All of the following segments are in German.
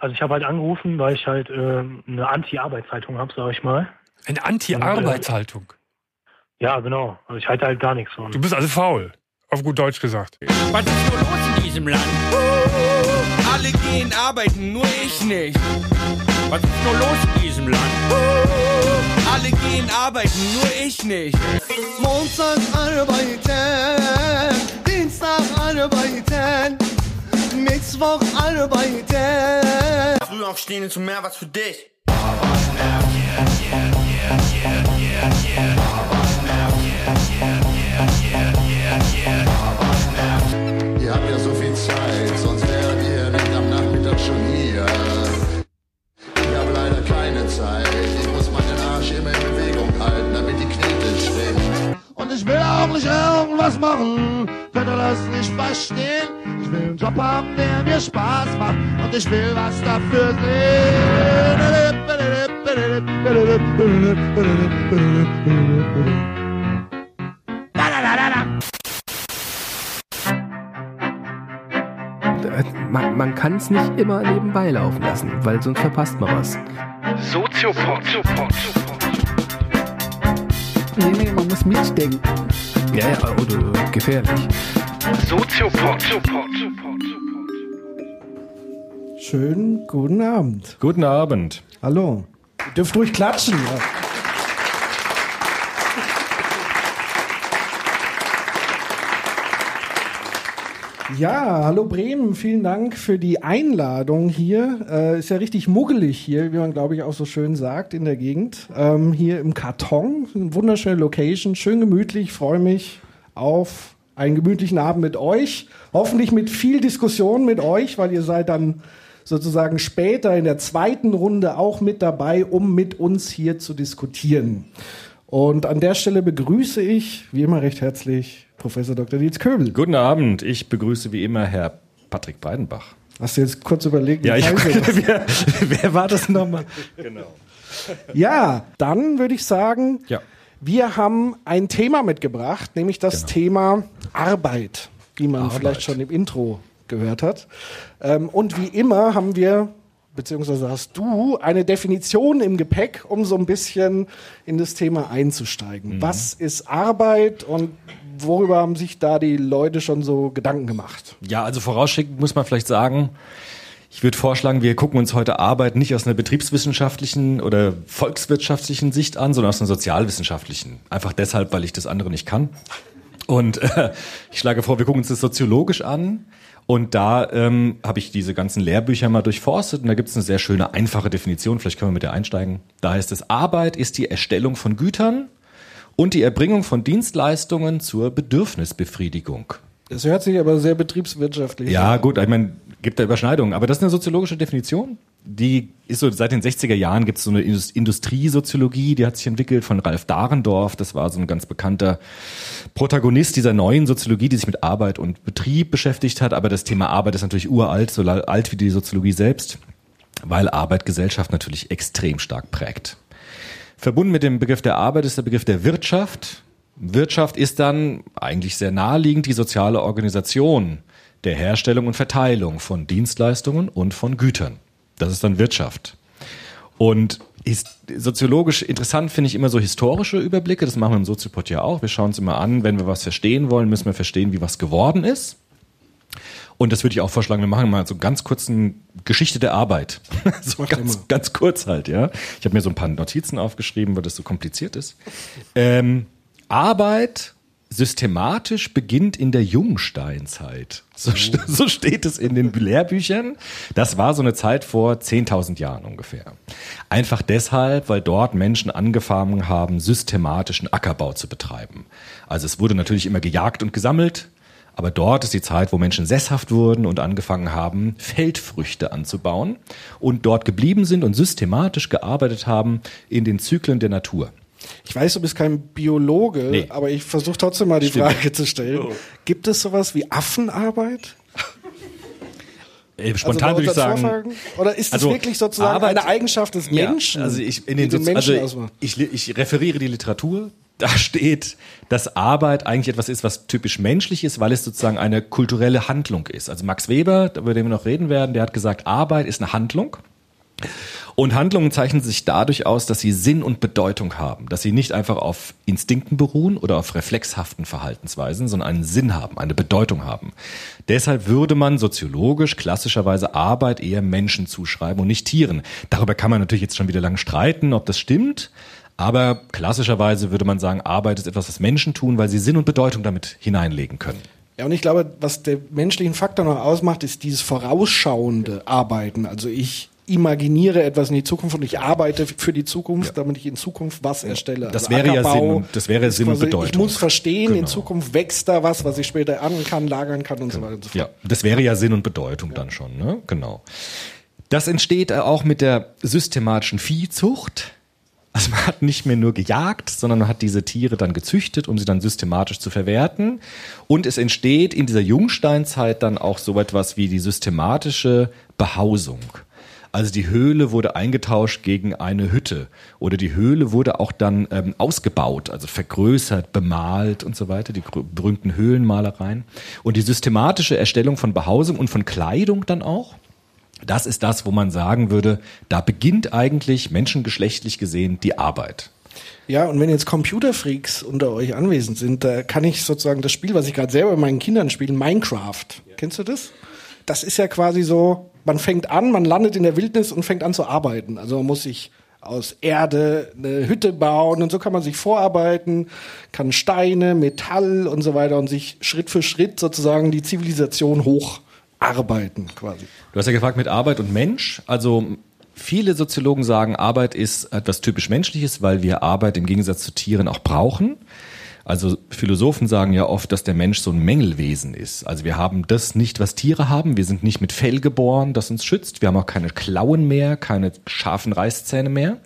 Also ich habe halt angerufen, weil ich halt äh, eine Anti-Arbeitszeitung habe, sag ich mal. Eine Anti-Arbeitshaltung? Ja, genau. Also ich halte halt gar nichts von. Du bist also faul, auf gut Deutsch gesagt. Was ist nur los in diesem Land? Alle gehen arbeiten, nur ich nicht. Was ist nur los in diesem Land? Alle gehen arbeiten, nur ich nicht. Montag arbeiten, Dienstag arbeiten, Mittwoch arbeiten. Früh aufstehen ist mehr was für dich. Ihr habt ja so viel Zeit, Und ich will auch nicht irgendwas machen, könnt ihr das nicht verstehen? Ich will einen Job haben, der mir Spaß macht und ich will was dafür sehen. Man, man kann es nicht immer nebenbei laufen lassen, weil sonst verpasst man was. Soziopod. Nee, nee, man muss mitdenken. Ja, ja, oder gefährlich. Soziopod. Schönen guten Abend. Guten Abend. Hallo. Ihr dürft ruhig klatschen. Ja. Ja, hallo Bremen, vielen Dank für die Einladung hier. Äh, ist ja richtig muggelig hier, wie man glaube ich auch so schön sagt in der Gegend. Ähm, hier im Karton, eine wunderschöne Location, schön gemütlich, freue mich auf einen gemütlichen Abend mit euch. Hoffentlich mit viel Diskussion mit euch, weil ihr seid dann sozusagen später in der zweiten Runde auch mit dabei, um mit uns hier zu diskutieren. Und an der Stelle begrüße ich, wie immer recht herzlich, Professor Dr. Dietz Köbel. Guten Abend. Ich begrüße wie immer Herr Patrick Breidenbach. Hast du jetzt kurz überlegt? wie Ja, ich, er? wer, wer war das nochmal? Genau. Ja, dann würde ich sagen, Ja. wir haben ein Thema mitgebracht, nämlich das Thema Arbeit, wie man Arbeit. vielleicht schon im Intro gehört hat. Ähm, und wie immer haben wir, beziehungsweise hast du, eine Definition im Gepäck, um so ein bisschen in das Thema einzusteigen. Was ist Arbeit und worüber haben sich da die Leute schon so Gedanken gemacht? Ja, also vorausschickend muss man vielleicht sagen, ich würde vorschlagen, wir gucken uns heute Arbeit nicht aus einer betriebswissenschaftlichen oder volkswirtschaftlichen Sicht an, sondern aus einer sozialwissenschaftlichen. Einfach deshalb, weil ich das andere nicht kann. Und äh, ich schlage vor, wir gucken uns das soziologisch an. Und da ähm, habe ich diese ganzen Lehrbücher mal durchforstet und da gibt es eine sehr schöne, einfache Definition. Vielleicht können wir mit der einsteigen. Da heißt es, Arbeit ist die Erstellung von Gütern und die Erbringung von Dienstleistungen zur Bedürfnisbefriedigung. Das hört sich aber sehr betriebswirtschaftlich Ja, an. gut, ich meine, gibt da Überschneidungen, aber das ist eine soziologische Definition. Die ist so, seit den 60er Jahren gibt es so eine Indus- Industriesoziologie, die hat sich entwickelt von Ralf Dahrendorf. Das war so ein ganz bekannter Protagonist dieser neuen Soziologie, die sich mit Arbeit und Betrieb beschäftigt hat. Aber das Thema Arbeit ist natürlich uralt, so alt wie die Soziologie selbst, weil Arbeit Gesellschaft natürlich extrem stark prägt. Verbunden mit dem Begriff der Arbeit ist der Begriff der Wirtschaft. Wirtschaft ist dann eigentlich sehr naheliegend die soziale Organisation der Herstellung und Verteilung von Dienstleistungen und von Gütern. Das ist dann Wirtschaft. Und soziologisch interessant finde ich immer so historische Überblicke. Das machen wir im Soziopod ja auch. Wir schauen uns immer an, wenn wir was verstehen wollen, müssen wir verstehen, wie was geworden ist. Und das würde ich auch vorschlagen, wir machen mal so ganz kurzen Geschichte der Arbeit. so ganz, ganz kurz halt, ja. Ich habe mir so ein paar Notizen aufgeschrieben, weil das so kompliziert ist. Ähm, Arbeit systematisch beginnt in der Jungsteinzeit. So, st- so steht es in den Lehrbüchern. Das war so eine Zeit vor 10.000 Jahren ungefähr. Einfach deshalb, weil dort Menschen angefangen haben, systematischen Ackerbau zu betreiben. Also es wurde natürlich immer gejagt und gesammelt, aber dort ist die Zeit, wo Menschen sesshaft wurden und angefangen haben, Feldfrüchte anzubauen und dort geblieben sind und systematisch gearbeitet haben in den Zyklen der Natur. Ich weiß, du bist kein Biologe, Nee. aber ich versuche trotzdem mal die Stimmt. Frage zu stellen. Oh. Gibt es sowas wie Affenarbeit? Äh, Spontan bei würde ich sagen. Vorfahren? Oder ist das also wirklich sozusagen Arbeit- eine Eigenschaft des Ja, Menschen? also ich, in den den Menschen also ich, ich referiere die Literatur, da steht, dass Arbeit eigentlich etwas ist, was typisch menschlich ist, weil es sozusagen eine kulturelle Handlung ist. Also Max Weber, über den wir noch reden werden, der hat gesagt, Arbeit ist eine Handlung. Und Handlungen zeichnen sich dadurch aus, dass sie Sinn und Bedeutung haben, dass sie nicht einfach auf Instinkten beruhen oder auf reflexhaften Verhaltensweisen, sondern einen Sinn haben, eine Bedeutung haben. Deshalb würde man soziologisch klassischerweise Arbeit eher Menschen zuschreiben und nicht Tieren. Darüber kann man natürlich jetzt schon wieder lang streiten, ob das stimmt. Aber klassischerweise würde man sagen, Arbeit ist etwas, was Menschen tun, weil sie Sinn und Bedeutung damit hineinlegen können. Ja, und ich glaube, was der menschlichen Faktor noch ausmacht, ist dieses vorausschauende Arbeiten. Also ich imaginiere etwas in die Zukunft und ich arbeite für die Zukunft, damit ich in Zukunft was erstelle. Das Also wäre ja Ackerbau Sinn und- das wäre Sinn und Bedeutung. Ich muss verstehen, in Genau. Zukunft wächst da was, was ich später ernten kann, lagern kann und so weiter und so fort. Ja, das wäre ja Sinn und Bedeutung dann schon, ne? Genau. Das entsteht auch mit der systematischen Viehzucht. Also man hat nicht mehr nur gejagt, sondern man hat diese Tiere dann gezüchtet, um sie dann systematisch zu verwerten. Und es entsteht in dieser Jungsteinzeit dann auch so etwas wie die systematische Behausung. Also die Höhle wurde eingetauscht gegen eine Hütte oder die Höhle wurde auch dann ähm, ausgebaut, also vergrößert, bemalt und so weiter, die berühmten Höhlenmalereien. Und die systematische Erstellung von Behausung und von Kleidung dann auch, das ist das, wo man sagen würde, da beginnt eigentlich menschengeschlechtlich gesehen die Arbeit. Ja, und wenn jetzt Computerfreaks unter euch anwesend sind, da kann ich sozusagen das Spiel, was ich gerade selber mit meinen Kindern spiele, Minecraft. Kennst du das? Das ist ja quasi so, man fängt an, man landet in der Wildnis und fängt an zu arbeiten. Also man muss sich aus Erde eine Hütte bauen und so kann man sich vorarbeiten, kann Steine, Metall und so weiter und sich Schritt für Schritt sozusagen die Zivilisation hocharbeiten quasi. Du hast ja gefragt mit Arbeit und Mensch. Also viele Soziologen sagen, Arbeit ist etwas typisch Menschliches, weil wir Arbeit im Gegensatz zu Tieren auch brauchen. Also Philosophen sagen ja oft, dass der Mensch so ein Mängelwesen ist. Also wir haben das nicht, was Tiere haben. Wir sind nicht mit Fell geboren, das uns schützt. Wir haben auch keine Klauen mehr, keine scharfen Reißzähne mehr.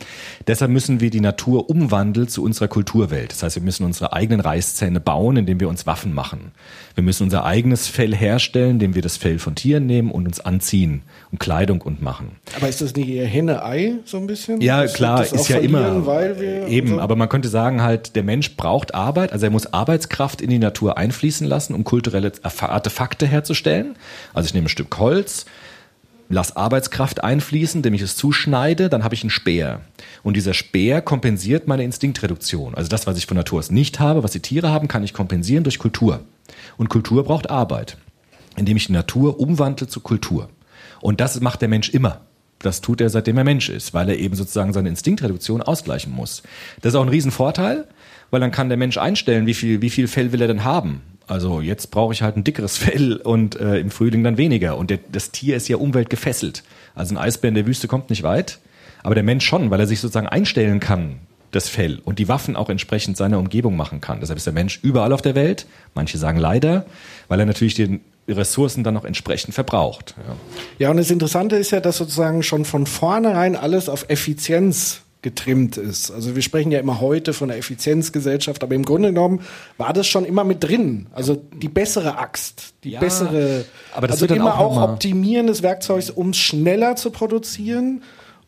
Deshalb müssen wir die Natur umwandeln zu unserer Kulturwelt. Das heißt, wir müssen unsere eigenen Reißzähne bauen, indem wir uns Waffen machen. Wir müssen unser eigenes Fell herstellen, indem wir das Fell von Tieren nehmen und uns anziehen und Kleidung und machen. Aber ist das nicht eher Henne-Ei so ein bisschen? Ja, klar, das auch ist ja immer Weil wir eben, so- aber man könnte sagen halt, der Mensch braucht Arbeit, also er muss Arbeitskraft in die Natur einfließen lassen, um kulturelle Artefakte herzustellen. Also ich nehme ein Stück Holz, lass Arbeitskraft einfließen, indem ich es zuschneide, dann habe ich einen Speer. Und dieser Speer kompensiert meine Instinktreduktion. Also das, was ich von Natur aus nicht habe, was die Tiere haben, kann ich kompensieren durch Kultur. Und Kultur braucht Arbeit, indem ich die Natur umwandle zu Kultur. Und das macht der Mensch immer. Das tut er, seitdem er Mensch ist, weil er eben sozusagen seine Instinktreduktion ausgleichen muss. Das ist auch ein Riesenvorteil, weil dann kann der Mensch einstellen, wie viel, wie viel Fell will er denn haben. Also jetzt brauche ich halt ein dickeres Fell und äh, im Frühling dann weniger. Und der, das Tier ist ja umweltgefesselt. Also ein Eisbär in der Wüste kommt nicht weit, aber der Mensch schon, weil er sich sozusagen einstellen kann, das Fell und die Waffen auch entsprechend seiner Umgebung machen kann. Deshalb ist der Mensch überall auf der Welt. Manche sagen leider, weil er natürlich die Ressourcen dann auch entsprechend verbraucht. Ja. Ja, und das Interessante ist ja, dass sozusagen schon von vornherein alles auf Effizienz getrimmt ist. Also wir sprechen ja immer heute von der Effizienzgesellschaft, aber im Grunde genommen war das schon immer mit drin. Also die bessere Axt, die Ja, bessere, aber das also wird dann immer auch auch Optimieren des Werkzeugs, um schneller zu produzieren,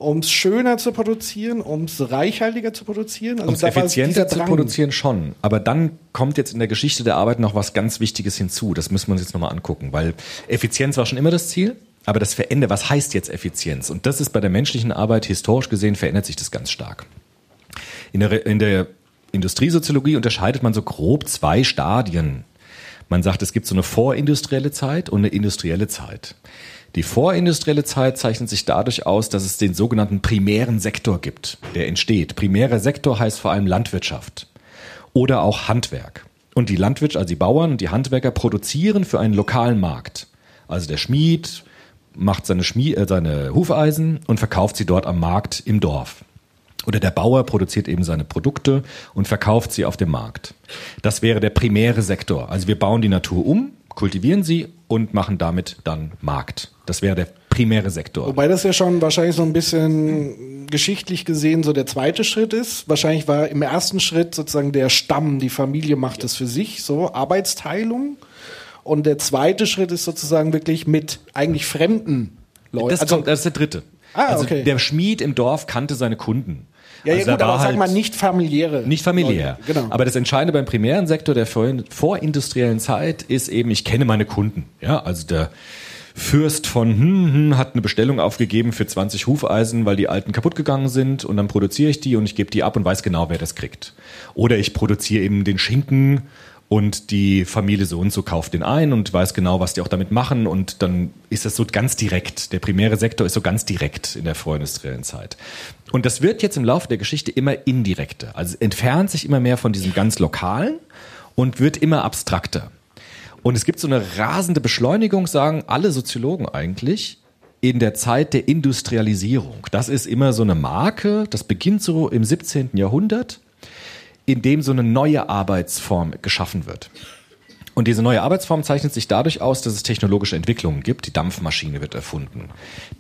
um es schöner zu produzieren, um es reichhaltiger zu produzieren. Also Um es effizienter zu produzieren schon. Aber dann kommt jetzt in der Geschichte der Arbeit noch was ganz Wichtiges hinzu. Das müssen wir uns jetzt nochmal angucken, weil Effizienz war schon immer das Ziel. Aber das verändert, was heißt jetzt Effizienz? Und das ist bei der menschlichen Arbeit historisch gesehen verändert sich das ganz stark. In der, in der Industriesoziologie unterscheidet man so grob zwei Stadien. Man sagt, es gibt so eine vorindustrielle Zeit und eine industrielle Zeit. Die vorindustrielle Zeit zeichnet sich dadurch aus, dass es den sogenannten primären Sektor gibt, der entsteht. Primärer Sektor heißt vor allem Landwirtschaft oder auch Handwerk. Und die Landwirtschaft, also die Bauern und die Handwerker produzieren für einen lokalen Markt. Also der Schmied macht seine, Schmie äh, seine Hufeisen und verkauft sie dort am Markt im Dorf. Oder der Bauer produziert eben seine Produkte und verkauft sie auf dem Markt. Das wäre der primäre Sektor. Also wir bauen die Natur um, kultivieren sie und machen damit dann Markt. Das wäre der primäre Sektor. Wobei das ja schon wahrscheinlich so ein bisschen geschichtlich gesehen so der zweite Schritt ist. Wahrscheinlich war im ersten Schritt sozusagen der Stamm, die Familie macht es für sich, so Arbeitsteilung. Und der zweite Schritt ist sozusagen wirklich mit eigentlich fremden Leuten. Das, Also, kommt, das ist der dritte. Ah, also okay. der Schmied im Dorf kannte seine Kunden. Ja, ja Also gut, da war aber sag halt- mal nicht familiäre. Nicht familiär. Leute. Genau. Aber das Entscheidende beim primären Sektor der vor- vorindustriellen Zeit ist eben, ich kenne meine Kunden. Ja, also der Fürst von hm, hm, hat eine Bestellung aufgegeben für 20 Hufeisen, weil die alten kaputt gegangen sind und dann produziere ich die und ich gebe die ab und weiß genau, wer das kriegt. Oder ich produziere eben den Schinken und die Familie so und so kauft den ein und weiß genau, was die auch damit machen und dann ist das so ganz direkt. Der primäre Sektor ist so ganz direkt in der vorindustriellen Zeit. Und das wird jetzt im Laufe der Geschichte immer indirekter. Also entfernt sich immer mehr von diesem ganz lokalen und wird immer abstrakter. Und es gibt so eine rasende Beschleunigung, sagen alle Soziologen eigentlich, in der Zeit der Industrialisierung. Das ist immer so eine Marke, das beginnt so im 17. Jahrhundert, in dem so eine neue Arbeitsform geschaffen wird. Und diese neue Arbeitsform zeichnet sich dadurch aus, dass es technologische Entwicklungen gibt. Die Dampfmaschine wird erfunden.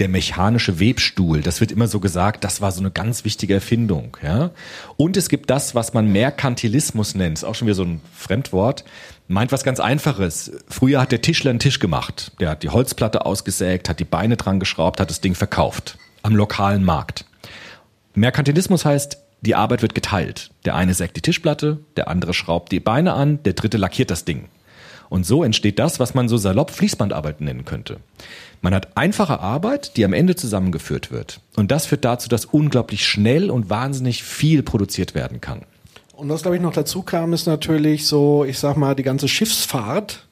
Der mechanische Webstuhl, das wird immer so gesagt, das war so eine ganz wichtige Erfindung. Ja? Und es gibt das, was man Merkantilismus nennt. Ist auch schon wieder so ein Fremdwort. Meint was ganz Einfaches. Früher hat der Tischler einen Tisch gemacht. Der hat die Holzplatte ausgesägt, hat die Beine dran geschraubt, hat das Ding verkauft. Am lokalen Markt. Merkantilismus heißt, die Arbeit wird geteilt. Der eine sägt die Tischplatte, der andere schraubt die Beine an, der dritte lackiert das Ding. Und so entsteht das, was man so salopp Fließbandarbeit nennen könnte. Man hat einfache Arbeit, die am Ende zusammengeführt wird. Und das führt dazu, dass unglaublich schnell und wahnsinnig viel produziert werden kann. Und was, glaube ich, noch dazu kam, ist natürlich so, ich sag mal, die ganze Schiffsfahrt.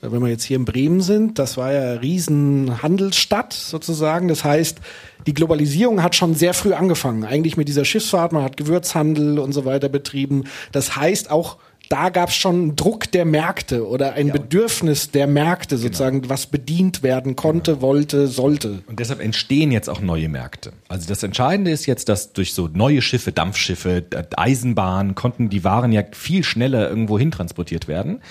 Wenn wir jetzt hier in Bremen sind, das war ja eine riesen Handelsstadt sozusagen. Das heißt, die Globalisierung hat schon sehr früh angefangen. Eigentlich mit dieser Schiffsfahrt, man hat Gewürzhandel und so weiter betrieben. Das heißt auch, da gab es schon einen Druck der Märkte oder ein Bedürfnis der Märkte sozusagen, was bedient werden konnte, wollte, sollte. Und deshalb entstehen jetzt auch neue Märkte. Also das Entscheidende ist jetzt, dass durch so neue Schiffe, Dampfschiffe, Eisenbahnen konnten die Waren ja viel schneller irgendwo hin transportiert werden.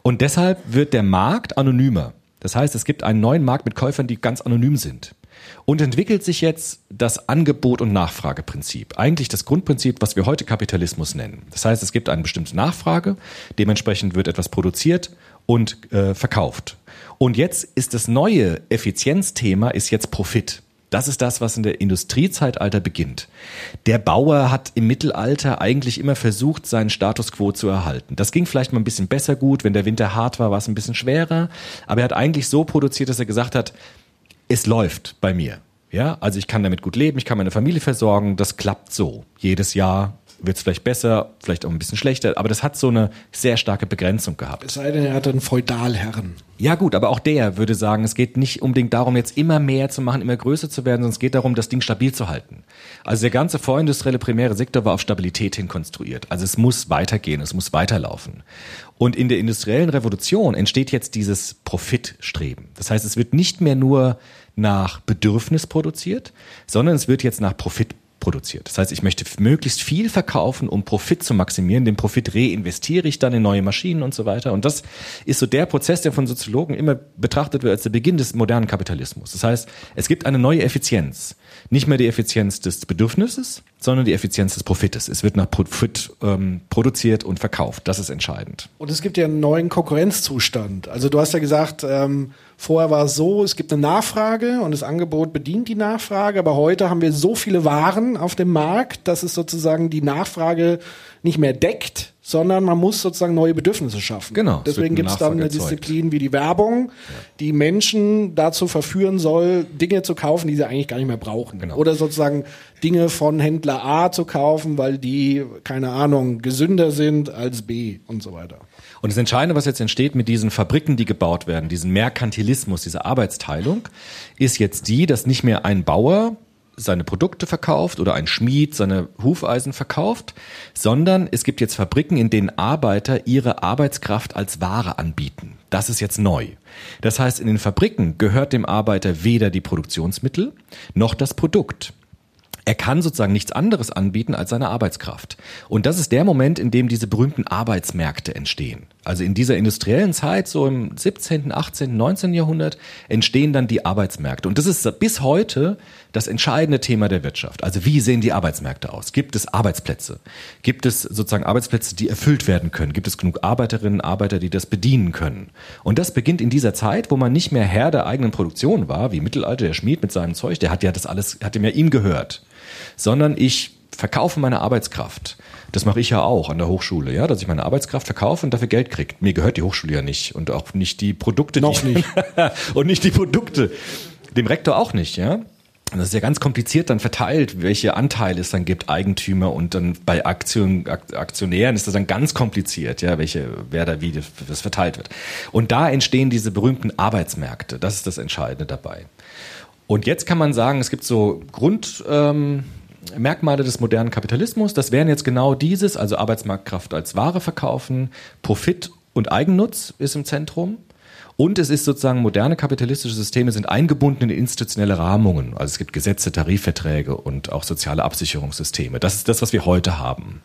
Und deshalb wird der Markt anonymer. Das heißt, es gibt einen neuen Markt mit Käufern, die ganz anonym sind. Und entwickelt sich jetzt das Angebot- und Nachfrageprinzip. Eigentlich das Grundprinzip, was wir heute Kapitalismus nennen. Das heißt, es gibt eine bestimmte Nachfrage, dementsprechend wird etwas produziert und äh, verkauft. Und jetzt ist das neue Effizienzthema ist jetzt Profit. Das ist das, was in der Industriezeitalter beginnt. Der Bauer hat im Mittelalter eigentlich immer versucht, seinen Status quo zu erhalten. Das ging vielleicht mal ein bisschen besser gut. Wenn der Winter hart war, war es ein bisschen schwerer. Aber er hat eigentlich so produziert, dass er gesagt hat, es läuft bei mir. Ja, also ich kann damit gut leben, ich kann meine Familie versorgen, das klappt so. Jedes Jahr wird es vielleicht besser, vielleicht auch ein bisschen schlechter, aber das hat so eine sehr starke Begrenzung gehabt. Es sei denn, er hatte einen Feudalherren. Ja gut, aber auch der würde sagen, es geht nicht unbedingt darum, jetzt immer mehr zu machen, immer größer zu werden, sondern es geht darum, das Ding stabil zu halten. Also der ganze vorindustrielle primäre Sektor war auf Stabilität hin konstruiert. Also es muss weitergehen, es muss weiterlaufen. Und in der industriellen Revolution entsteht jetzt dieses Profitstreben. Das heißt, es wird nicht mehr nur nach Bedürfnis produziert, sondern es wird jetzt nach Profit produziert. Das heißt, ich möchte möglichst viel verkaufen, um Profit zu maximieren. Den Profit reinvestiere ich dann in neue Maschinen und so weiter. Und das ist so der Prozess, der von Soziologen immer betrachtet wird als der Beginn des modernen Kapitalismus. Das heißt, es gibt eine neue Effizienz. Nicht mehr die Effizienz des Bedürfnisses, sondern die Effizienz des Profites. Es wird nach Profit ähm, produziert und verkauft. Das ist entscheidend. Und es gibt ja einen neuen Konkurrenzzustand. Also du hast ja gesagt, ähm, vorher war es so, es gibt eine Nachfrage und das Angebot bedient die Nachfrage, aber heute haben wir so viele Waren auf dem Markt, dass es sozusagen die Nachfrage nicht mehr deckt, sondern man muss sozusagen neue Bedürfnisse schaffen. Genau, es Deswegen gibt es dann eine. Disziplin wie die Werbung, die Menschen dazu verführen soll, Dinge zu kaufen, die sie eigentlich gar nicht mehr brauchen. Genau. Oder sozusagen Dinge von Händler A zu kaufen, weil die, keine Ahnung, gesünder sind als B und so weiter. Und das Entscheidende, was jetzt entsteht mit diesen Fabriken, die gebaut werden, diesen Merkantilismus, diese Arbeitsteilung, ist jetzt die, dass nicht mehr ein Bauer seine Produkte verkauft oder ein Schmied seine Hufeisen verkauft, sondern es gibt jetzt Fabriken, in denen Arbeiter ihre Arbeitskraft als Ware anbieten. Das ist jetzt neu. Das heißt, in den Fabriken gehört dem Arbeiter weder die Produktionsmittel noch das Produkt. Er kann sozusagen nichts anderes anbieten als seine Arbeitskraft. Und das ist der Moment, in dem diese berühmten Arbeitsmärkte entstehen. Also in dieser industriellen Zeit, so im 17., 18., 19. Jahrhundert, entstehen dann die Arbeitsmärkte. Und das ist bis heute das entscheidende Thema der Wirtschaft. Also wie sehen die Arbeitsmärkte aus? Gibt es Arbeitsplätze? Gibt es sozusagen Arbeitsplätze, die erfüllt werden können? Gibt es genug Arbeiterinnen, Arbeiter, die das bedienen können? Und das beginnt in dieser Zeit, wo man nicht mehr Herr der eigenen Produktion war, wie im Mittelalter der Schmied mit seinem Zeug, der hat ja das alles, hat ihm ja ihm gehört sondern ich Verkaufe meiner Arbeitskraft. Das mache ich ja auch an der Hochschule, ja, dass ich meine Arbeitskraft verkaufe und dafür Geld kriege. Mir gehört die Hochschule ja nicht und auch nicht die Produkte. Noch die, nicht. und nicht die Produkte. Dem Rektor auch nicht, ja. Und das ist ja ganz kompliziert dann verteilt, welche Anteile es dann gibt, Eigentümer und dann bei Aktion, Ak- Aktionären ist das dann ganz kompliziert, ja, welche, wer da wie das, verteilt wird. Und da entstehen diese berühmten Arbeitsmärkte. Das ist das Entscheidende dabei. Und jetzt kann man sagen, es gibt so Grundmerkmale ähm, Merkmale des modernen Kapitalismus. Das wären jetzt genau dieses, also Arbeitsmarktkraft als Ware verkaufen, Profit und Eigennutz ist im Zentrum. Und es ist sozusagen, moderne kapitalistische Systeme sind eingebunden in institutionelle Rahmungen. Also es gibt Gesetze, Tarifverträge und auch soziale Absicherungssysteme. Das ist das, was wir heute haben.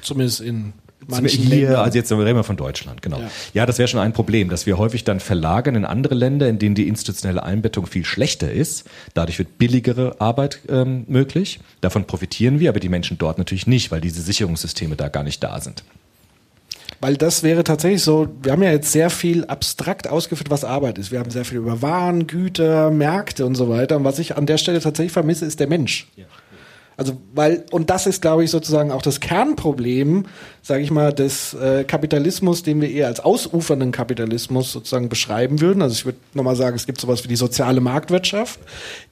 Zumindest in Manchen hier, Ländern. also jetzt reden wir von Deutschland, genau. Ja. Ja, das wäre schon ein Problem, dass wir häufig dann verlagern in andere Länder, in denen die institutionelle Einbettung viel schlechter ist. Dadurch wird billigere Arbeit ähm, möglich. Davon profitieren wir, aber die Menschen dort natürlich nicht, weil diese Sicherungssysteme da gar nicht da sind. Weil das wäre tatsächlich so, wir haben ja jetzt sehr viel abstrakt ausgeführt, was Arbeit ist. Wir haben sehr viel über Waren, Güter, Märkte und so weiter. Und was ich an der Stelle tatsächlich vermisse, ist der Mensch. Also, weil, und das ist, glaube ich, sozusagen auch das Kernproblem, sage ich mal, des äh, Kapitalismus, den wir eher als ausufernden Kapitalismus sozusagen beschreiben würden. Also ich würde nochmal sagen, es gibt sowas wie die soziale Marktwirtschaft,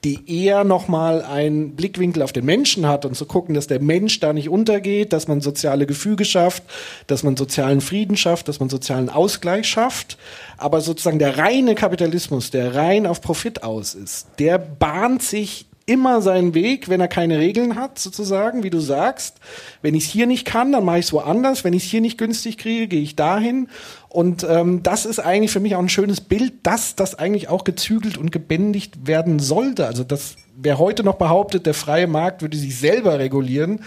die eher nochmal einen Blickwinkel auf den Menschen hat und zu gucken, dass der Mensch da nicht untergeht, dass man soziale Gefüge schafft, dass man sozialen Frieden schafft, dass man sozialen Ausgleich schafft. Aber sozusagen der reine Kapitalismus, der rein auf Profit aus ist, der bahnt sich immer seinen Weg, wenn er keine Regeln hat, sozusagen, wie du sagst. Wenn ich es hier nicht kann, dann mache ich es woanders. Wenn ich es hier nicht günstig kriege, gehe ich dahin. Und ähm, das ist eigentlich für mich auch ein schönes Bild, dass das eigentlich auch gezügelt und gebändigt werden sollte. Also das, wer heute noch behauptet, der freie Markt würde sich selber regulieren,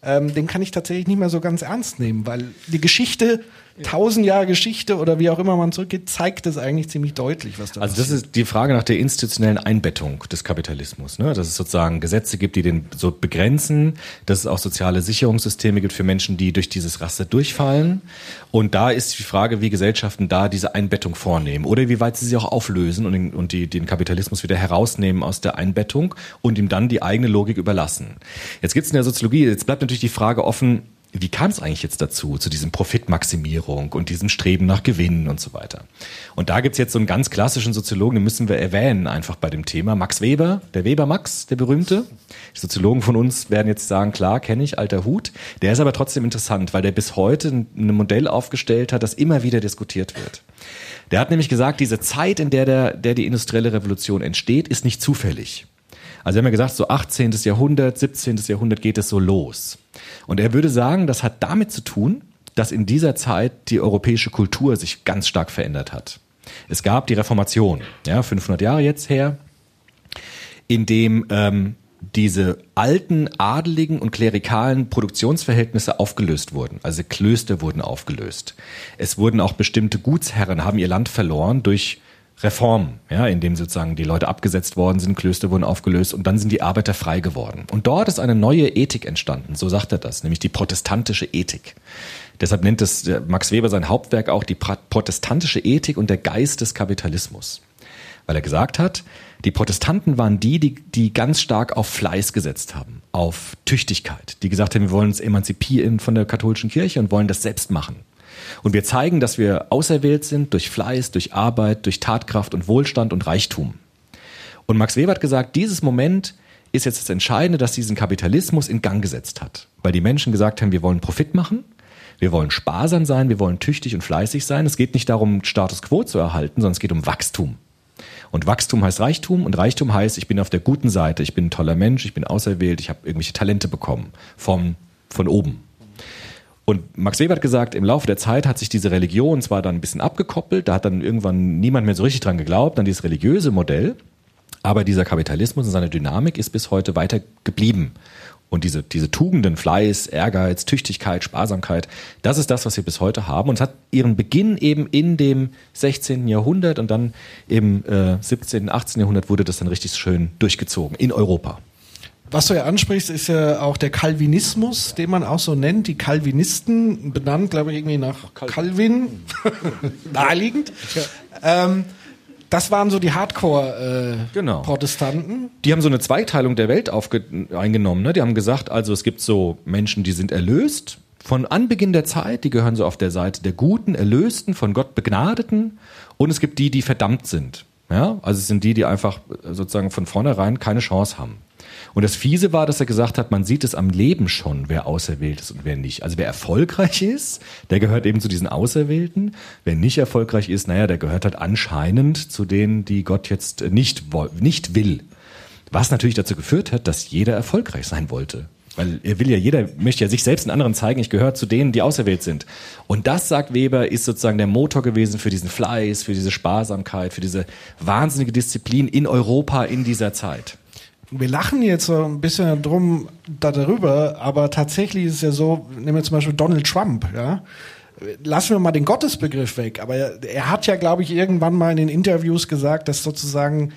ähm, den kann ich tatsächlich nicht mehr so ganz ernst nehmen, weil die Geschichte, tausend Jahre Geschichte oder wie auch immer man zurückgeht, zeigt es eigentlich ziemlich deutlich, was da Also das ist die Frage nach der institutionellen Einbettung des Kapitalismus, ne? dass es sozusagen Gesetze gibt, die den so begrenzen, dass es auch soziale Sicherungssysteme gibt für Menschen, die durch dieses Raster durchfallen. Und da ist die Frage, wie Gesellschaften da diese Einbettung vornehmen oder wie weit sie sie auch auflösen und, den, und die, den Kapitalismus wieder herausnehmen aus der Einbettung und ihm dann die eigene Logik überlassen. Jetzt gibt es in der Soziologie, jetzt bleibt natürlich die Frage offen, wie kam es eigentlich jetzt dazu, zu diesem Profitmaximierung und diesem Streben nach Gewinnen und so weiter? Und da gibt's jetzt so einen ganz klassischen Soziologen, den müssen wir erwähnen einfach bei dem Thema. Max Weber, der Weber Max, der berühmte. Die Soziologen von uns werden jetzt sagen, klar, kenne ich, alter Hut. Der ist aber trotzdem interessant, weil der bis heute ein Modell aufgestellt hat, das immer wieder diskutiert wird. Der hat nämlich gesagt, diese Zeit, in der, der, der die industrielle Revolution entsteht, ist nicht zufällig. Also wir haben ja gesagt, so 18. Jahrhundert, 17. Jahrhundert geht es so los. Und er würde sagen, das hat damit zu tun, dass in dieser Zeit die europäische Kultur sich ganz stark verändert hat. Es gab die Reformation, ja, 500 Jahre jetzt her, in dem ähm, diese alten adeligen und klerikalen Produktionsverhältnisse aufgelöst wurden. Also Klöster wurden aufgelöst. Es wurden auch bestimmte Gutsherren, haben ihr Land verloren durch Reformen, ja, in dem sozusagen die Leute abgesetzt worden sind, Klöster wurden aufgelöst und dann sind die Arbeiter frei geworden. Und dort ist eine neue Ethik entstanden, so sagt er das, nämlich die protestantische Ethik. Deshalb nennt es der Max Weber sein Hauptwerk auch die protestantische Ethik und der Geist des Kapitalismus. Weil er gesagt hat, die Protestanten waren die, die, die ganz stark auf Fleiß gesetzt haben, auf Tüchtigkeit, die gesagt haben, wir wollen uns emanzipieren von der katholischen Kirche und wollen das selbst machen. Und wir zeigen, dass wir auserwählt sind durch Fleiß, durch Arbeit, durch Tatkraft und Wohlstand und Reichtum. Und Max Weber hat gesagt, dieses Moment ist jetzt das Entscheidende, das diesen Kapitalismus in Gang gesetzt hat. Weil die Menschen gesagt haben, wir wollen Profit machen, wir wollen sparsam sein, wir wollen tüchtig und fleißig sein. Es geht nicht darum, Status quo zu erhalten, sondern es geht um Wachstum. Und Wachstum heißt Reichtum und Reichtum heißt, ich bin auf der guten Seite, ich bin ein toller Mensch, ich bin auserwählt, ich habe irgendwelche Talente bekommen vom, von oben. Und Max Weber hat gesagt, im Laufe der Zeit hat sich diese Religion zwar dann ein bisschen abgekoppelt, da hat dann irgendwann niemand mehr so richtig dran geglaubt, an dieses religiöse Modell, aber dieser Kapitalismus und seine Dynamik ist bis heute weiter geblieben. Und diese, diese Tugenden, Fleiß, Ehrgeiz, Tüchtigkeit, Sparsamkeit, das ist das, was wir bis heute haben. Und es hat ihren Beginn eben in dem 16. Jahrhundert und dann im äh, 17., 18. Jahrhundert wurde das dann richtig schön durchgezogen in Europa. Was du ja ansprichst, ist ja auch der Calvinismus, den man auch so nennt. Die Calvinisten, benannt, glaube ich, irgendwie nach Calvin, naheliegend. Ähm, Das waren so die Hardcore-Protestanten. Genau. Die haben so eine Zweiteilung der Welt eingenommen. Ne? Die haben gesagt, also es gibt so Menschen, die sind erlöst von Anbeginn der Zeit, die gehören so auf der Seite der Guten, Erlösten, von Gott Begnadeten. Und es gibt die, die verdammt sind. Ja, also es sind die, die einfach sozusagen von vornherein keine Chance haben. Und das Fiese war, dass er gesagt hat, man sieht es am Leben schon, wer auserwählt ist und wer nicht. Also wer erfolgreich ist, der gehört eben zu diesen Auserwählten. Wer nicht erfolgreich ist, naja, der gehört halt anscheinend zu denen, die Gott jetzt nicht, nicht will. Was natürlich dazu geführt hat, dass jeder erfolgreich sein wollte. Weil er will ja, jeder möchte ja sich selbst in anderen zeigen, ich gehöre zu denen, die auserwählt sind. Und das, sagt Weber, ist sozusagen der Motor gewesen für diesen Fleiß, für diese Sparsamkeit, für diese wahnsinnige Disziplin in Europa in dieser Zeit. Wir lachen jetzt so ein bisschen drum darüber, aber tatsächlich ist es ja so, nehmen wir zum Beispiel Donald Trump, ja. Lassen wir mal den Gottesbegriff weg, aber er, er hat ja, glaube ich, irgendwann mal in den Interviews gesagt, dass sozusagen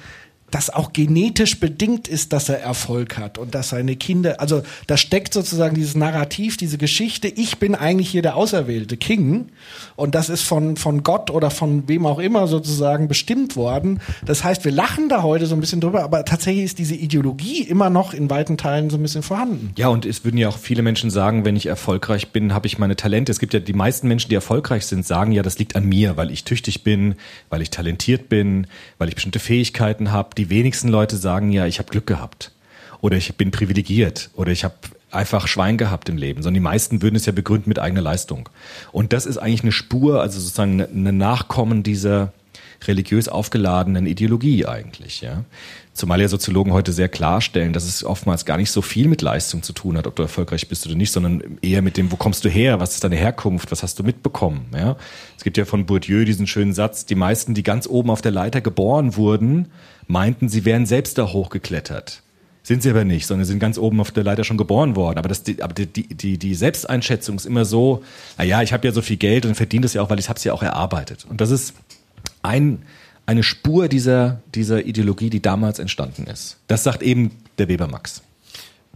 das auch genetisch bedingt ist, dass er Erfolg hat und dass seine Kinder, also da steckt sozusagen dieses Narrativ, diese Geschichte, ich bin eigentlich hier der auserwählte King und das ist von, von Gott oder von wem auch immer sozusagen bestimmt worden. Das heißt, wir lachen da heute so ein bisschen drüber, aber tatsächlich ist diese Ideologie immer noch in weiten Teilen so ein bisschen vorhanden. Ja, und es würden ja auch viele Menschen sagen, wenn ich erfolgreich bin, habe ich meine Talente. Es gibt ja die meisten Menschen, die erfolgreich sind, sagen ja, das liegt an mir, weil ich tüchtig bin, weil ich talentiert bin, weil ich bestimmte Fähigkeiten habe die wenigsten Leute sagen ja, ich habe Glück gehabt oder ich bin privilegiert oder ich habe einfach Schwein gehabt im Leben, sondern die meisten würden es ja begründen mit eigener Leistung. Und das ist eigentlich eine Spur, also sozusagen eine Nachkommen dieser religiös aufgeladenen Ideologie eigentlich, ja. Zumal ja Soziologen heute sehr klarstellen, dass es oftmals gar nicht so viel mit Leistung zu tun hat, ob du erfolgreich bist oder nicht, sondern eher mit dem, wo kommst du her, was ist deine Herkunft, was hast du mitbekommen. Ja? Es gibt ja von Bourdieu diesen schönen Satz, die meisten, die ganz oben auf der Leiter geboren wurden, meinten, sie wären selbst da hochgeklettert. Sind sie aber nicht, sondern sind ganz oben auf der Leiter schon geboren worden. Aber, das, die, aber die, die, die Selbsteinschätzung ist immer so, naja, ich habe ja so viel Geld und verdiene das ja auch, weil ich habe es ja auch erarbeitet. Und das ist ein eine Spur dieser, dieser Ideologie, die damals entstanden ist. Das sagt eben der Weber Max.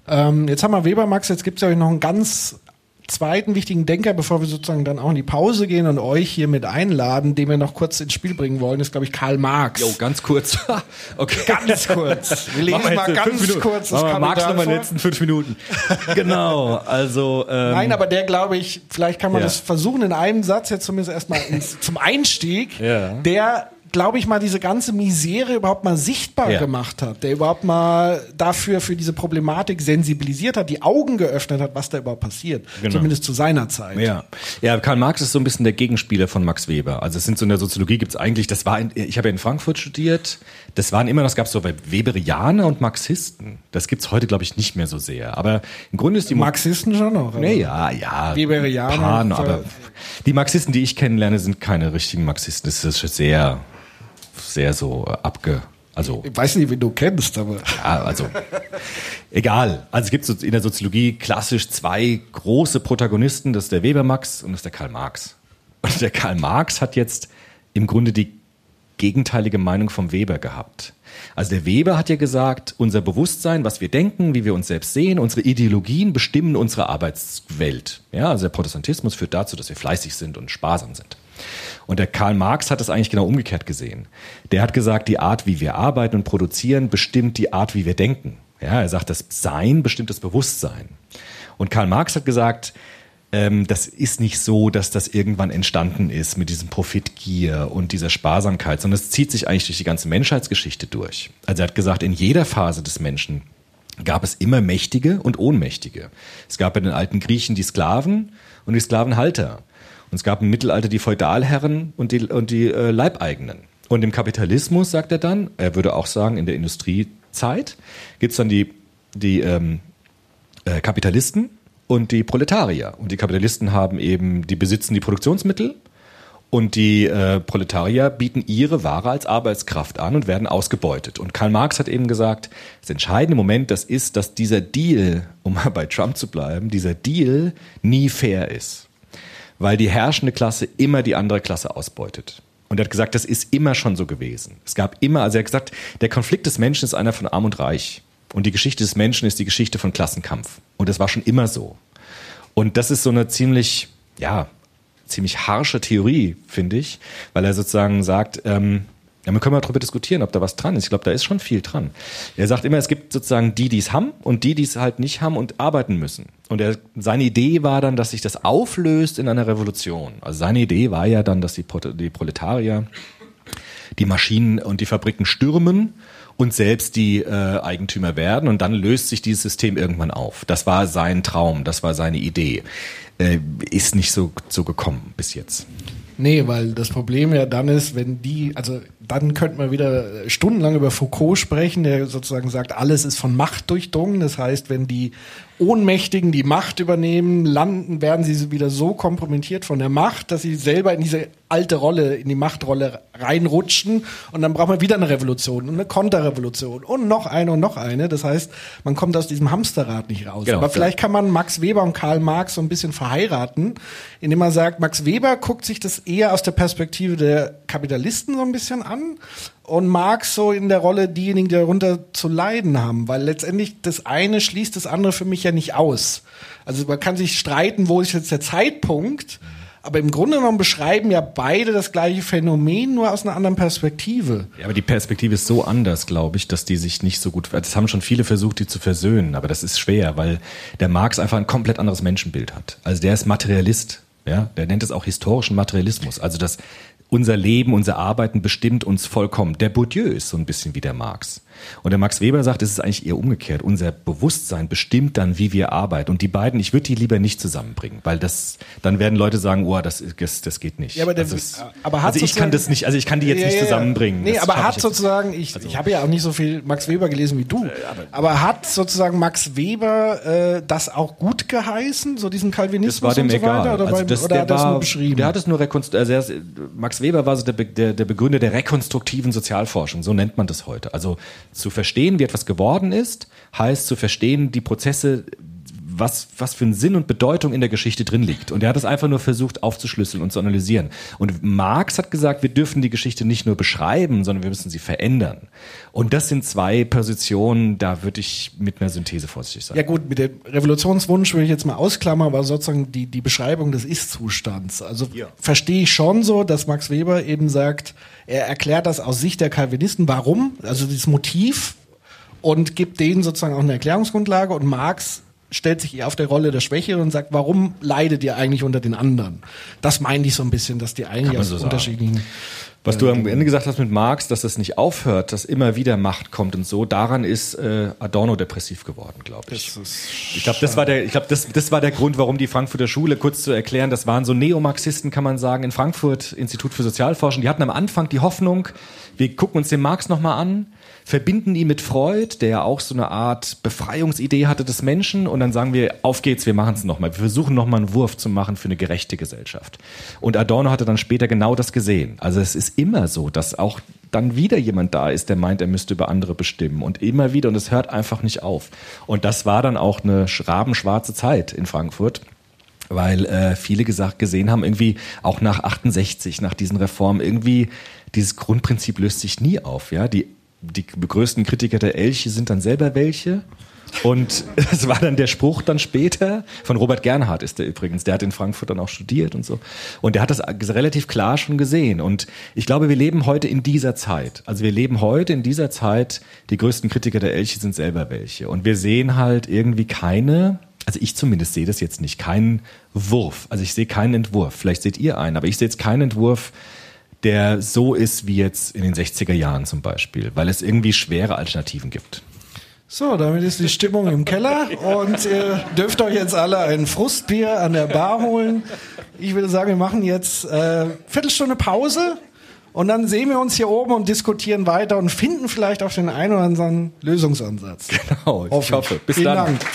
Ähm, jetzt haben wir Weber Max, jetzt gibt es ja noch einen ganz zweiten wichtigen Denker, bevor wir sozusagen dann auch in die Pause gehen und euch hier mit einladen, den wir noch kurz ins Spiel bringen wollen, ist, glaube ich, Karl Marx. Jo, ganz kurz. okay. Ganz kurz. Wir lesen mal ganz kurz das Marx nochmal in den letzten fünf Minuten. genau, also... Ähm, Nein, aber der, glaube ich, vielleicht kann man ja. das versuchen in einem Satz jetzt zumindest erstmal ins, zum Einstieg. Ja. Der glaube ich, mal diese ganze Misere überhaupt mal sichtbar ja. gemacht hat, der überhaupt mal dafür, für diese Problematik sensibilisiert hat, die Augen geöffnet hat, was da überhaupt passiert. Genau. Zumindest zu seiner Zeit. Ja. ja, Karl Marx ist so ein bisschen der Gegenspieler von Max Weber. Also es sind so in der Soziologie gibt es eigentlich, das war, in, ich habe ja in Frankfurt studiert, das waren immer, das gab es so Weberianer und Marxisten. Das gibt es heute, glaube ich, nicht mehr so sehr. Aber im Grunde ist die... Marxisten schon noch. Nee, ja, ja. Weberianer. Paar, aber die Marxisten, die ich kennenlerne, sind keine richtigen Marxisten. Das ist sehr sehr so abge, also. Ich weiß nicht, wie du kennst, aber. Ja, also. egal. Also es gibt so in der Soziologie klassisch zwei große Protagonisten. Das ist der Weber Max und das ist der Karl Marx. Und der Karl Marx hat jetzt im Grunde die gegenteilige Meinung vom Weber gehabt. Also der Weber hat ja gesagt, unser Bewusstsein, was wir denken, wie wir uns selbst sehen, unsere Ideologien bestimmen unsere Arbeitswelt. Ja, also der Protestantismus führt dazu, dass wir fleißig sind und sparsam sind. Und der Karl Marx hat es eigentlich genau umgekehrt gesehen. Der hat gesagt, die Art, wie wir arbeiten und produzieren, bestimmt die Art, wie wir denken. Ja, er sagt, das Sein bestimmt das Bewusstsein. Und Karl Marx hat gesagt, ähm, das ist nicht so, dass das irgendwann entstanden ist mit diesem Profitgier und dieser Sparsamkeit, sondern es zieht sich eigentlich durch die ganze Menschheitsgeschichte durch. Also er hat gesagt, in jeder Phase des Menschen gab es immer Mächtige und Ohnmächtige. Es gab bei den alten Griechen die Sklaven und die Sklavenhalter. Und es gab im Mittelalter die Feudalherren und die, und die äh, Leibeigenen. Und im Kapitalismus, sagt er dann, er würde auch sagen, in der Industriezeit, gibt es dann die, die ähm, äh, Kapitalisten und die Proletarier. Und die Kapitalisten haben eben, die besitzen die Produktionsmittel und die äh, Proletarier bieten ihre Ware als Arbeitskraft an und werden ausgebeutet. Und Karl Marx hat eben gesagt, das entscheidende Moment, das ist, dass dieser Deal, um mal bei Trump zu bleiben, dieser Deal nie fair ist. Weil die herrschende Klasse immer die andere Klasse ausbeutet. Und er hat gesagt, das ist immer schon so gewesen. Es gab immer, also er hat gesagt, der Konflikt des Menschen ist einer von Arm und Reich. Und die Geschichte des Menschen ist die Geschichte von Klassenkampf. Und das war schon immer so. Und das ist so eine ziemlich, ja, ziemlich harsche Theorie, finde ich, weil er sozusagen sagt, ähm, Ja, man kann mal darüber diskutieren, ob da was dran ist. Ich glaube, da ist schon viel dran. Er sagt immer, es gibt sozusagen die, die es haben und die, die es halt nicht haben und arbeiten müssen. Und er, seine Idee war dann, dass sich das auflöst in einer Revolution. Also seine Idee war ja dann, dass die, die Proletarier die Maschinen und die Fabriken stürmen und selbst die äh, Eigentümer werden und dann löst sich dieses System irgendwann auf. Das war sein Traum, das war seine Idee. Äh, ist nicht so, so gekommen bis jetzt. Nee, weil das Problem ja dann ist, wenn die, also dann könnte man wieder stundenlang über Foucault sprechen, der sozusagen sagt, alles ist von Macht durchdrungen. Das heißt, wenn die Ohnmächtigen die Macht übernehmen, landen, werden sie wieder so kompromittiert von der Macht, dass sie selber in diese alte Rolle, in die Machtrolle reinrutschen und dann braucht man wieder eine Revolution und eine Konterrevolution und noch eine und noch eine. Das heißt, man kommt aus diesem Hamsterrad nicht raus. Genau. Aber vielleicht kann man Max Weber und Karl Marx so ein bisschen verheiraten, indem man sagt, Max Weber guckt sich das eher aus der Perspektive der Kapitalisten so ein bisschen an und Marx so in der Rolle diejenigen, die darunter zu leiden haben, weil letztendlich das eine schließt das andere für mich ja nicht aus. Also man kann sich streiten, wo ist jetzt der Zeitpunkt, aber im Grunde genommen beschreiben ja beide das gleiche Phänomen, nur aus einer anderen Perspektive. Ja, aber die Perspektive ist so anders, glaube ich, dass die sich nicht so gut. Das haben schon viele versucht, die zu versöhnen, aber das ist schwer, weil der Marx einfach ein komplett anderes Menschenbild hat. Also der ist Materialist, ja, der nennt es auch historischen Materialismus. Also das unser Leben, unser Arbeiten bestimmt uns vollkommen. Der Bourdieu ist so ein bisschen wie der Marx. Und der Max Weber sagt, es ist eigentlich eher umgekehrt. Unser Bewusstsein bestimmt dann, wie wir arbeiten. Und die beiden, ich würde die lieber nicht zusammenbringen, weil das, dann werden Leute sagen, oh, das, das, das geht nicht. Ja, aber, also, es, aber also ich kann das nicht, also ich kann die jetzt Ja, nicht zusammenbringen. Nee, Das aber hat ich sozusagen, ich, Also- ich habe ja auch nicht so viel Max Weber gelesen wie du, aber, hat sozusagen Max Weber äh, das auch gut geheißen, so diesen Das Calvinismus war dem und so egal. weiter? Oder, also beim- das, oder der, hat er das nur beschrieben? der hat es nur rekonstruiert. Also Max Weber war so der, der, der Begründer der rekonstruktiven Sozialforschung. So nennt man das heute. Also zu verstehen, wie etwas geworden ist, heißt zu verstehen, die Prozesse, was, was für ein Sinn und Bedeutung in der Geschichte drin liegt. Und er hat es einfach nur versucht aufzuschlüsseln und zu analysieren. Und Marx hat gesagt, wir dürfen die Geschichte nicht nur beschreiben, sondern wir müssen sie verändern. Und das sind zwei Positionen, da würde ich mit einer Synthese vorsichtig sein. Ja gut, mit dem Revolutionswunsch will ich jetzt mal ausklammern, aber sozusagen die, die Beschreibung des Ist-Zustands. Also verstehe ich schon so, dass Max Weber eben sagt, er erklärt das aus Sicht der Calvinisten, warum, also dieses Motiv und gibt denen sozusagen auch eine Erklärungsgrundlage und Marx stellt sich eher auf der Rolle der Schwächeren und sagt, warum leidet ihr eigentlich unter den anderen? Das meine ich so ein bisschen, dass die eigentlich aus so unterschiedlichen Was du am Ende gesagt hast mit Marx, dass das nicht aufhört, dass immer wieder Macht kommt und so, daran ist äh, Adorno depressiv geworden, glaube ich. ich glaube, das war der, ich glaube, das, das war der Grund, warum die Frankfurter Schule, kurz zu erklären, das waren so Neomarxisten, kann man sagen, in Frankfurt, Institut für Sozialforschung. Die hatten am Anfang die Hoffnung, wir gucken uns den Marx nochmal an, verbinden ihn mit Freud, der ja auch so eine Art Befreiungsidee hatte des Menschen, und dann sagen wir, auf geht's, wir machen es nochmal. Wir versuchen nochmal einen Wurf zu machen für eine gerechte Gesellschaft. Und Adorno hatte dann später genau das gesehen. Also es ist immer so, dass auch dann wieder jemand da ist, der meint, er müsste über andere bestimmen. Und immer wieder, und es hört einfach nicht auf. Und das war dann auch eine rabenschwarze Zeit in Frankfurt weil äh, viele gesagt gesehen haben, irgendwie auch nach 68, nach diesen Reformen, irgendwie dieses Grundprinzip löst sich nie auf. Ja, die die größten Kritiker der Elche sind dann selber welche. Und das war dann der Spruch dann später von Robert Gernhardt ist der übrigens. Der hat in Frankfurt dann auch studiert und so. Und der hat das relativ klar schon gesehen. Und ich glaube, wir leben heute in dieser Zeit. Also wir leben heute in dieser Zeit. Die größten Kritiker der Elche sind selber welche. Und wir sehen halt irgendwie keine, also ich zumindest sehe das jetzt nicht, keinen Wurf. Also ich sehe keinen Entwurf. Vielleicht seht ihr einen, aber ich sehe jetzt keinen Entwurf, der so ist wie jetzt in den 60er Jahren zum Beispiel, weil es irgendwie schwere Alternativen gibt. So, damit ist die Stimmung im Keller und ihr dürft euch jetzt alle ein Frustbier an der Bar holen. Ich würde sagen, wir machen jetzt äh, Viertelstunde Pause und dann sehen wir uns hier oben und diskutieren weiter und finden vielleicht auch den einen oder anderen Lösungsansatz. Genau, ich hoffe. Bis Vielen dann. Dank.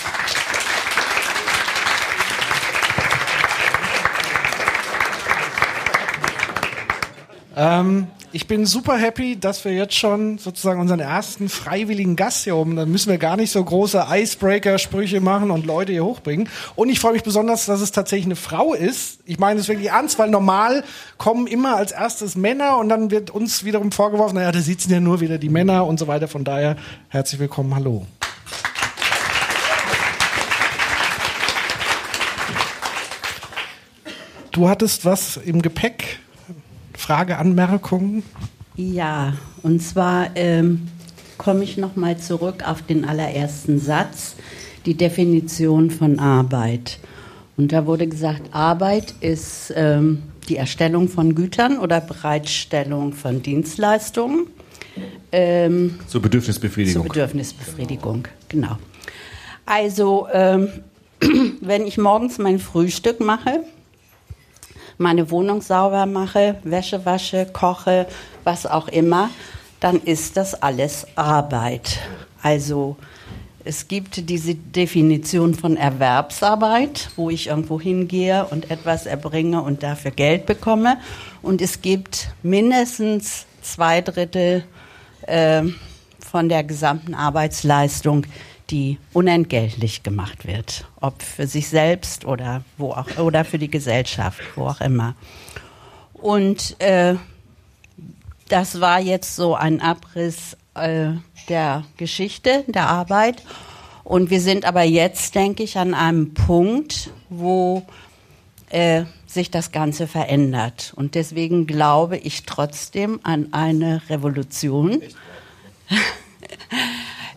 Ähm, ich bin super happy, dass wir jetzt schon sozusagen unseren ersten freiwilligen Gast hier oben, dann müssen wir gar nicht so große Icebreaker-Sprüche machen und Leute hier hochbringen. Und ich freue mich besonders, dass es tatsächlich eine Frau ist. Ich meine es wirklich ernst, weil normal kommen immer als erstes Männer und dann wird uns wiederum vorgeworfen, naja, da sitzen ja nur wieder die Männer und so weiter. Von daher herzlich willkommen, hallo. Du hattest was im Gepäck? Frage, Anmerkung? Ja, und zwar ähm, komme ich nochmal zurück auf den allerersten Satz, die Definition von Arbeit. Und da wurde gesagt, Arbeit ist ähm, die Erstellung von Gütern oder Bereitstellung von Dienstleistungen. Ähm, Zur Bedürfnisbefriedigung. Zur Bedürfnisbefriedigung, genau. Also, ähm, wenn ich morgens mein Frühstück mache, meine Wohnung sauber mache, Wäsche wasche, koche, was auch immer, dann ist das alles Arbeit. Also es gibt diese Definition von Erwerbsarbeit, wo ich irgendwo hingehe und etwas erbringe und dafür Geld bekomme. Und es gibt mindestens zwei Drittel äh, von der gesamten Arbeitsleistung, die unentgeltlich gemacht wird, ob für sich selbst oder wo auch oder für die Gesellschaft, wo auch immer. Und äh, das war jetzt so ein Abriss äh, der Geschichte der Arbeit. Und wir sind aber jetzt, denke ich, an einem Punkt, wo äh, sich das Ganze verändert. Und deswegen glaube ich trotzdem an eine Revolution.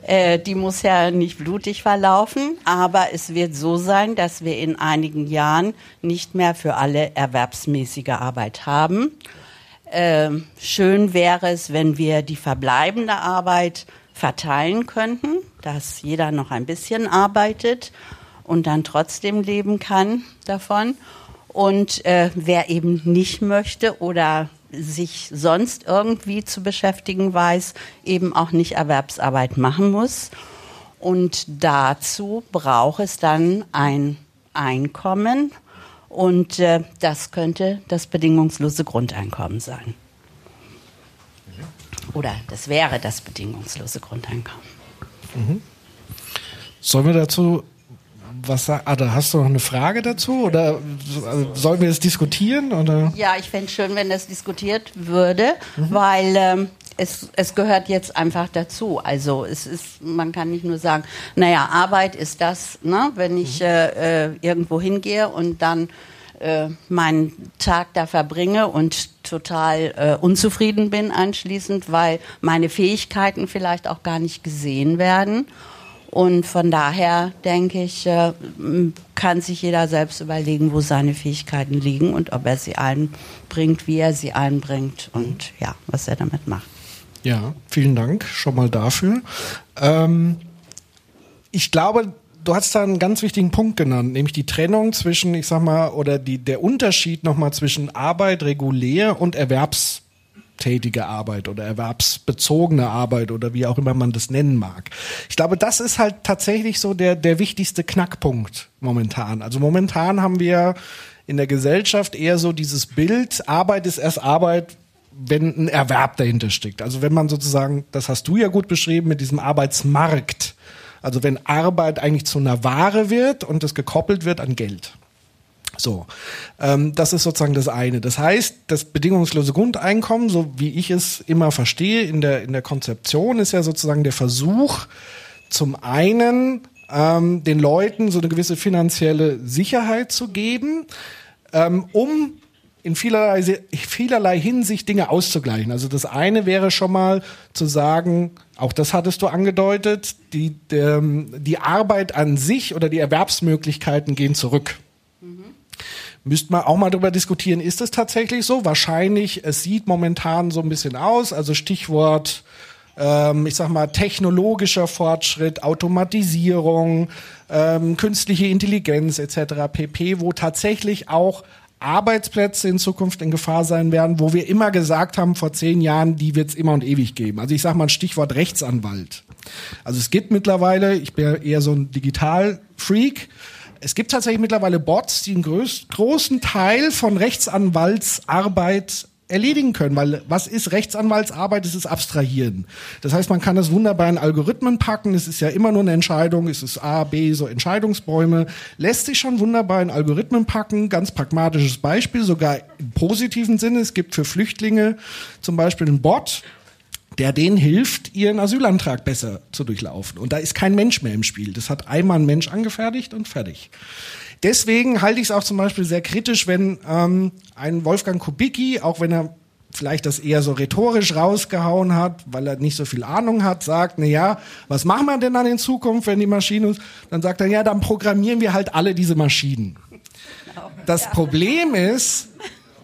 Äh, die muss ja nicht blutig verlaufen, aber es wird so sein, dass wir in einigen Jahren nicht mehr für alle erwerbsmäßige Arbeit haben. Äh, schön wäre es, wenn wir die verbleibende Arbeit verteilen könnten, dass jeder noch ein bisschen arbeitet und dann trotzdem leben kann davon. Und äh, wer eben nicht möchte oder sich sonst irgendwie zu beschäftigen weiß, eben auch nicht Erwerbsarbeit machen muss. Und dazu braucht es dann ein Einkommen und äh, das könnte das bedingungslose Grundeinkommen sein. Oder das wäre das bedingungslose Grundeinkommen. Mhm. Sollen wir dazu was? Ah, da hast du noch eine Frage dazu? Oder sollen wir das diskutieren? Oder? Ja, ich fände es schön, wenn das diskutiert würde, mhm. weil ähm, es, es gehört jetzt einfach dazu. Also es ist, man kann nicht nur sagen, naja, Arbeit ist das, ne? wenn ich mhm. äh, äh, irgendwo hingehe und dann äh, meinen Tag da verbringe und total äh, unzufrieden bin anschließend, weil meine Fähigkeiten vielleicht auch gar nicht gesehen werden. Und von daher denke ich, äh, kann sich jeder selbst überlegen, wo seine Fähigkeiten liegen und ob er sie einbringt, wie er sie einbringt und ja, was er damit macht. Ja, vielen Dank schon mal dafür. Ähm, ich glaube, du hast da einen ganz wichtigen Punkt genannt, nämlich die Trennung zwischen, ich sag mal, oder die, der Unterschied nochmal zwischen Arbeit regulär und Erwerbs tätige Arbeit oder erwerbsbezogene Arbeit oder wie auch immer man das nennen mag. Ich glaube, das ist halt tatsächlich so der, der wichtigste Knackpunkt momentan. Also momentan haben wir in der Gesellschaft eher so dieses Bild, Arbeit ist erst Arbeit, wenn ein Erwerb dahinter steckt. Also wenn man sozusagen, das hast du ja gut beschrieben mit diesem Arbeitsmarkt. Also wenn Arbeit eigentlich zu einer Ware wird und das gekoppelt wird an Geld. So, ähm, das ist sozusagen das eine. Das heißt, das bedingungslose Grundeinkommen, so wie ich es immer verstehe in der in der Konzeption, ist ja sozusagen der Versuch, zum einen ähm, den Leuten so eine gewisse finanzielle Sicherheit zu geben, ähm, um in vielerlei, vielerlei Hinsicht Dinge auszugleichen. Also das eine wäre schon mal zu sagen, auch das hattest du angedeutet, die, der, die Arbeit an sich oder die Erwerbsmöglichkeiten gehen zurück. Müsste man auch mal darüber diskutieren, ist es tatsächlich so? Wahrscheinlich, es sieht momentan so ein bisschen aus, also Stichwort, ähm, ich sag mal, technologischer Fortschritt, Automatisierung, ähm, künstliche Intelligenz etc. pp, wo tatsächlich auch Arbeitsplätze in Zukunft in Gefahr sein werden, wo wir immer gesagt haben, vor zehn Jahren, die wird es immer und ewig geben. Also ich sage mal ein Stichwort Rechtsanwalt. Also es gibt mittlerweile, ich bin eher so ein Digital-Freak, es gibt tatsächlich mittlerweile Bots, die einen größ, großen Teil von Rechtsanwaltsarbeit erledigen können, weil was ist Rechtsanwaltsarbeit? Es ist Abstrahieren. Das heißt, man kann das wunderbar in Algorithmen packen. Es ist ja immer nur eine Entscheidung. Es ist A, B, so Entscheidungsbäume. Lässt sich schon wunderbar in Algorithmen packen. Ganz pragmatisches Beispiel, sogar im positiven Sinne. Es gibt für Flüchtlinge zum Beispiel einen Bot, der denen hilft, ihren Asylantrag besser zu durchlaufen. Und da ist kein Mensch mehr im Spiel. Das hat einmal ein Mensch angefertigt und fertig. Deswegen halte ich es auch zum Beispiel sehr kritisch, wenn ähm, ein Wolfgang Kubicki, auch wenn er vielleicht das eher so rhetorisch rausgehauen hat, weil er nicht so viel Ahnung hat, sagt, na ja, was machen wir denn dann in Zukunft, wenn die Maschinen, dann sagt er, ja, dann programmieren wir halt alle diese Maschinen. Das Problem ist,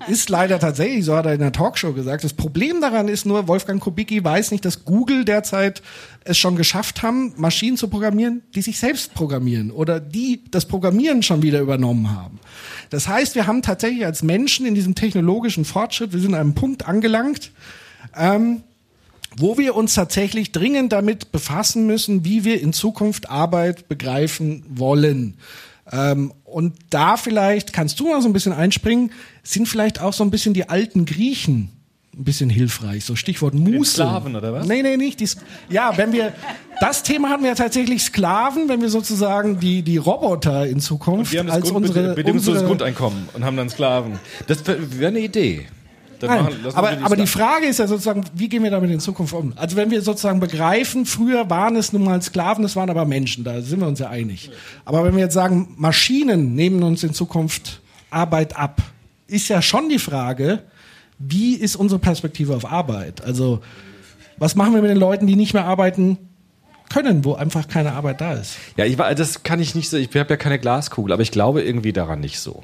ist leider tatsächlich, so hat er in der Talkshow gesagt. Das Problem daran ist nur, Wolfgang Kubicki weiß nicht, dass Google derzeit es schon geschafft haben, Maschinen zu programmieren, die sich selbst programmieren oder die das Programmieren schon wieder übernommen haben. Das heißt, wir haben tatsächlich als Menschen in diesem technologischen Fortschritt, wir sind an einem Punkt angelangt, ähm, wo wir uns tatsächlich dringend damit befassen müssen, wie wir in Zukunft Arbeit begreifen wollen. Ähm, und da vielleicht, kannst du mal so ein bisschen einspringen, sind vielleicht auch so ein bisschen die alten Griechen ein bisschen hilfreich. So Stichwort Muße. Sklaven, oder was? Nee, nee, nicht. Die, Sk- ja, wenn wir, das Thema hatten wir ja tatsächlich Sklaven, wenn wir sozusagen die, die Roboter in Zukunft Die haben das als Grund, unsere, bedingungsloses unsere Grundeinkommen und haben dann Sklaven. Das wäre eine Idee. Machen- aber, aber die. Frage ist ja sozusagen, wie gehen wir damit in Zukunft um? Also wenn wir sozusagen begreifen, früher waren es nun mal Sklaven, es waren aber Menschen, da sind wir uns ja einig. Aber wenn wir jetzt sagen, Maschinen nehmen uns in Zukunft Arbeit ab, ist ja schon die Frage, wie ist unsere Perspektive auf Arbeit? Also was machen wir mit den Leuten, die nicht mehr arbeiten können, wo einfach keine Arbeit da ist? Ja, ich war, das kann ich nicht so, ich habe ja keine Glaskugel, aber ich glaube irgendwie daran nicht so.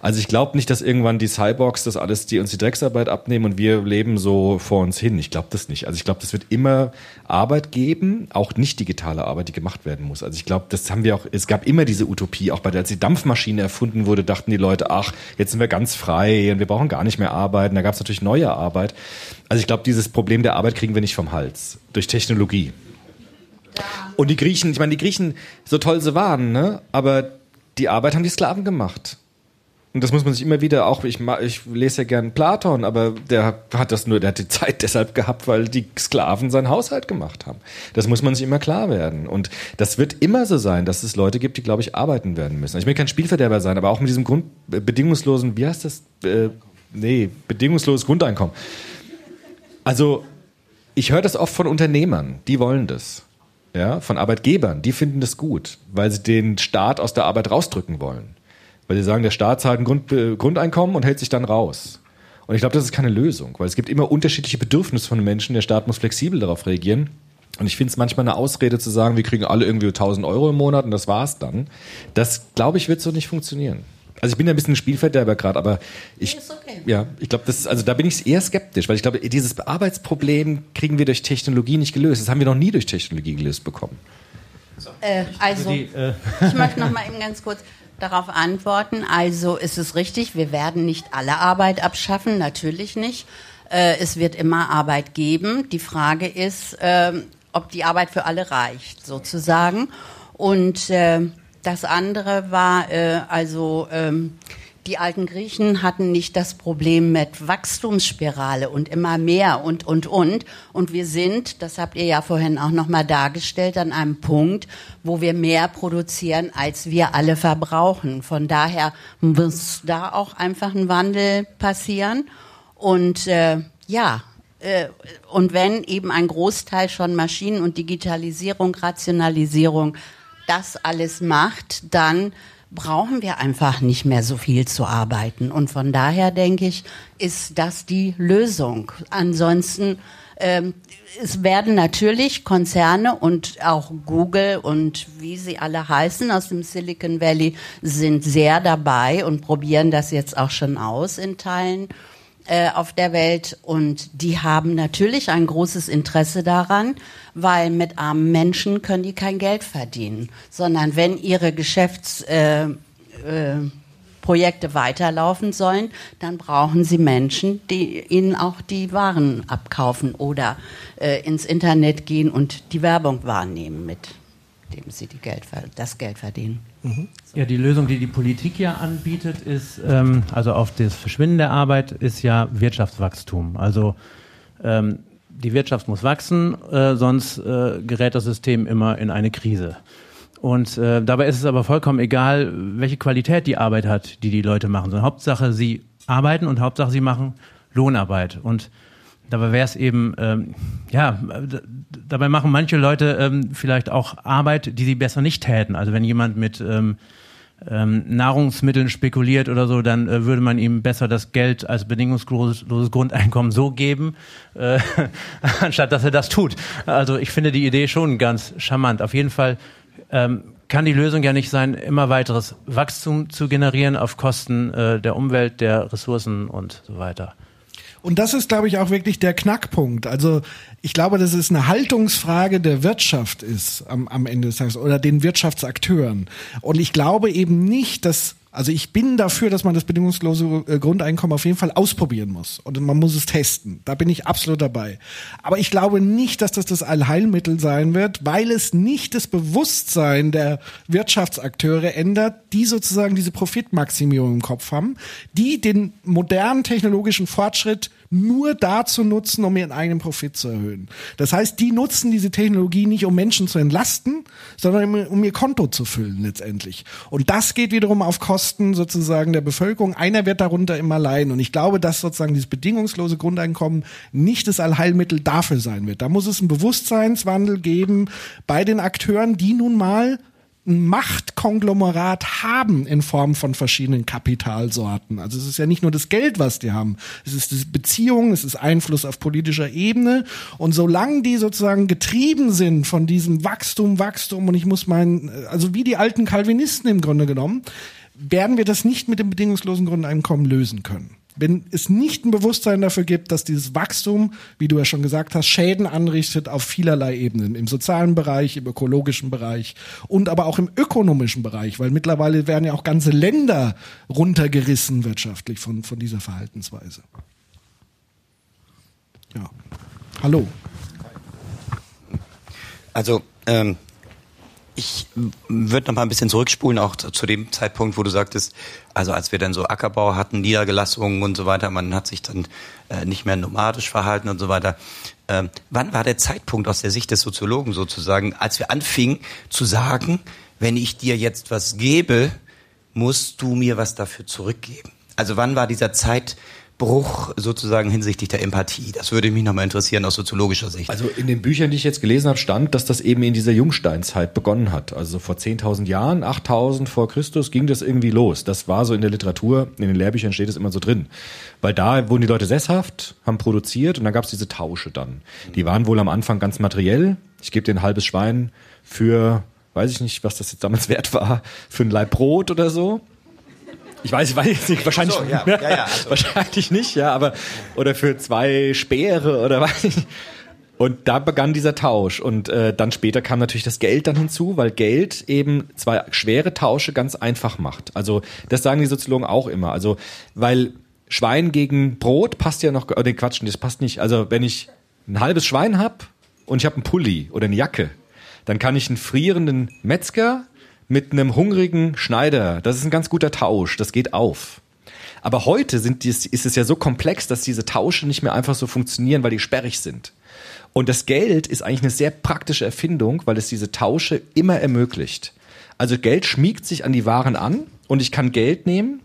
Also ich glaube nicht, dass irgendwann die Cyborgs das alles, die uns die Drecksarbeit abnehmen und wir leben so vor uns hin. Ich glaube das nicht. Also ich glaube, das wird immer Arbeit geben, auch nicht digitale Arbeit, die gemacht werden muss. Also ich glaube, das haben wir auch, es gab immer diese Utopie, auch bei der, als die Dampfmaschine erfunden wurde, dachten die Leute, ach, jetzt sind wir ganz frei und wir brauchen gar nicht mehr arbeiten. Da gab es natürlich neue Arbeit. Also ich glaube, dieses Problem der Arbeit kriegen wir nicht vom Hals. Durch Technologie. Und die Griechen, ich meine, die Griechen, so toll sie waren, ne? aber die Arbeit haben die Sklaven gemacht. Und das muss man sich immer wieder auch, ich, ich lese ja gern Platon, aber der hat das nur, der hat die Zeit deshalb gehabt, weil die Sklaven seinen Haushalt gemacht haben. Das muss man sich immer klar werden. Und das wird immer so sein, dass es Leute gibt, die, glaube ich, arbeiten werden müssen. Ich will kein Spielverderber sein, aber auch mit diesem Grund, äh, bedingungslosen, wie heißt das? Äh, nee, bedingungsloses Grundeinkommen. Also, ich höre das oft von Unternehmern, die wollen das. Ja, von Arbeitgebern, die finden das gut, weil sie den Staat aus der Arbeit rausdrücken wollen. Weil sie sagen, der Staat zahlt ein Grund, äh, Grundeinkommen und hält sich dann raus. Und ich glaube, das ist keine Lösung, weil es gibt immer unterschiedliche Bedürfnisse von Menschen. Der Staat muss flexibel darauf reagieren. Und ich finde es manchmal eine Ausrede zu sagen, wir kriegen alle irgendwie 1000 Euro im Monat und das war's dann. Das, glaube ich, wird so nicht funktionieren. Also ich bin ja ein bisschen ein Spielverderber gerade, aber ich, ja, ich glaube, das ist, also da bin ich eher skeptisch, weil ich glaube, dieses Arbeitsproblem kriegen wir durch Technologie nicht gelöst. Das haben wir noch nie durch Technologie gelöst bekommen. Äh, also, die, äh, ich möchte noch mal eben ganz kurz darauf antworten. Also, ist es richtig, wir werden nicht alle Arbeit abschaffen, natürlich nicht. Äh, es wird immer Arbeit geben. Die Frage ist, ähm, ob die Arbeit für alle reicht, sozusagen. Und äh, das andere war, äh, also ähm, die alten Griechen hatten nicht das Problem mit Wachstumsspirale und immer mehr und, und, und. Und wir sind, das habt ihr ja vorhin auch nochmal dargestellt, an einem Punkt, wo wir mehr produzieren, als wir alle verbrauchen. Von daher muss da auch einfach ein Wandel passieren. Und äh, ja, äh, und wenn eben ein Großteil schon Maschinen und Digitalisierung, Rationalisierung, das alles macht, dann brauchen wir einfach nicht mehr so viel zu arbeiten. Und von daher denke ich, ist das die Lösung. Ansonsten, ähm, es werden natürlich Konzerne und auch Google und wie sie alle heißen aus dem Silicon Valley sind sehr dabei und probieren das jetzt auch schon aus in Teilen äh, auf der Welt. Und die haben natürlich ein großes Interesse daran, weil mit armen Menschen können die kein Geld verdienen, sondern wenn ihre Geschäftsprojekte äh, äh, weiterlaufen sollen, dann brauchen sie Menschen, die ihnen auch die Waren abkaufen oder äh, ins Internet gehen und die Werbung wahrnehmen, mit dem sie die Geld, das Geld verdienen. Ja, die Lösung, die die Politik ja anbietet, ist, ähm, also auf das Verschwinden der Arbeit, ist ja Wirtschaftswachstum. Also ähm, die Wirtschaft muss wachsen, äh, sonst äh, gerät das System immer in eine Krise. Und äh, dabei ist es aber vollkommen egal, welche Qualität die Arbeit hat, die die Leute machen. Sondern Hauptsache, sie arbeiten und Hauptsache, sie machen Lohnarbeit. Und dabei wäre es eben, ähm, ja, dabei machen manche Leute ähm, vielleicht auch Arbeit, die sie besser nicht täten. Also wenn jemand mit ähm, ähm, Nahrungsmitteln spekuliert oder so, dann äh, würde man ihm besser das Geld als bedingungsloses Grundeinkommen so geben, äh, anstatt dass er das tut. Also ich finde die Idee schon ganz charmant. Auf jeden Fall ähm, kann die Lösung ja nicht sein, immer weiteres Wachstum zu generieren auf Kosten äh, der Umwelt, der Ressourcen und so weiter. Und das ist, glaube ich, auch wirklich der Knackpunkt. Also ich glaube, dass es eine Haltungsfrage der Wirtschaft ist am, am Ende des Tages oder den Wirtschaftsakteuren. Und ich glaube eben nicht, dass also ich bin dafür, dass man das bedingungslose äh, Grundeinkommen auf jeden Fall ausprobieren muss und man muss es testen. Da bin ich absolut dabei. Aber ich glaube nicht, dass das das Allheilmittel sein wird, weil es nicht das Bewusstsein der Wirtschaftsakteure ändert, die sozusagen diese Profitmaximierung im Kopf haben, die den modernen technologischen Fortschritt nur dazu nutzen, um ihren eigenen Profit zu erhöhen. Das heißt, die nutzen diese Technologie nicht, um Menschen zu entlasten, sondern um ihr Konto zu füllen letztendlich. Und das geht wiederum auf Kosten sozusagen der Bevölkerung. Einer wird darunter immer leiden. Und ich glaube, dass sozusagen dieses bedingungslose Grundeinkommen nicht das Allheilmittel dafür sein wird. Da muss es einen Bewusstseinswandel geben bei den Akteuren, die nun mal Machtkonglomerat haben in Form von verschiedenen Kapitalsorten. Also es ist ja nicht nur das Geld, was die haben. Es ist die Beziehung, es ist Einfluss auf politischer Ebene. Und solange die sozusagen getrieben sind von diesem Wachstum, Wachstum, und ich muss meinen, also wie die alten Calvinisten im Grunde genommen, werden wir das nicht mit dem bedingungslosen Grundeinkommen lösen können wenn es nicht ein Bewusstsein dafür gibt, dass dieses Wachstum, wie du ja schon gesagt hast, Schäden anrichtet auf vielerlei Ebenen, im sozialen Bereich, im ökologischen Bereich und aber auch im ökonomischen Bereich, weil mittlerweile werden ja auch ganze Länder runtergerissen wirtschaftlich von, von dieser Verhaltensweise. Ja. Hallo. Also, ähm, ich würde noch mal ein bisschen zurückspulen, auch zu dem Zeitpunkt, wo du sagtest, also als wir dann so Ackerbau hatten, Niedergelassungen und so weiter, man hat sich dann äh, nicht mehr nomadisch verhalten und so weiter. Ähm, wann war der Zeitpunkt aus der Sicht des Soziologen sozusagen, als wir anfingen zu sagen, wenn ich dir jetzt was gebe, musst du mir was dafür zurückgeben? Also wann war dieser Zeit, Bruch sozusagen hinsichtlich der Empathie? Das würde mich nochmal interessieren aus soziologischer Sicht. Also in den Büchern, die ich jetzt gelesen habe, stand, dass das eben in dieser Jungsteinzeit begonnen hat. Also vor 10.000 Jahren, 8.000 vor Christus ging das irgendwie los. Das war so in der Literatur, in den Lehrbüchern steht es immer so drin. Weil da wurden die Leute sesshaft, haben produziert und dann gab es diese Tausche dann. Die waren wohl am Anfang ganz materiell. Ich gebe dir ein halbes Schwein für, weiß ich nicht, was das jetzt damals wert war, für ein Leib Brot oder so. Ich weiß, ich weiß jetzt nicht, wahrscheinlich, so, ja. Ja, ja, also. wahrscheinlich nicht, ja, aber oder für zwei Speere oder ich. Und da begann dieser Tausch und äh, dann später kam natürlich das Geld dann hinzu, weil Geld eben zwei schwere Tausche ganz einfach macht. Also das sagen die Soziologen auch immer. Also weil Schwein gegen Brot passt ja noch, oder oh, Quatsch, das passt nicht. Also wenn ich ein halbes Schwein hab und ich habe einen Pulli oder eine Jacke, dann kann ich einen frierenden Metzger mit einem hungrigen Schneider, das ist ein ganz guter Tausch, das geht auf. Aber heute sind die, ist es ja so komplex, dass diese Tausche nicht mehr einfach so funktionieren, weil die sperrig sind. Und das Geld ist eigentlich eine sehr praktische Erfindung, weil es diese Tausche immer ermöglicht. Also Geld schmiegt sich an die Waren an und ich kann Geld nehmen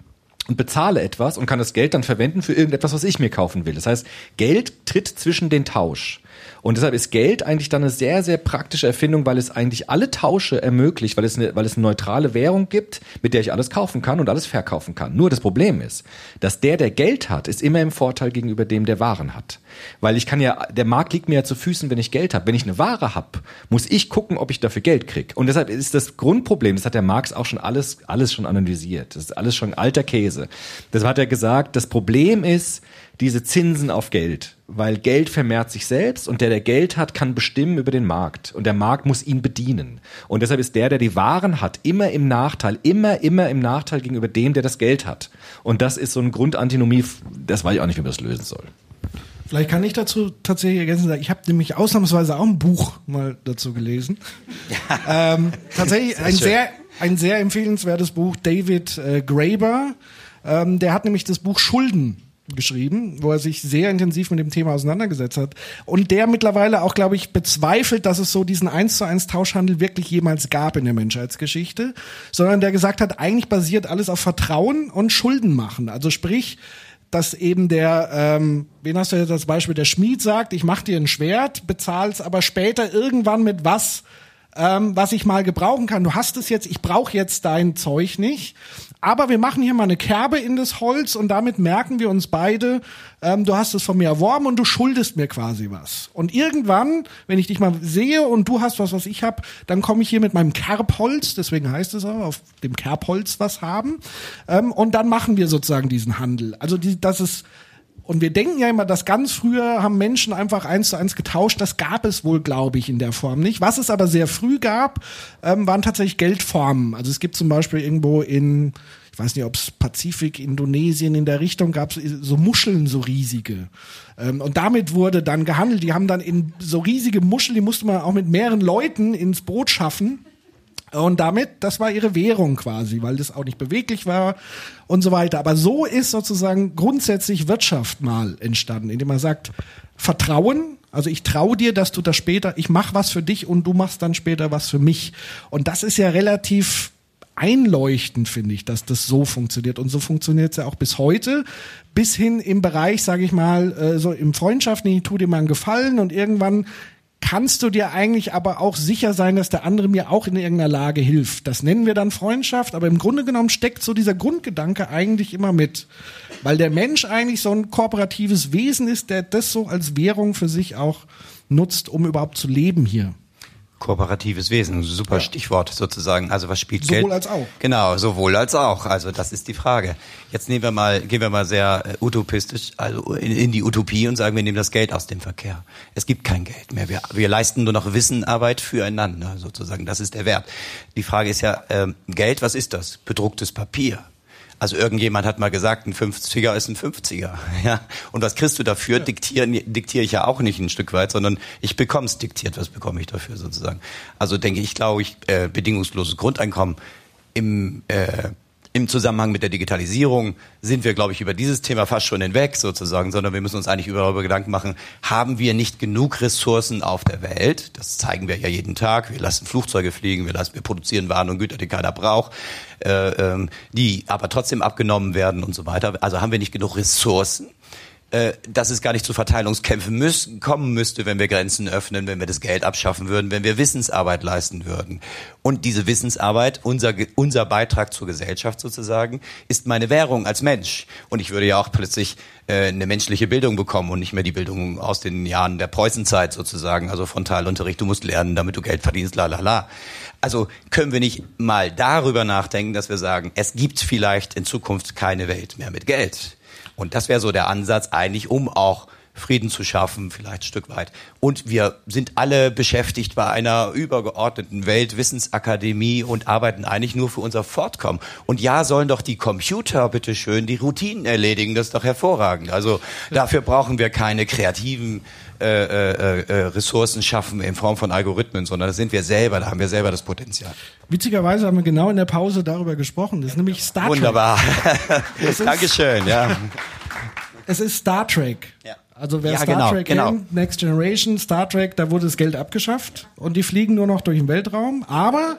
und bezahle etwas und kann das Geld dann verwenden für irgendetwas, was ich mir kaufen will. Das heißt, Geld tritt zwischen den Tausch. Und deshalb ist Geld eigentlich dann eine sehr, sehr praktische Erfindung, weil es eigentlich alle Tausche ermöglicht, weil es eine, weil es eine neutrale Währung gibt, mit der ich alles kaufen kann und alles verkaufen kann. Nur das Problem ist, dass der, der Geld hat, ist immer im Vorteil gegenüber dem, der Waren hat. Weil ich kann ja, der Markt liegt mir ja zu Füßen, wenn ich Geld habe. Wenn ich eine Ware habe, muss ich gucken, ob ich dafür Geld kriege. Und deshalb ist das Grundproblem, das hat der Marx auch schon alles, alles schon analysiert. Das ist alles schon alter Käse. Das hat er gesagt, das Problem ist, diese Zinsen auf Geld, weil Geld vermehrt sich selbst und der, der Geld hat, kann bestimmen über den Markt und der Markt muss ihn bedienen. Und deshalb ist der, der die Waren hat, immer im Nachteil, immer, immer im Nachteil gegenüber dem, der das Geld hat. Und das ist so ein Grundantinomie, das weiß ich auch nicht, wie man das lösen soll. Vielleicht kann ich dazu tatsächlich ergänzen, ich habe nämlich ausnahmsweise auch ein Buch mal dazu gelesen. Ja. Ähm, tatsächlich ein sehr, ein sehr empfehlenswertes Buch, David äh, Graeber. Ähm, der hat nämlich das Buch Schulden geschrieben, wo er sich sehr intensiv mit dem Thema auseinandergesetzt hat und der mittlerweile auch, glaube ich, bezweifelt, dass es so diesen eins zu eins Tauschhandel wirklich jemals gab in der Menschheitsgeschichte, sondern der gesagt hat, eigentlich basiert alles auf Vertrauen und Schulden machen. Also sprich, dass eben der, ähm, wen hast du jetzt als Beispiel, der Schmied sagt, ich mach dir ein Schwert, bezahlst aber später irgendwann mit was ähm, was ich mal gebrauchen kann. Du hast es jetzt, ich brauche jetzt dein Zeug nicht. Aber wir machen hier mal eine Kerbe in das Holz und damit merken wir uns beide, ähm, du hast es von mir erworben und du schuldest mir quasi was. Und irgendwann, wenn ich dich mal sehe und du hast was, was ich habe, dann komme ich hier mit meinem Kerbholz, deswegen heißt es auch, auf dem Kerbholz was haben. Ähm, und dann machen wir sozusagen diesen Handel. Also die, das ist und wir denken ja immer, dass ganz früher haben Menschen einfach eins zu eins getauscht. Das gab es wohl, glaube ich, in der Form nicht. Was es aber sehr früh gab, ähm, waren tatsächlich Geldformen. Also es gibt zum Beispiel irgendwo in, ich weiß nicht, ob es Pazifik, Indonesien in der Richtung gab, so Muscheln, so riesige. Ähm, und damit wurde dann gehandelt. Die haben dann in so riesige Muscheln, die musste man auch mit mehreren Leuten ins Boot schaffen. Und damit, das war ihre Währung quasi, weil das auch nicht beweglich war und so weiter. Aber so ist sozusagen grundsätzlich Wirtschaft mal entstanden, indem man sagt, Vertrauen, also ich traue dir, dass du das später, ich mache was für dich und du machst dann später was für mich. Und das ist ja relativ einleuchtend, finde ich, dass das so funktioniert. Und so funktioniert es ja auch bis heute, bis hin im Bereich, sage ich mal, äh, so im Freundschaften, ich tu dir mal einen Gefallen und irgendwann kannst du dir eigentlich aber auch sicher sein, dass der andere mir auch in irgendeiner Lage hilft. Das nennen wir dann Freundschaft, aber im Grunde genommen steckt so dieser Grundgedanke eigentlich immer mit. Weil der Mensch eigentlich so ein kooperatives Wesen ist, der das so als Währung für sich auch nutzt, um überhaupt zu leben hier. Kooperatives Wesen, super Stichwort sozusagen. Also was spielt Sowohl Geld? als auch. Genau, sowohl als auch. Also das ist die Frage. Jetzt nehmen wir mal, gehen wir mal sehr äh, utopistisch, also in, in die Utopie und sagen, wir nehmen das Geld aus dem Verkehr. Es gibt kein Geld mehr. Wir, wir leisten nur noch Wissenarbeit füreinander sozusagen. Das ist der Wert. Die Frage ist ja, ähm, Geld, was ist das? Bedrucktes Papier. Also irgendjemand hat mal gesagt, ein 50er ist ein 50er. Ja? Und was kriegst du dafür? Diktieren, diktiere ich ja auch nicht ein Stück weit, sondern ich bekomme es diktiert. Was bekomme ich dafür sozusagen? Also denke ich, glaube ich, äh, bedingungsloses Grundeinkommen im äh, im Zusammenhang mit der Digitalisierung sind wir, glaube ich, über dieses Thema fast schon hinweg sozusagen, sondern wir müssen uns eigentlich darüber Gedanken machen, haben wir nicht genug Ressourcen auf der Welt? Das zeigen wir ja jeden Tag. Wir lassen Flugzeuge fliegen, wir, lassen, wir produzieren Waren und Güter, die keiner braucht, äh, ähm, die aber trotzdem abgenommen werden und so weiter. Also haben wir nicht genug Ressourcen? Äh, dass es gar nicht zu Verteilungskämpfen müssen, kommen müsste, wenn wir Grenzen öffnen, wenn wir das Geld abschaffen würden, wenn wir Wissensarbeit leisten würden. Und diese Wissensarbeit, unser, unser Beitrag zur Gesellschaft sozusagen, ist meine Währung als Mensch. Und ich würde ja auch plötzlich äh, eine menschliche Bildung bekommen und nicht mehr die Bildung aus den Jahren der Preußenzeit sozusagen, also Frontalunterricht, du musst lernen, damit du Geld verdienst, la la la. Also können wir nicht mal darüber nachdenken, dass wir sagen, es gibt vielleicht in Zukunft keine Welt mehr mit Geld. Und das wäre so der Ansatz eigentlich, um auch Frieden zu schaffen, vielleicht ein Stück weit. Und wir sind alle beschäftigt bei einer übergeordneten Weltwissensakademie und arbeiten eigentlich nur für unser Fortkommen. Und ja, sollen doch die Computer bitte schön die Routinen erledigen, das ist doch hervorragend. Also dafür brauchen wir keine kreativen äh, äh, äh, Ressourcen schaffen in Form von Algorithmen, sondern das sind wir selber, da haben wir selber das Potenzial. Witzigerweise haben wir genau in der Pause darüber gesprochen. Das ist nämlich Star Trek. Wunderbar. Ist- Dankeschön, ja. Es ist Star Trek. Ja. Also wer Ja, Star genau, Trek genau. kennt, Next Generation, Star Trek, da wurde das Geld abgeschafft und die fliegen nur noch durch den Weltraum. Aber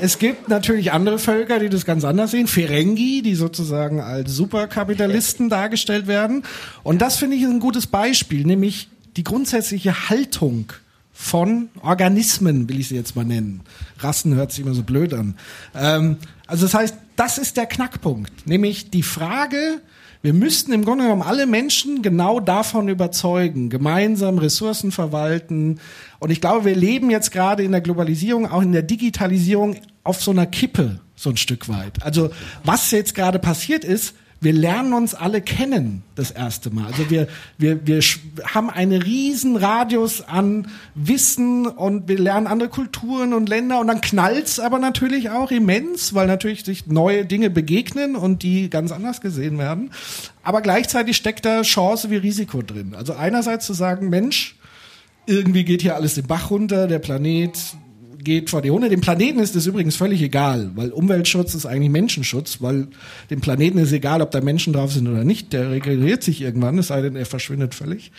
es gibt natürlich andere Völker, die das ganz anders sehen. Ferengi, die sozusagen als Superkapitalisten dargestellt werden. Und das finde ich ein gutes Beispiel, nämlich die grundsätzliche Haltung von Organismen, will ich sie jetzt mal nennen. Rassen hört sich immer so blöd an. Ähm, also das heißt, das ist der Knackpunkt, nämlich die Frage, wir müssten im Grunde genommen alle Menschen genau davon überzeugen, gemeinsam Ressourcen verwalten. Und ich glaube, wir leben jetzt gerade in der Globalisierung, auch in der Digitalisierung auf so einer Kippe, so ein Stück weit. Also was jetzt gerade passiert ist, wir lernen uns alle kennen das erste Mal. Also wir, wir, wir haben einen riesen Radius an Wissen und wir lernen andere Kulturen und Länder und dann knallt's aber natürlich auch immens, weil natürlich sich neue Dinge begegnen und die ganz anders gesehen werden. Aber gleichzeitig steckt da Chance wie Risiko drin. Also einerseits zu sagen, Mensch, irgendwie geht hier alles den Bach runter, der Planet geht vor die Hunde. Dem Planeten ist es übrigens völlig egal, weil Umweltschutz ist eigentlich Menschenschutz, weil dem Planeten ist egal, ob da Menschen drauf sind oder nicht. Der regeneriert sich irgendwann, es sei denn, er verschwindet völlig.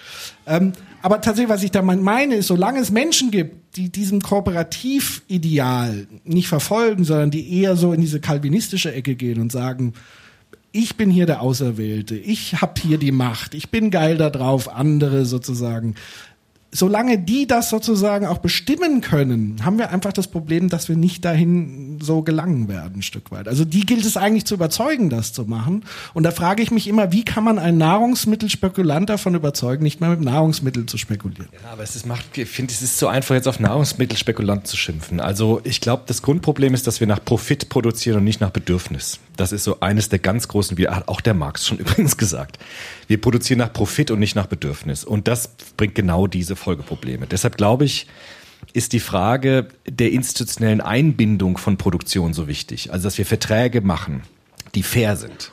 Ähm, aber tatsächlich, was ich da meine, ist, solange es Menschen gibt, die diesem Kooperativideal nicht verfolgen, sondern die eher so in diese kalvinistische Ecke gehen und sagen, ich bin hier der Auserwählte, ich hab hier die Macht, ich bin geil da drauf, andere sozusagen solange die das sozusagen auch bestimmen können, haben wir einfach das Problem, dass wir nicht dahin so gelangen werden, ein Stück weit. Also die gilt es eigentlich zu überzeugen, das zu machen. Und da frage ich mich immer, wie kann man einen Nahrungsmittelspekulant davon überzeugen, nicht mehr mit Nahrungsmitteln zu spekulieren? Ja, aber es ist, macht, ich finde, es ist so einfach, jetzt auf Nahrungsmittelspekulanten zu schimpfen. Also ich glaube, das Grundproblem ist, dass wir nach Profit produzieren und nicht nach Bedürfnis. Das ist so eines der ganz großen, wie hat auch der Marx schon übrigens gesagt. Wir produzieren nach Profit und nicht nach Bedürfnis. Und das bringt genau diese Folgeprobleme. Deshalb glaube ich, ist die Frage der institutionellen Einbindung von Produktion so wichtig. Also, dass wir Verträge machen, die fair sind.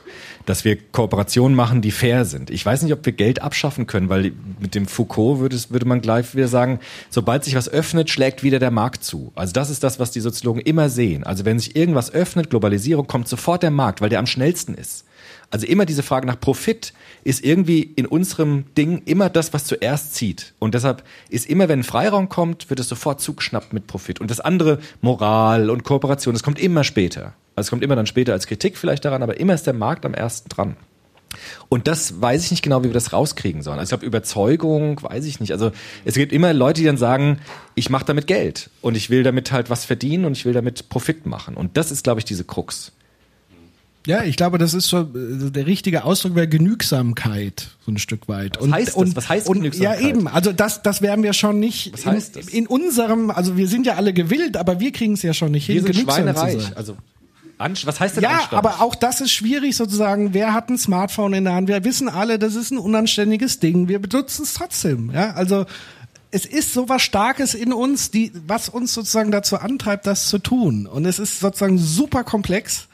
Dass wir Kooperationen machen, die fair sind. Ich weiß nicht, ob wir Geld abschaffen können, weil mit dem Foucault würde, würde man gleich wieder sagen, sobald sich was öffnet, schlägt wieder der Markt zu. Also das ist das, was die Soziologen immer sehen. Also wenn sich irgendwas öffnet, Globalisierung, kommt sofort der Markt, weil der am schnellsten ist. Also immer diese Frage nach Profit ist irgendwie in unserem Ding immer das, was zuerst zieht. Und deshalb ist immer, wenn ein Freiraum kommt, wird es sofort zugeschnappt mit Profit. Und das andere, Moral und Kooperation, das kommt immer später. Also es kommt immer dann später als Kritik vielleicht daran, aber immer ist der Markt am ersten dran. Und das weiß ich nicht genau, wie wir das rauskriegen sollen. Also ich glaube, Überzeugung, weiß ich nicht. Also es gibt immer Leute, die dann sagen, ich mache damit Geld und ich will damit halt was verdienen und ich will damit Profit machen. Und das ist, glaube ich, diese Krux. Ja, ich glaube, das ist so äh, der richtige Ausdruck wäre Genügsamkeit, so ein Stück weit. Was heißt das? und, Was heißt und, Genügsamkeit? Ja, eben. Also das, das werden wir schon nicht Was in, heißt das? in unserem, also wir sind ja alle gewillt, aber wir kriegen es ja schon nicht Wir hin, sind schweinereich. Also Anst was heißt denn Ja, Anstand? aber auch das ist schwierig sozusagen. Wer hat ein Smartphone in der Hand? Wir wissen alle, das ist ein unanständiges Ding. Wir benutzen es trotzdem. Ja, also es ist so was Starkes in uns, die, was uns sozusagen dazu antreibt, das zu tun. Und es ist sozusagen super komplex.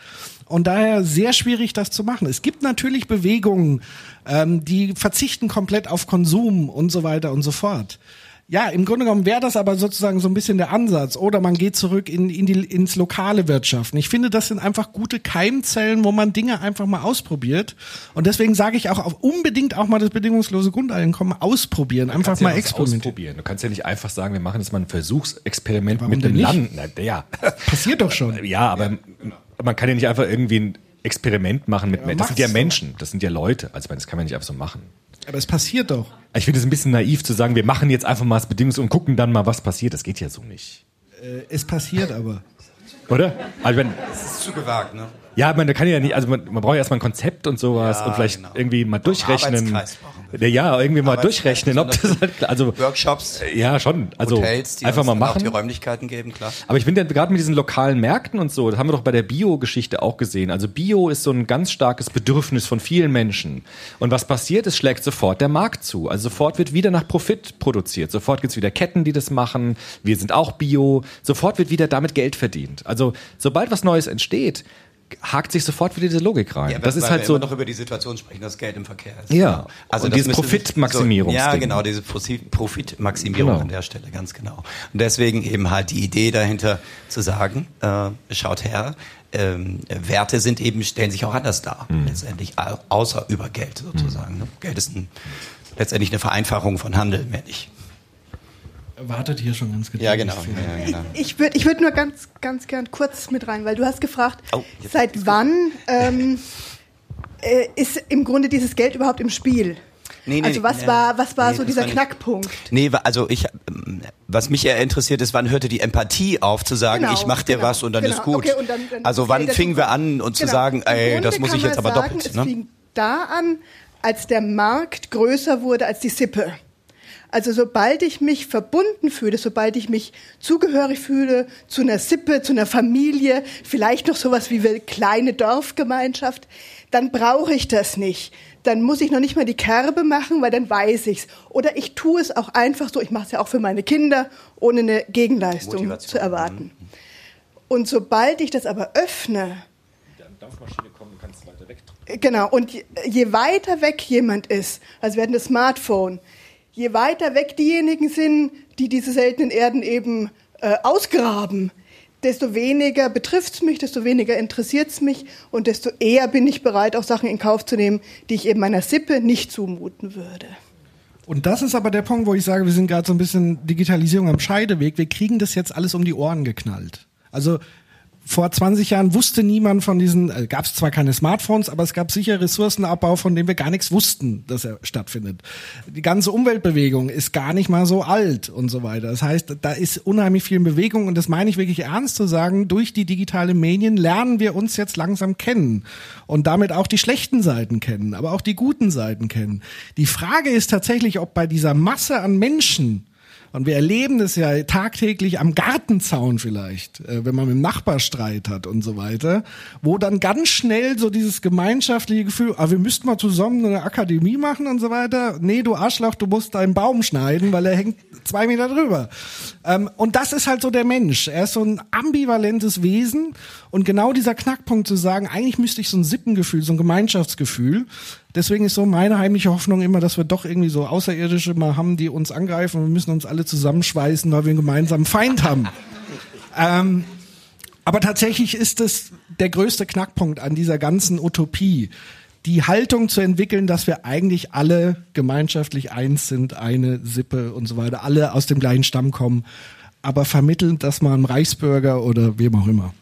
Und daher sehr schwierig, das zu machen. Es gibt natürlich Bewegungen, ähm, die verzichten komplett auf Konsum und so weiter und so fort. Ja, im Grunde genommen wäre das aber sozusagen so ein bisschen der Ansatz. Oder man geht zurück in, in die, ins lokale Wirtschaften. Ich finde, das sind einfach gute Keimzellen, wo man Dinge einfach mal ausprobiert. Und deswegen sage ich auch auf, unbedingt auch mal das bedingungslose Grundeinkommen ausprobieren. Einfach ja mal was experimentieren. ausprobieren. Du kannst ja nicht einfach sagen, wir machen jetzt mal ein Versuchsexperiment Warum mit dem? Land. Na, ja. Passiert doch schon. Ja, aber man kann ja nicht einfach irgendwie ein Experiment machen mit Ja, Menschen. Das sind ja. Menschen, das sind ja Leute. Also das kann man nicht einfach so machen. Aber es passiert doch. Ich finde es ein bisschen naiv zu sagen, wir machen jetzt einfach mal das Bedingungs- und gucken dann mal, was passiert. Das geht ja so nicht. Äh, es passiert aber. Oder? Also wenn, Das ist zu gewagt, ne? ja, man kann ja nicht, also man, man braucht ja erstmal ein Konzept und sowas Ja, und vielleicht genau. irgendwie mal durchrechnen. Arbeitskreis brauchen Ja, irgendwie mal durchrechnen, ob das halt, also Workshops, ja schon, also Hotels, die einfach mal dann auch machen. die Räumlichkeiten geben, klar. Aber ich finde ja gerade mit diesen lokalen Märkten und so, das haben wir doch bei der Bio-Geschichte auch gesehen. Also Bio ist so ein ganz starkes Bedürfnis von vielen Menschen. Und was passiert, es schlägt sofort der Markt zu. Also sofort wird wieder nach Profit produziert. Sofort gibt's wieder Ketten, die das machen. Wir sind auch Bio. Sofort wird wieder damit Geld verdient. Also sobald was Neues entsteht, hakt sich sofort wieder diese Logik rein. Ja, das ist halt wir so. immer noch über die Situation sprechen, dass Geld im Verkehr ist. Ja. Genau. Also Und dieses Profitmaximierungsding. So, ja, genau, diese Profi- Profitmaximierung Genau. an der Stelle, ganz genau. Und deswegen eben halt die Idee dahinter zu sagen, äh, schaut her, ähm, Werte sind eben, stellen sich auch anders dar, Mhm. letztendlich, au- außer über Geld sozusagen. Ne? Geld ist ein, letztendlich eine Vereinfachung von Handel, mehr nicht. Wartet hier schon ganz Ja, genau. Ja, genau. Ich würde ich würd nur ganz, ganz gern kurz mit rein, weil du hast gefragt, Oh, seit wann ähm, äh, ist im Grunde dieses Geld überhaupt im Spiel? Nee, nee, also was nee, war, was war nee, so dieser war Knackpunkt? Nee, also ich, ähm, was mich eher interessiert ist, wann hörte die Empathie auf zu sagen, Genau, ich mach dir genau, was und dann genau. ist gut. Okay, und dann- dann also wann fingen wir an und zu Genau. sagen, ey, das muss ich jetzt aber sagen, doppelt. Es Ne? fing da an, als der Markt größer wurde als die Sippe. Also sobald ich mich verbunden fühle, sobald ich mich zugehörig fühle zu einer Sippe, zu einer Familie, vielleicht noch sowas wie eine kleine Dorfgemeinschaft, dann brauche ich das nicht. Dann muss ich noch nicht mal die Kerbe machen, weil dann weiß ich's. Oder ich tue es auch einfach so, ich mache es ja auch für meine Kinder, ohne eine Gegenleistung Motivation. zu erwarten. Und sobald ich das aber öffne, Dampfmaschine kommt, du kannst weiter weg. Genau, und je, je weiter weg jemand ist, also wir hatten das Smartphone, je weiter weg diejenigen sind, die diese seltenen Erden eben äh, ausgraben, desto weniger betrifft's mich, desto weniger interessiert's mich und desto eher bin ich bereit, auch Sachen in Kauf zu nehmen, die ich eben meiner Sippe nicht zumuten würde. Und das ist aber der Punkt, wo ich sage, wir sind gerade so ein bisschen Digitalisierung am Scheideweg. Wir kriegen das jetzt alles um die Ohren geknallt. Also vor 20 Jahren wusste niemand von diesen, äh, gab es zwar keine Smartphones, aber es gab sicher Ressourcenabbau, von dem wir gar nichts wussten, dass er stattfindet. Die ganze Umweltbewegung ist gar nicht mal so alt und so weiter. Das heißt, da ist unheimlich viel Bewegung und das meine ich wirklich ernst zu sagen, durch die digitalen Medien lernen wir uns jetzt langsam kennen und damit auch die schlechten Seiten kennen, aber auch die guten Seiten kennen. Die Frage ist tatsächlich, ob bei dieser Masse an Menschen, und wir erleben das ja tagtäglich am Gartenzaun vielleicht, äh, wenn man mit dem Nachbar Streit hat und so weiter, wo dann ganz schnell so dieses gemeinschaftliche Gefühl, ah, wir müssten mal zusammen eine Akademie machen und so weiter. Nee, du Arschloch, du musst deinen Baum schneiden, weil er hängt zwei Meter drüber. Ähm, und das ist halt so der Mensch. Er ist so ein ambivalentes Wesen und genau dieser Knackpunkt zu sagen, eigentlich müsste ich so ein Sippengefühl, so ein Gemeinschaftsgefühl, Deswegen ist so meine heimliche Hoffnung immer, dass wir doch irgendwie so Außerirdische mal haben, die uns angreifen. Wir müssen uns alle zusammenschweißen, weil wir einen gemeinsamen Feind haben. ähm, aber tatsächlich ist es der größte Knackpunkt an dieser ganzen Utopie, die Haltung zu entwickeln, dass wir eigentlich alle gemeinschaftlich eins sind, eine Sippe und so weiter, alle aus dem gleichen Stamm kommen, aber vermitteln das mal einem Reichsbürger oder wem auch immer.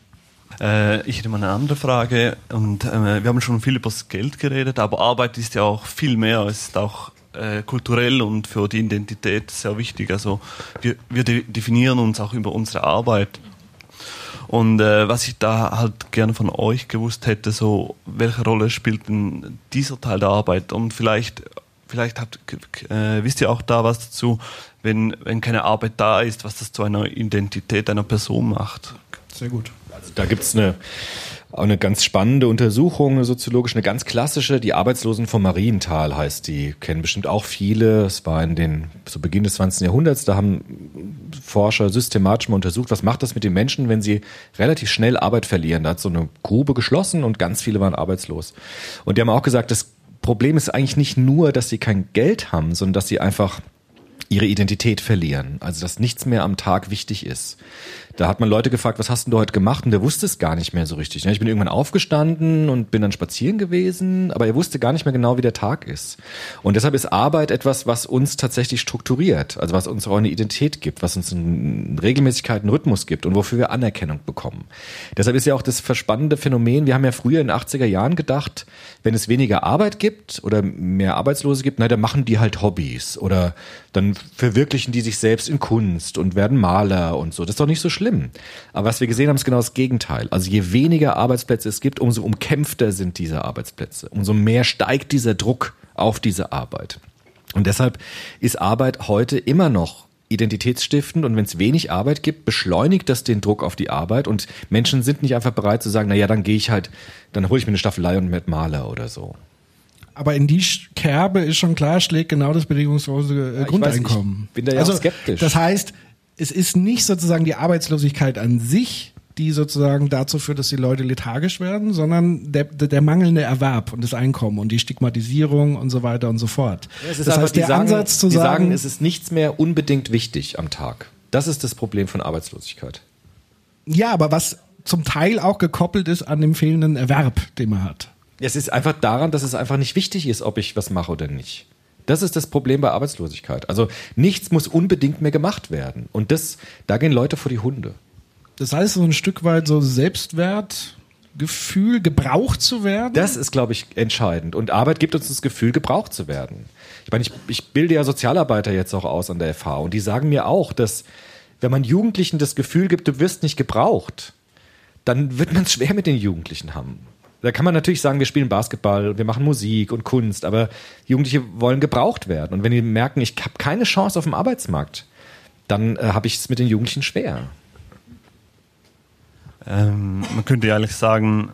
Äh, ich hätte mal eine andere Frage. Und äh, wir haben schon viel über das Geld geredet, aber Arbeit ist ja auch viel mehr. Es ist auch äh, kulturell und für die Identität sehr wichtig. Also wir, wir de definieren uns auch über unsere Arbeit. Und äh, was ich da halt gerne von euch gewusst hätte, so welche Rolle spielt denn dieser Teil der Arbeit? Und vielleicht, vielleicht habt, äh, wisst ihr auch da was dazu, wenn, wenn keine Arbeit da ist, was das zu einer Identität einer Person macht. Sehr gut. Also da gibt's eine, eine ganz spannende Untersuchung, eine soziologische, eine ganz klassische, die Arbeitslosen vom Mariental heißt die, kennen bestimmt auch viele. Es war in den, zu Beginn des 20. Jahrhunderts, da haben Forscher systematisch mal untersucht, was macht das mit den Menschen, wenn sie relativ schnell Arbeit verlieren. Da hat so eine Grube geschlossen und ganz viele waren arbeitslos. Und die haben auch gesagt, das Problem ist eigentlich nicht nur, dass sie kein Geld haben, sondern dass sie einfach ihre Identität verlieren. Also dass nichts mehr am Tag wichtig ist. Da hat man Leute gefragt, was hast denn du heute gemacht? Und der wusste es gar nicht mehr so richtig. Ich bin irgendwann aufgestanden und bin dann spazieren gewesen, aber er wusste gar nicht mehr genau, wie der Tag ist. Und deshalb ist Arbeit etwas, was uns tatsächlich strukturiert, also was uns auch eine Identität gibt, was uns eine Regelmäßigkeit, einen Rhythmus gibt und wofür wir Anerkennung bekommen. Deshalb ist ja auch das verspannende Phänomen, wir haben ja früher in den 80er Jahren gedacht, wenn es weniger Arbeit gibt oder mehr Arbeitslose gibt, na, dann machen die halt Hobbys oder dann verwirklichen die sich selbst in Kunst und werden Maler und so. Das ist doch nicht so schlimm. Aber was wir gesehen haben, ist genau das Gegenteil. Also je weniger Arbeitsplätze es gibt, umso umkämpfter sind diese Arbeitsplätze. Umso mehr steigt dieser Druck auf diese Arbeit. Und deshalb ist Arbeit heute immer noch identitätsstiftend und wenn es wenig Arbeit gibt, beschleunigt das den Druck auf die Arbeit und Menschen sind nicht einfach bereit zu sagen, na ja, dann gehe ich halt, dann hole ich mir eine Staffelei und mit Maler oder so. Aber in die Kerbe ist schon klar, schlägt genau das bedingungslose äh, Ja, Grundeinkommen. weiß, ich bin da ja also, skeptisch. Das heißt, es ist nicht sozusagen die Arbeitslosigkeit an sich, die sozusagen dazu führt, dass die Leute lethargisch werden, sondern der, der, der mangelnde Erwerb und das Einkommen und die Stigmatisierung und so weiter und so fort. Ja, es ist das heißt, der sagen, Ansatz zu die sagen, sagen, es ist nichts mehr unbedingt wichtig am Tag. Das ist das Problem von Arbeitslosigkeit. ja, aber was zum Teil auch gekoppelt ist an dem fehlenden Erwerb, den man hat. Es ist einfach daran, dass es einfach nicht wichtig ist, ob ich was mache oder nicht. Das ist das Problem bei Arbeitslosigkeit. Also nichts muss unbedingt mehr gemacht werden. Und das, da gehen Leute vor die Hunde. Das heißt, so ein Stück weit so Selbstwertgefühl, gebraucht zu werden. Das ist, glaube ich, entscheidend. Und Arbeit gibt uns das Gefühl, gebraucht zu werden. Ich meine, ich, ich bilde ja Sozialarbeiter jetzt auch aus an der FH und die sagen mir auch, dass wenn man Jugendlichen das Gefühl gibt, du wirst nicht gebraucht, dann wird man es schwer mit den Jugendlichen haben. Da kann man natürlich sagen, wir spielen Basketball, wir machen Musik und Kunst, aber Jugendliche wollen gebraucht werden. Und wenn die merken, ich habe keine Chance auf dem Arbeitsmarkt, dann äh, habe ich es mit den Jugendlichen schwer. Ähm, man könnte ja eigentlich sagen,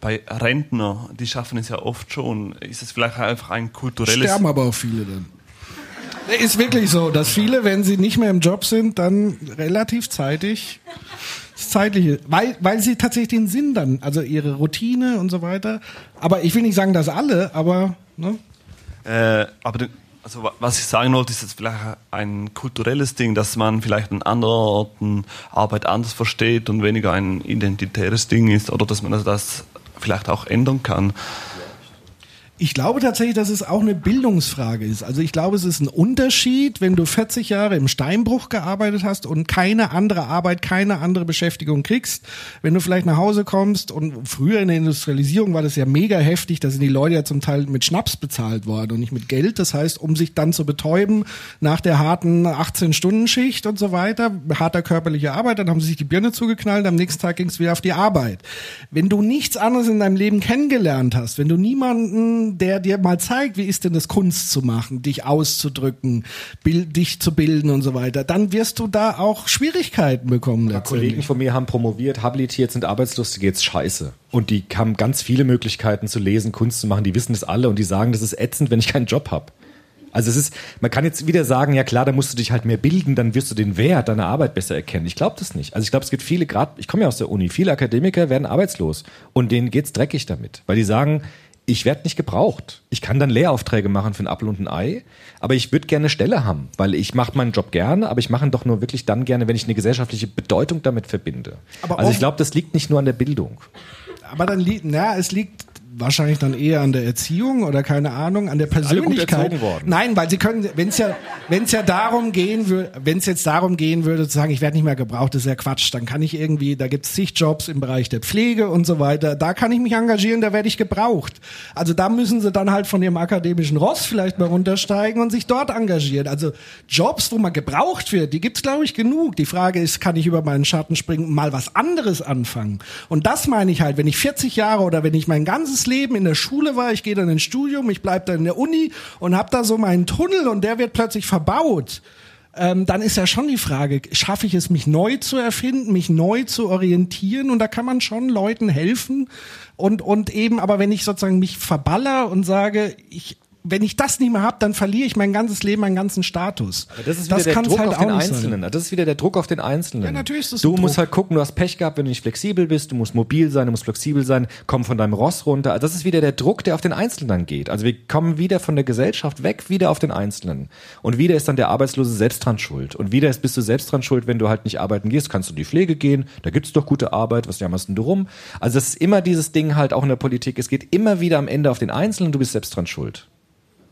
bei Rentner, die schaffen es ja oft schon, ist es vielleicht einfach ein kulturelles... Sterben aber auch viele dann. Ist wirklich so, dass viele, wenn sie nicht mehr im Job sind, dann relativ zeitig Zeitliche, weil, weil sie tatsächlich den Sinn dann, also ihre Routine und so weiter. Aber ich will nicht sagen, dass alle, aber ne? Äh, aber also wa- was ich sagen wollte, ist jetzt vielleicht ein kulturelles Ding, dass man vielleicht an anderen Orten Arbeit anders versteht und weniger ein identitäres Ding ist oder dass man das vielleicht auch ändern kann. Ich glaube tatsächlich, dass es auch eine Bildungsfrage ist. Also ich glaube, es ist ein Unterschied, wenn du 40 Jahre im Steinbruch gearbeitet hast und keine andere Arbeit, keine andere Beschäftigung kriegst. Wenn du vielleicht nach Hause kommst und früher in der Industrialisierung war das ja mega heftig, da sind die Leute ja zum Teil mit Schnaps bezahlt worden und nicht mit Geld. Das heißt, um sich dann zu betäuben nach der harten 18-Stunden-Schicht und so weiter, harter körperlicher Arbeit, dann haben sie sich die Birne zugeknallt, am nächsten Tag ging es wieder auf die Arbeit. Wenn du nichts anderes in deinem Leben kennengelernt hast, wenn du niemanden, der dir mal zeigt, wie ist denn das Kunst zu machen, dich auszudrücken, bild, dich zu bilden und so weiter, dann wirst du da auch Schwierigkeiten bekommen Aber Kollegen von mir haben promoviert, habilitiert, sind arbeitslos, geht's scheiße. Und die haben ganz viele Möglichkeiten zu lesen, Kunst zu machen, die wissen das alle und die sagen, das ist ätzend, wenn ich keinen Job habe. Also es ist, man kann jetzt wieder sagen, ja klar, da musst du dich halt mehr bilden, dann wirst du den Wert deiner Arbeit besser erkennen. Ich glaube das nicht. Also ich glaube, es gibt viele, gerade, ich komme ja aus der Uni, viele Akademiker werden arbeitslos und denen geht's dreckig damit, weil die sagen, ich werde nicht gebraucht. Ich kann dann Lehraufträge machen für einen Apfel und ein Ei, aber ich würde gerne Stelle haben, weil ich mache meinen Job gerne, aber ich mache ihn doch nur wirklich dann gerne, wenn ich eine gesellschaftliche Bedeutung damit verbinde. Aber also ich glaube, das liegt nicht nur an der Bildung. Aber dann liegt, na, es liegt wahrscheinlich dann eher an der Erziehung oder keine Ahnung, an der Alle gut Persönlichkeit. Nein, weil sie können, wenn es ja, wenn es ja darum gehen würde, wenn es jetzt darum gehen würde, zu sagen, ich werde nicht mehr gebraucht, das ist ja Quatsch. Dann kann ich irgendwie, da gibt es zig Jobs im Bereich der Pflege und so weiter. Da kann ich mich engagieren, da werde ich gebraucht. Also da müssen sie dann halt von ihrem akademischen Ross vielleicht mal runtersteigen und sich dort engagieren. Also Jobs, wo man gebraucht wird, die gibt's glaube ich genug. Die Frage ist, kann ich über meinen Schatten springen und mal was anderes anfangen? Und das meine ich halt, wenn ich 40 Jahre oder wenn ich mein ganzes Leben in der Schule war, ich gehe dann ins Studium, ich bleib dann in der Uni und habe da so meinen Tunnel und der wird plötzlich verbaut. Ähm, dann ist ja schon die Frage, schaffe ich es, mich neu zu erfinden, mich neu zu orientieren? Und da kann man schon Leuten helfen. Und, und eben, aber wenn ich sozusagen mich verballer und sage, ich, wenn ich das nicht mehr habe, dann verliere ich mein ganzes Leben, meinen ganzen Status. Aber das ist wieder der kann's Druck halt auf den nicht sein. Einzelnen. Das ist wieder der Druck auf den Einzelnen. Ja, natürlich ist das Du musst Druck. halt gucken, du hast Pech gehabt, wenn du nicht flexibel bist, du musst mobil sein, du musst flexibel sein, komm von deinem Ross runter. Das ist wieder der Druck, der auf den Einzelnen geht. Also wir kommen wieder von der Gesellschaft weg, wieder auf den Einzelnen. Und wieder ist dann der Arbeitslose selbst dran schuld. Und wieder ist, bist du selbst dran schuld, wenn du halt nicht arbeiten gehst, kannst du in die Pflege gehen, da gibt's doch gute Arbeit, was jammerst denn du rum? Also das ist immer dieses Ding halt auch in der Politik, es geht immer wieder am Ende auf den Einzelnen, du bist selbst dran schuld.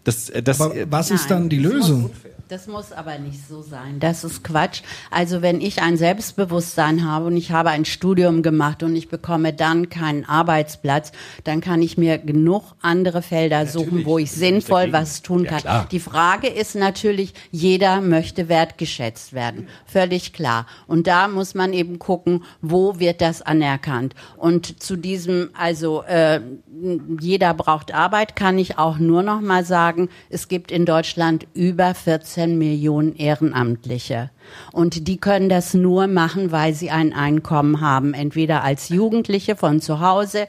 Das, äh, das, Aber was ist dann die Lösung? Das muss aber nicht so sein. Das ist Quatsch. Also wenn ich ein Selbstbewusstsein habe und ich habe ein Studium gemacht und ich bekomme dann keinen Arbeitsplatz, dann kann ich mir genug andere Felder suchen, wo ich sinnvoll was tun kann. klar. Die Frage ist natürlich, jeder möchte wertgeschätzt werden. Völlig klar. Und da muss man eben gucken, wo wird das anerkannt. Und zu diesem, also äh, jeder braucht Arbeit, kann ich auch nur noch mal sagen, es gibt in Deutschland über 14 Millionen Ehrenamtliche. Und die können das nur machen, weil sie ein Einkommen haben, entweder als Jugendliche von zu Hause,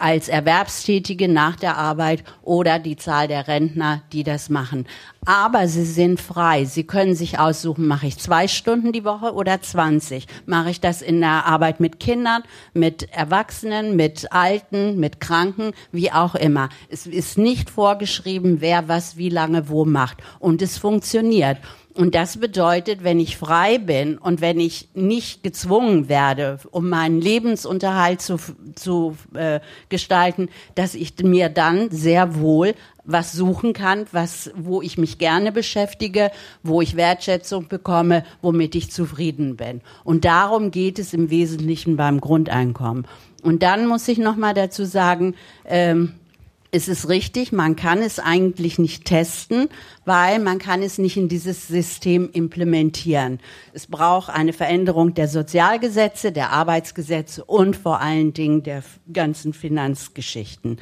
als Erwerbstätige nach der Arbeit oder die Zahl der Rentner, die das machen. Aber sie sind frei. Sie können sich aussuchen, mache ich zwei Stunden die Woche oder 20? Mache ich das in der Arbeit mit Kindern, mit Erwachsenen, mit Alten, mit Kranken, wie auch immer. Es ist nicht vorgeschrieben, wer was wie lange wo macht. Und es funktioniert. Und das bedeutet, wenn ich frei bin und wenn ich nicht gezwungen werde, um meinen Lebensunterhalt zu, zu äh, gestalten, dass ich mir dann sehr wohl was suchen kann, was, wo ich mich gerne beschäftige, wo ich Wertschätzung bekomme, womit ich zufrieden bin. Und darum geht es im Wesentlichen beim Grundeinkommen. Und dann muss ich noch mal dazu sagen, ähm, es ist richtig, man kann es eigentlich nicht testen, weil man kann es nicht in dieses System implementieren. Es braucht eine Veränderung der Sozialgesetze, der Arbeitsgesetze und vor allen Dingen der ganzen Finanzgeschichten.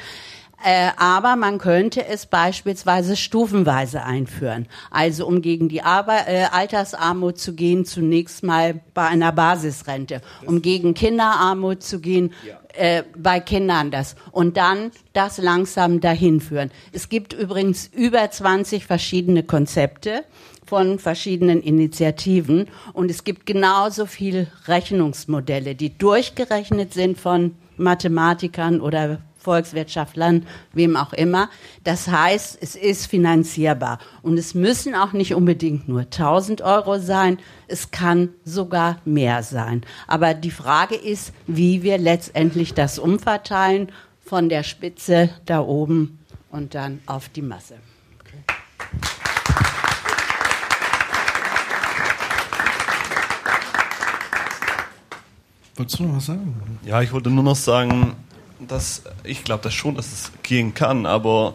Äh, aber man könnte es beispielsweise stufenweise einführen. Also um gegen die Arbe äh, Altersarmut zu gehen, zunächst mal bei einer Basisrente. Um gegen Kinderarmut zu gehen, äh, bei Kindern das. Und dann das langsam dahin führen. Es gibt übrigens über 20 verschiedene Konzepte von verschiedenen Initiativen und es gibt genauso viel Rechnungsmodelle, die durchgerechnet sind von Mathematikern oder Volkswirtschaftlern, wem auch immer. Das heißt, es ist finanzierbar. Und es müssen auch nicht unbedingt nur 1000 Euro sein. Es kann sogar mehr sein. Aber die Frage ist, wie wir letztendlich das umverteilen von der Spitze da oben und dann auf die Masse. Wolltest du noch was sagen? Ja, ich wollte nur noch sagen, dass ich glaube das schon, dass es gehen kann, aber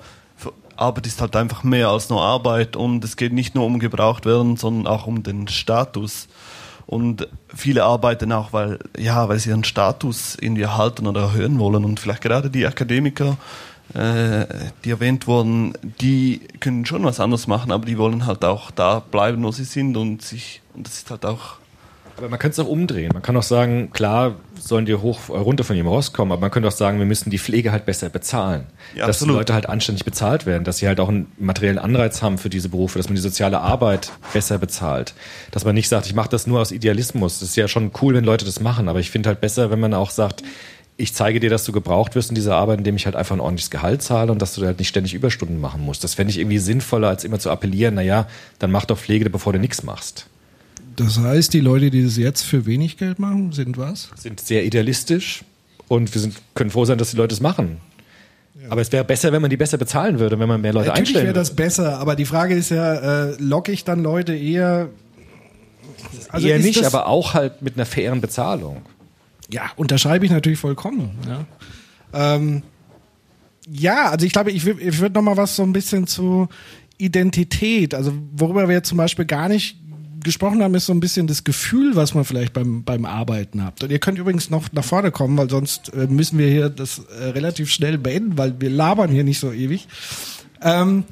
Arbeit ist halt einfach mehr als nur Arbeit und es geht nicht nur um gebraucht werden, sondern auch um den Status. Und viele arbeiten auch, weil, ja, weil sie ihren Status irgendwie erhalten oder erhöhen wollen. Und vielleicht gerade die Akademiker, äh, die erwähnt wurden, die können schon was anderes machen, aber die wollen halt auch da bleiben, wo sie sind und sich, und das ist halt auch Aber man könnte es auch umdrehen. Man kann auch sagen, klar sollen die hoch äh, runter von ihrem Rost kommen, aber man könnte auch sagen, wir müssen die Pflege halt besser bezahlen. Ja, dass die absolut. Leute halt anständig bezahlt werden, dass sie halt auch einen materiellen Anreiz haben für diese Berufe, dass man die soziale Arbeit besser bezahlt. Dass man nicht sagt, ich mache das nur aus Idealismus. Das ist ja schon cool, wenn Leute das machen, aber ich finde halt besser, wenn man auch sagt, ich zeige dir, dass du gebraucht wirst in dieser Arbeit, indem ich halt einfach ein ordentliches Gehalt zahle und dass du halt nicht ständig Überstunden machen musst. Das fände ich irgendwie sinnvoller, als immer zu appellieren, naja, dann mach doch Pflege, bevor du nichts machst. Das heißt, die Leute, die das jetzt für wenig Geld machen, sind was? sind sehr idealistisch und wir sind, können froh sein, dass die Leute es machen. Aber es wäre besser, wenn man die besser bezahlen würde, wenn man mehr Leute Natürlich einstellen wäre das besser, aber die Frage ist ja, äh, locke ich dann Leute eher. Also Eher nicht, aber auch halt mit einer fairen Bezahlung. Ja, unterschreibe ich natürlich vollkommen. Ja, ähm, ja also ich glaube, ich, ich würde noch mal was so ein bisschen zu Identität, also worüber wir jetzt zum Beispiel gar nicht gesprochen haben, ist so ein bisschen das Gefühl, was man vielleicht beim, beim Arbeiten habt. Und ihr könnt übrigens noch nach vorne kommen, weil sonst äh, müssen wir hier das äh, relativ schnell beenden, weil wir labern hier nicht so ewig. Ähm,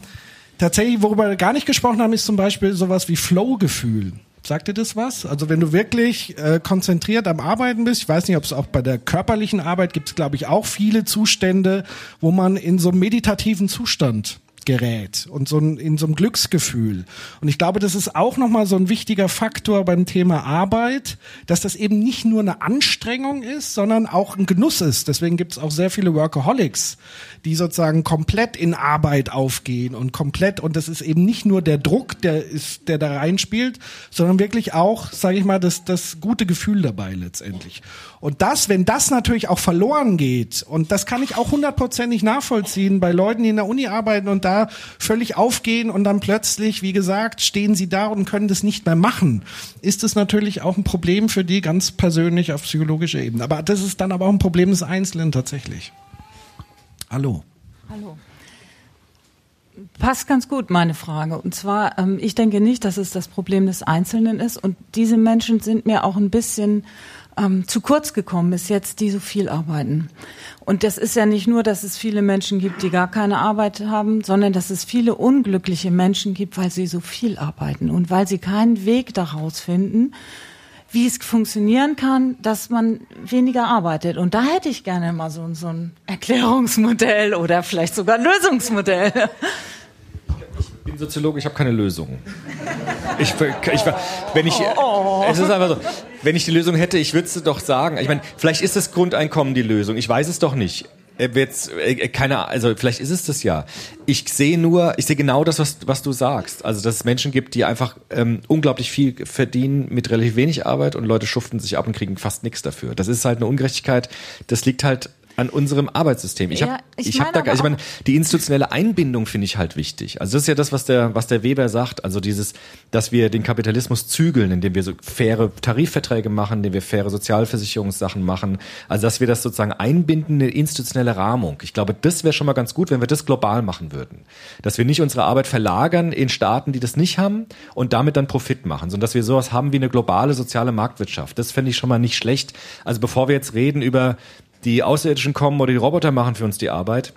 tatsächlich, worüber wir gar nicht gesprochen haben, ist zum Beispiel sowas wie Flow-Gefühl. Sagt dir das was? Also wenn du wirklich äh, konzentriert am Arbeiten bist, ich weiß nicht, ob es auch bei der körperlichen Arbeit gibt es, glaube ich, auch viele Zustände, wo man in so einem meditativen Zustand gerät und so in so einem Glücksgefühl. Und ich glaube, das ist auch nochmal so ein wichtiger Faktor beim Thema Arbeit, dass das eben nicht nur eine Anstrengung ist, sondern auch ein Genuss ist. Deswegen gibt es auch sehr viele Workaholics, die sozusagen komplett in Arbeit aufgehen und komplett, und das ist eben nicht nur der Druck, der ist, der da reinspielt, sondern wirklich auch, sage ich mal, das, das gute Gefühl dabei letztendlich. Und das, wenn das natürlich auch verloren geht, und das kann ich auch hundertprozentig nachvollziehen bei Leuten, die in der Uni arbeiten und da völlig aufgehen und dann plötzlich, wie gesagt, stehen sie da und können das nicht mehr machen, ist es natürlich auch ein Problem für die ganz persönlich auf psychologischer Ebene. Aber das ist dann aber auch ein Problem des Einzelnen tatsächlich. Hallo. Hallo. Passt ganz gut, meine Frage. Und zwar, ähm, ich denke nicht, dass es das Problem des Einzelnen ist. Und diese Menschen sind mir auch ein bisschen ähm, zu kurz gekommen bis jetzt, die so viel arbeiten. Und das ist ja nicht nur, dass es viele Menschen gibt, die gar keine Arbeit haben, sondern dass es viele unglückliche Menschen gibt, weil sie so viel arbeiten und weil sie keinen Weg daraus finden, wie es funktionieren kann, dass man weniger arbeitet. Und da hätte ich gerne mal so, so ein Erklärungsmodell oder vielleicht sogar ein Lösungsmodell. Soziologe, ich habe keine Lösung. Ich, ich, wenn ich, es ist einfach so, wenn ich die Lösung hätte, ich würde es doch sagen. Ich meine, vielleicht ist das Grundeinkommen die Lösung. Ich weiß es doch nicht. Äh, Jetzt, äh, keine, also vielleicht ist es das ja. Ich sehe nur, ich sehe genau das, was, was du sagst. Also dass es Menschen gibt, die einfach ähm, unglaublich viel verdienen mit relativ wenig Arbeit und Leute schuften sich ab und kriegen fast nichts dafür. Das ist halt eine Ungerechtigkeit. Das liegt halt an unserem Arbeitssystem. Ich Ja, habe ich ich hab meine da, ich meine, die institutionelle Einbindung finde ich halt wichtig. Also das ist ja das, was der, was der Weber sagt. Also dieses, dass wir den Kapitalismus zügeln, indem wir so faire Tarifverträge machen, indem wir faire Sozialversicherungssachen machen. Also dass wir das sozusagen einbinden, eine institutionelle Rahmung. Ich glaube, das wäre schon mal ganz gut, wenn wir das global machen würden. Dass wir nicht unsere Arbeit verlagern in Staaten, die das nicht haben und damit dann Profit machen, sondern dass wir sowas haben wie eine globale soziale Marktwirtschaft. Das fände ich schon mal nicht schlecht. Also bevor wir jetzt reden über die Außerirdischen kommen oder die Roboter machen für uns die Arbeit,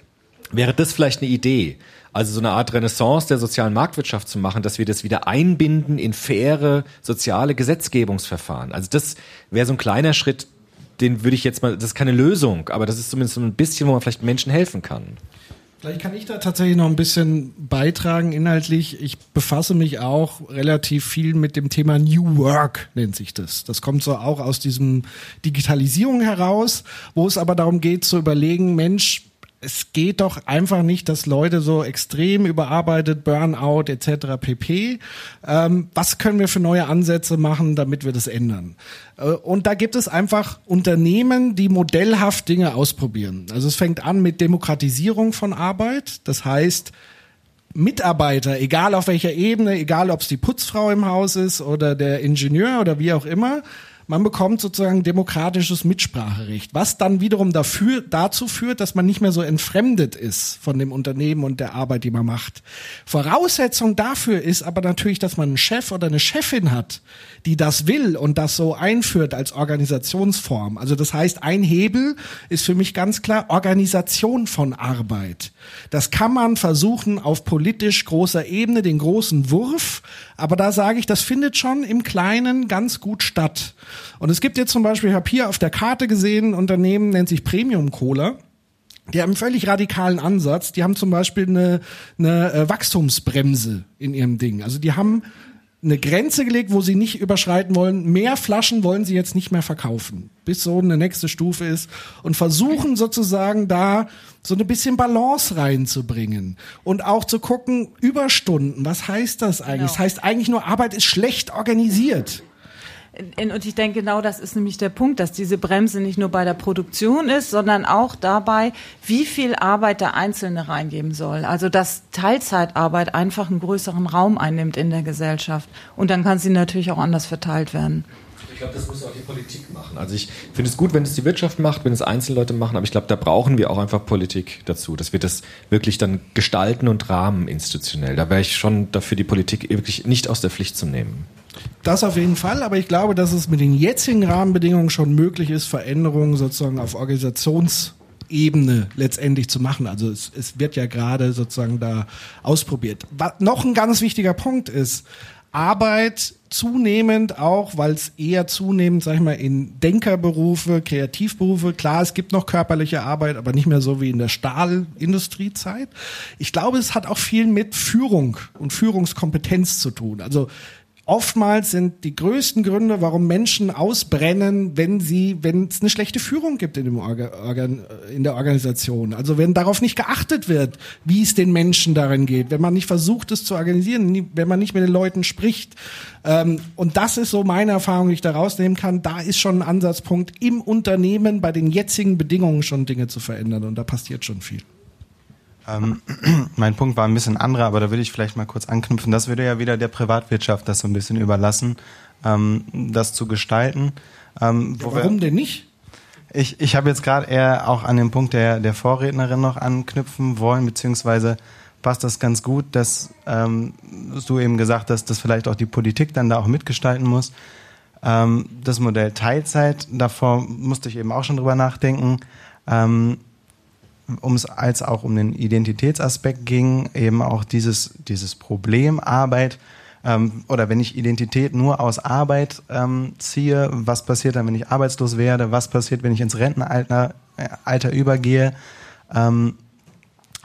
wäre das vielleicht eine Idee. Also so eine Art Renaissance der sozialen Marktwirtschaft zu machen, dass wir das wieder einbinden in faire soziale Gesetzgebungsverfahren. Also das wäre so ein kleiner Schritt, den würde ich jetzt mal, das ist keine Lösung, aber das ist zumindest so ein bisschen, wo man vielleicht Menschen helfen kann. Vielleicht kann ich da tatsächlich noch ein bisschen beitragen inhaltlich. Ich befasse mich auch relativ viel mit dem Thema New Work, nennt sich das. Das kommt so auch aus diesem Digitalisierung heraus, wo es aber darum geht zu überlegen, Mensch, es geht doch einfach nicht, dass Leute so extrem überarbeitet, Burnout etc. pp. Ähm, was können wir für neue Ansätze machen, damit wir das ändern? Äh, und da gibt es einfach Unternehmen, die modellhaft Dinge ausprobieren. Also es fängt an mit Demokratisierung von Arbeit. Das heißt, Mitarbeiter, egal auf welcher Ebene, egal ob es die Putzfrau im Haus ist oder der Ingenieur oder wie auch immer, man bekommt sozusagen demokratisches Mitspracherecht, was dann wiederum dafür, dazu führt, dass man nicht mehr so entfremdet ist von dem Unternehmen und der Arbeit, die man macht. Voraussetzung dafür ist aber natürlich, dass man einen Chef oder eine Chefin hat, die das will und das so einführt als Organisationsform. Also das heißt, ein Hebel ist für mich ganz klar Organisation von Arbeit. Das kann man versuchen auf politisch großer Ebene, den großen Wurf, aber da sage ich, das findet schon im Kleinen ganz gut statt. Und es gibt jetzt zum Beispiel, ich habe hier auf der Karte gesehen, ein Unternehmen nennt sich Premium Cola. Die haben einen völlig radikalen Ansatz. Die haben zum Beispiel eine, eine äh, Wachstumsbremse in ihrem Ding. Also die haben eine Grenze gelegt, wo sie nicht überschreiten wollen. Mehr Flaschen wollen sie jetzt nicht mehr verkaufen, bis so eine nächste Stufe ist und versuchen sozusagen da so ein bisschen Balance reinzubringen und auch zu gucken, Überstunden, was heißt das eigentlich? Genau. Das heißt eigentlich nur, Arbeit ist schlecht organisiert. Und ich denke, genau das ist nämlich der Punkt, dass diese Bremse nicht nur bei der Produktion ist, sondern auch dabei, wie viel Arbeit der Einzelne reingeben soll. Also, dass Teilzeitarbeit einfach einen größeren Raum einnimmt in der Gesellschaft. Und dann kann sie natürlich auch anders verteilt werden. Ich glaube, das muss auch die Politik machen. Also ich finde es gut, wenn es die Wirtschaft macht, wenn es Einzelleute machen, aber ich glaube, da brauchen wir auch einfach Politik dazu, dass wir das wirklich dann gestalten und rahmen institutionell. Da wäre ich schon dafür, die Politik wirklich nicht aus der Pflicht zu nehmen. Das auf jeden Fall, aber ich glaube, dass es mit den jetzigen Rahmenbedingungen schon möglich ist, Veränderungen sozusagen auf Organisationsebene letztendlich zu machen. Also es, es wird ja gerade sozusagen da ausprobiert. Was noch ein ganz wichtiger Punkt ist, Arbeit zunehmend auch, weil es eher zunehmend, sag ich mal, in Denkerberufe, Kreativberufe, klar, es gibt noch körperliche Arbeit, aber nicht mehr so wie in der Stahlindustriezeit. Ich glaube, es hat auch viel mit Führung und Führungskompetenz zu tun. Also oftmals sind die größten Gründe, warum Menschen ausbrennen, wenn sie, wenn es eine schlechte Führung gibt in, dem Orga, Organ, in der Organisation. Also wenn darauf nicht geachtet wird, wie es den Menschen darin geht, wenn man nicht versucht, es zu organisieren, wenn man nicht mit den Leuten spricht. Ähm, und das ist so meine Erfahrung, die ich da rausnehmen kann. Da ist schon ein Ansatzpunkt im Unternehmen bei den jetzigen Bedingungen schon Dinge zu verändern und da passiert schon viel. Ähm, mein Punkt war ein bisschen anderer, aber da würde ich vielleicht mal kurz anknüpfen. Das würde ja wieder der Privatwirtschaft das so ein bisschen überlassen, ähm, das zu gestalten. Ähm, ja, warum wir, denn nicht? Ich, ich habe jetzt gerade eher auch an den Punkt der, der Vorrednerin noch anknüpfen wollen, beziehungsweise passt das ganz gut, dass ähm, du eben gesagt hast, dass vielleicht auch die Politik dann da auch mitgestalten muss. Ähm, das Modell Teilzeit, davor musste ich eben auch schon drüber nachdenken. Ähm, um es als auch um den Identitätsaspekt ging, eben auch dieses, dieses Problem Arbeit ähm, oder wenn ich Identität nur aus Arbeit ähm, ziehe, was passiert dann, wenn ich arbeitslos werde, was passiert, wenn ich ins Rentenalter äh, Alter übergehe. Ähm,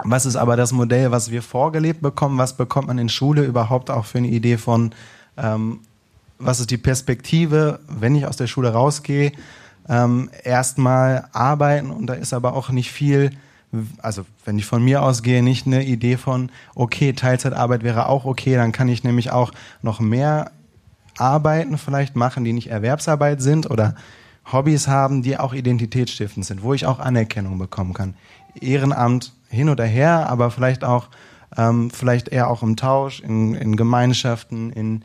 was ist aber das Modell, was wir vorgelebt bekommen? Was bekommt man in Schule überhaupt auch für eine Idee von, ähm, was ist die Perspektive, wenn ich aus der Schule rausgehe? Ähm, erstmal arbeiten und da ist aber auch nicht viel also wenn ich von mir ausgehe, nicht eine Idee von, okay, Teilzeitarbeit wäre auch okay, dann kann ich nämlich auch noch mehr Arbeiten vielleicht machen, die nicht Erwerbsarbeit sind oder Hobbys haben, die auch identitätsstiftend sind, wo ich auch Anerkennung bekommen kann. Ehrenamt hin oder her, aber vielleicht auch, ähm, vielleicht eher auch im Tausch, in, in Gemeinschaften, in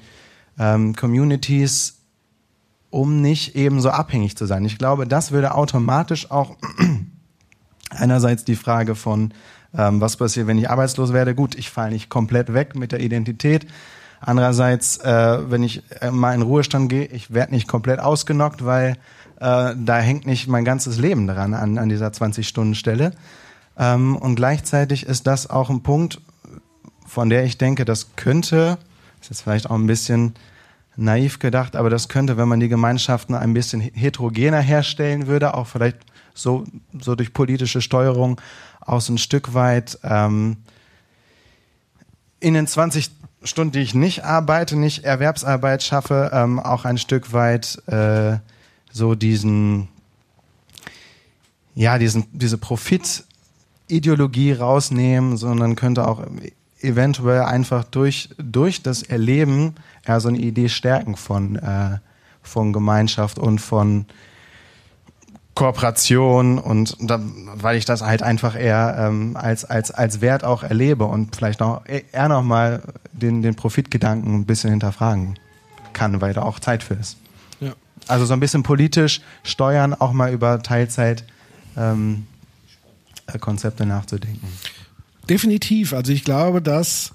ähm, Communities, um nicht eben so abhängig zu sein. Ich glaube, das würde automatisch auch Einerseits die Frage von, ähm, was passiert, wenn ich arbeitslos werde? Gut, ich falle nicht komplett weg mit der Identität. Andererseits, äh, wenn ich äh, mal in Ruhestand gehe, ich werde nicht komplett ausgenockt, weil äh, da hängt nicht mein ganzes Leben dran an, an dieser 20-Stunden-Stelle. Ähm, und gleichzeitig ist das auch ein Punkt, von der ich denke, das könnte, ist jetzt vielleicht auch ein bisschen naiv gedacht, aber das könnte, wenn man die Gemeinschaften ein bisschen heterogener herstellen würde, auch vielleicht so, so durch politische Steuerung auch so ein Stück weit ähm, in den 20 Stunden, die ich nicht arbeite, nicht Erwerbsarbeit schaffe, ähm, auch ein Stück weit äh, so diesen, ja, diesen, diese Profit- Ideologie rausnehmen, sondern könnte auch eventuell einfach durch, durch das Erleben eher so eine Idee stärken von, äh, von Gemeinschaft und von Kooperation und da, weil ich das halt einfach eher ähm, als, als, als Wert auch erlebe und vielleicht noch eher nochmal den, den Profitgedanken ein bisschen hinterfragen kann, weil da auch Zeit für ist. Ja. Also so ein bisschen politisch steuern, auch mal über Teilzeit ähm, äh, Konzepte nachzudenken. Definitiv. Also ich glaube, dass,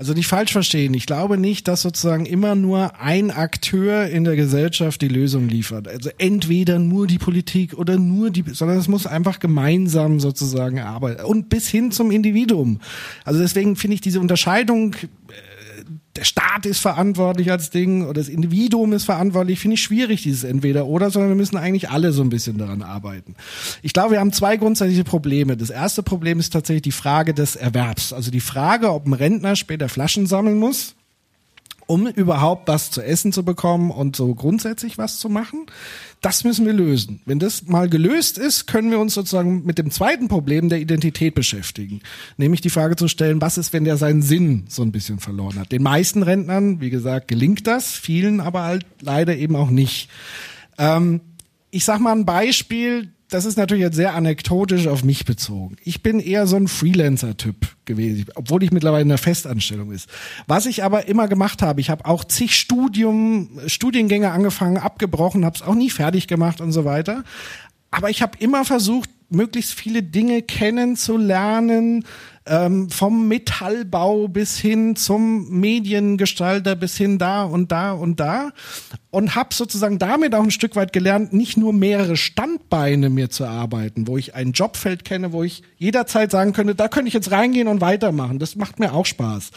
also nicht falsch verstehen, ich glaube nicht, dass sozusagen immer nur ein Akteur in der Gesellschaft die Lösung liefert. Also entweder nur die Politik oder nur die, sondern es muss einfach gemeinsam sozusagen arbeiten und bis hin zum Individuum. Also deswegen finde ich diese Unterscheidung äh, der Staat ist verantwortlich als Ding oder das Individuum ist verantwortlich, finde ich schwierig, dieses Entweder-Oder, sondern wir müssen eigentlich alle so ein bisschen daran arbeiten. Ich glaube, wir haben zwei grundsätzliche Probleme. Das erste Problem ist tatsächlich die Frage des Erwerbs. Also die Frage, ob ein Rentner später Flaschen sammeln muss, um überhaupt was zu essen zu bekommen und so grundsätzlich was zu machen. Das müssen wir lösen. Wenn das mal gelöst ist, können wir uns sozusagen mit dem zweiten Problem der Identität beschäftigen. Nämlich die Frage zu stellen, was ist, wenn der seinen Sinn so ein bisschen verloren hat. Den meisten Rentnern, wie gesagt, gelingt das, vielen aber halt leider eben auch nicht. Ähm, ich sag mal ein Beispiel, das ist natürlich jetzt sehr anekdotisch auf mich bezogen. Ich bin eher so ein Freelancer-Typ gewesen, obwohl ich mittlerweile in einer Festanstellung ist. Was ich aber immer gemacht habe, ich habe auch zig Studium, Studiengänge angefangen, abgebrochen, habe es auch nie fertig gemacht und so weiter. Aber ich habe immer versucht, möglichst viele Dinge kennenzulernen, ähm, vom Metallbau bis hin zum Mediengestalter, bis hin da und da und da. Und habe sozusagen damit auch ein Stück weit gelernt, nicht nur mehrere Standbeine mir zu arbeiten, wo ich ein Jobfeld kenne, wo ich jederzeit sagen könnte, da könnte ich jetzt reingehen und weitermachen. Das macht mir auch Spaß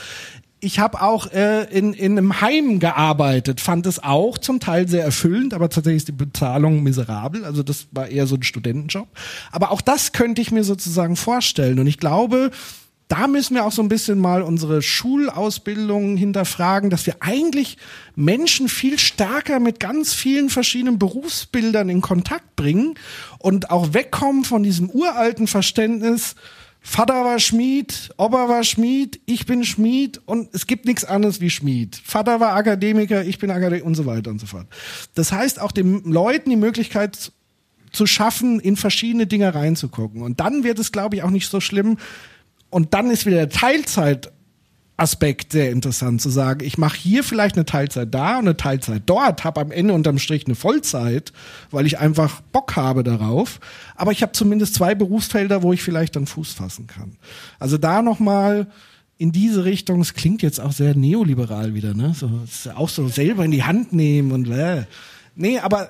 ich habe auch äh, in, in einem Heim gearbeitet, fand es auch zum Teil sehr erfüllend, aber tatsächlich ist die Bezahlung miserabel. Also das war eher so ein Studentenjob. Aber auch das könnte ich mir sozusagen vorstellen. Und ich glaube, da müssen wir auch so ein bisschen mal unsere Schulausbildung hinterfragen, dass wir eigentlich Menschen viel stärker mit ganz vielen verschiedenen Berufsbildern in Kontakt bringen und auch wegkommen von diesem uralten Verständnis, Vater war Schmied, Opa war Schmied, ich bin Schmied und es gibt nichts anderes wie Schmied. Vater war Akademiker, ich bin Akademiker und so weiter und so fort. Das heißt, auch den Leuten die Möglichkeit zu schaffen, in verschiedene Dinge reinzugucken. Und dann wird es, glaube ich, auch nicht so schlimm. Und dann ist wieder der Teilzeit Aspekt sehr interessant zu sagen, ich mache hier vielleicht eine Teilzeit da und eine Teilzeit dort, habe am Ende unterm Strich eine Vollzeit, weil ich einfach Bock habe darauf. Aber ich habe zumindest zwei Berufsfelder, wo ich vielleicht dann Fuß fassen kann. Also da nochmal in diese Richtung, es klingt jetzt auch sehr neoliberal wieder, ne? So, auch so selber in die Hand nehmen und äh. Nee, aber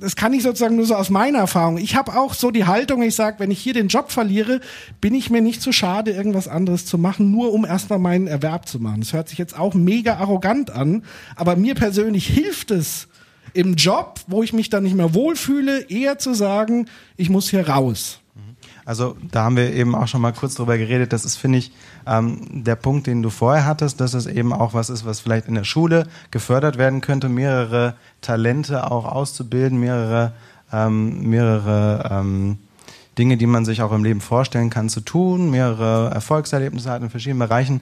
das kann ich sozusagen nur so aus meiner Erfahrung. Ich habe auch so die Haltung, ich sage, wenn ich hier den Job verliere, bin ich mir nicht zu schade, irgendwas anderes zu machen, nur um erstmal meinen Erwerb zu machen. Das hört sich jetzt auch mega arrogant an, aber mir persönlich hilft es im Job, wo ich mich dann nicht mehr wohlfühle, eher zu sagen, ich muss hier raus. Also da haben wir eben auch schon mal kurz drüber geredet. Das ist, finde ich, ähm, der Punkt, den du vorher hattest, dass es eben auch was ist, was vielleicht in der Schule gefördert werden könnte, mehrere Talente auch auszubilden, mehrere, ähm, mehrere ähm, Dinge, die man sich auch im Leben vorstellen kann, zu tun, mehrere Erfolgserlebnisse hat in verschiedenen Bereichen,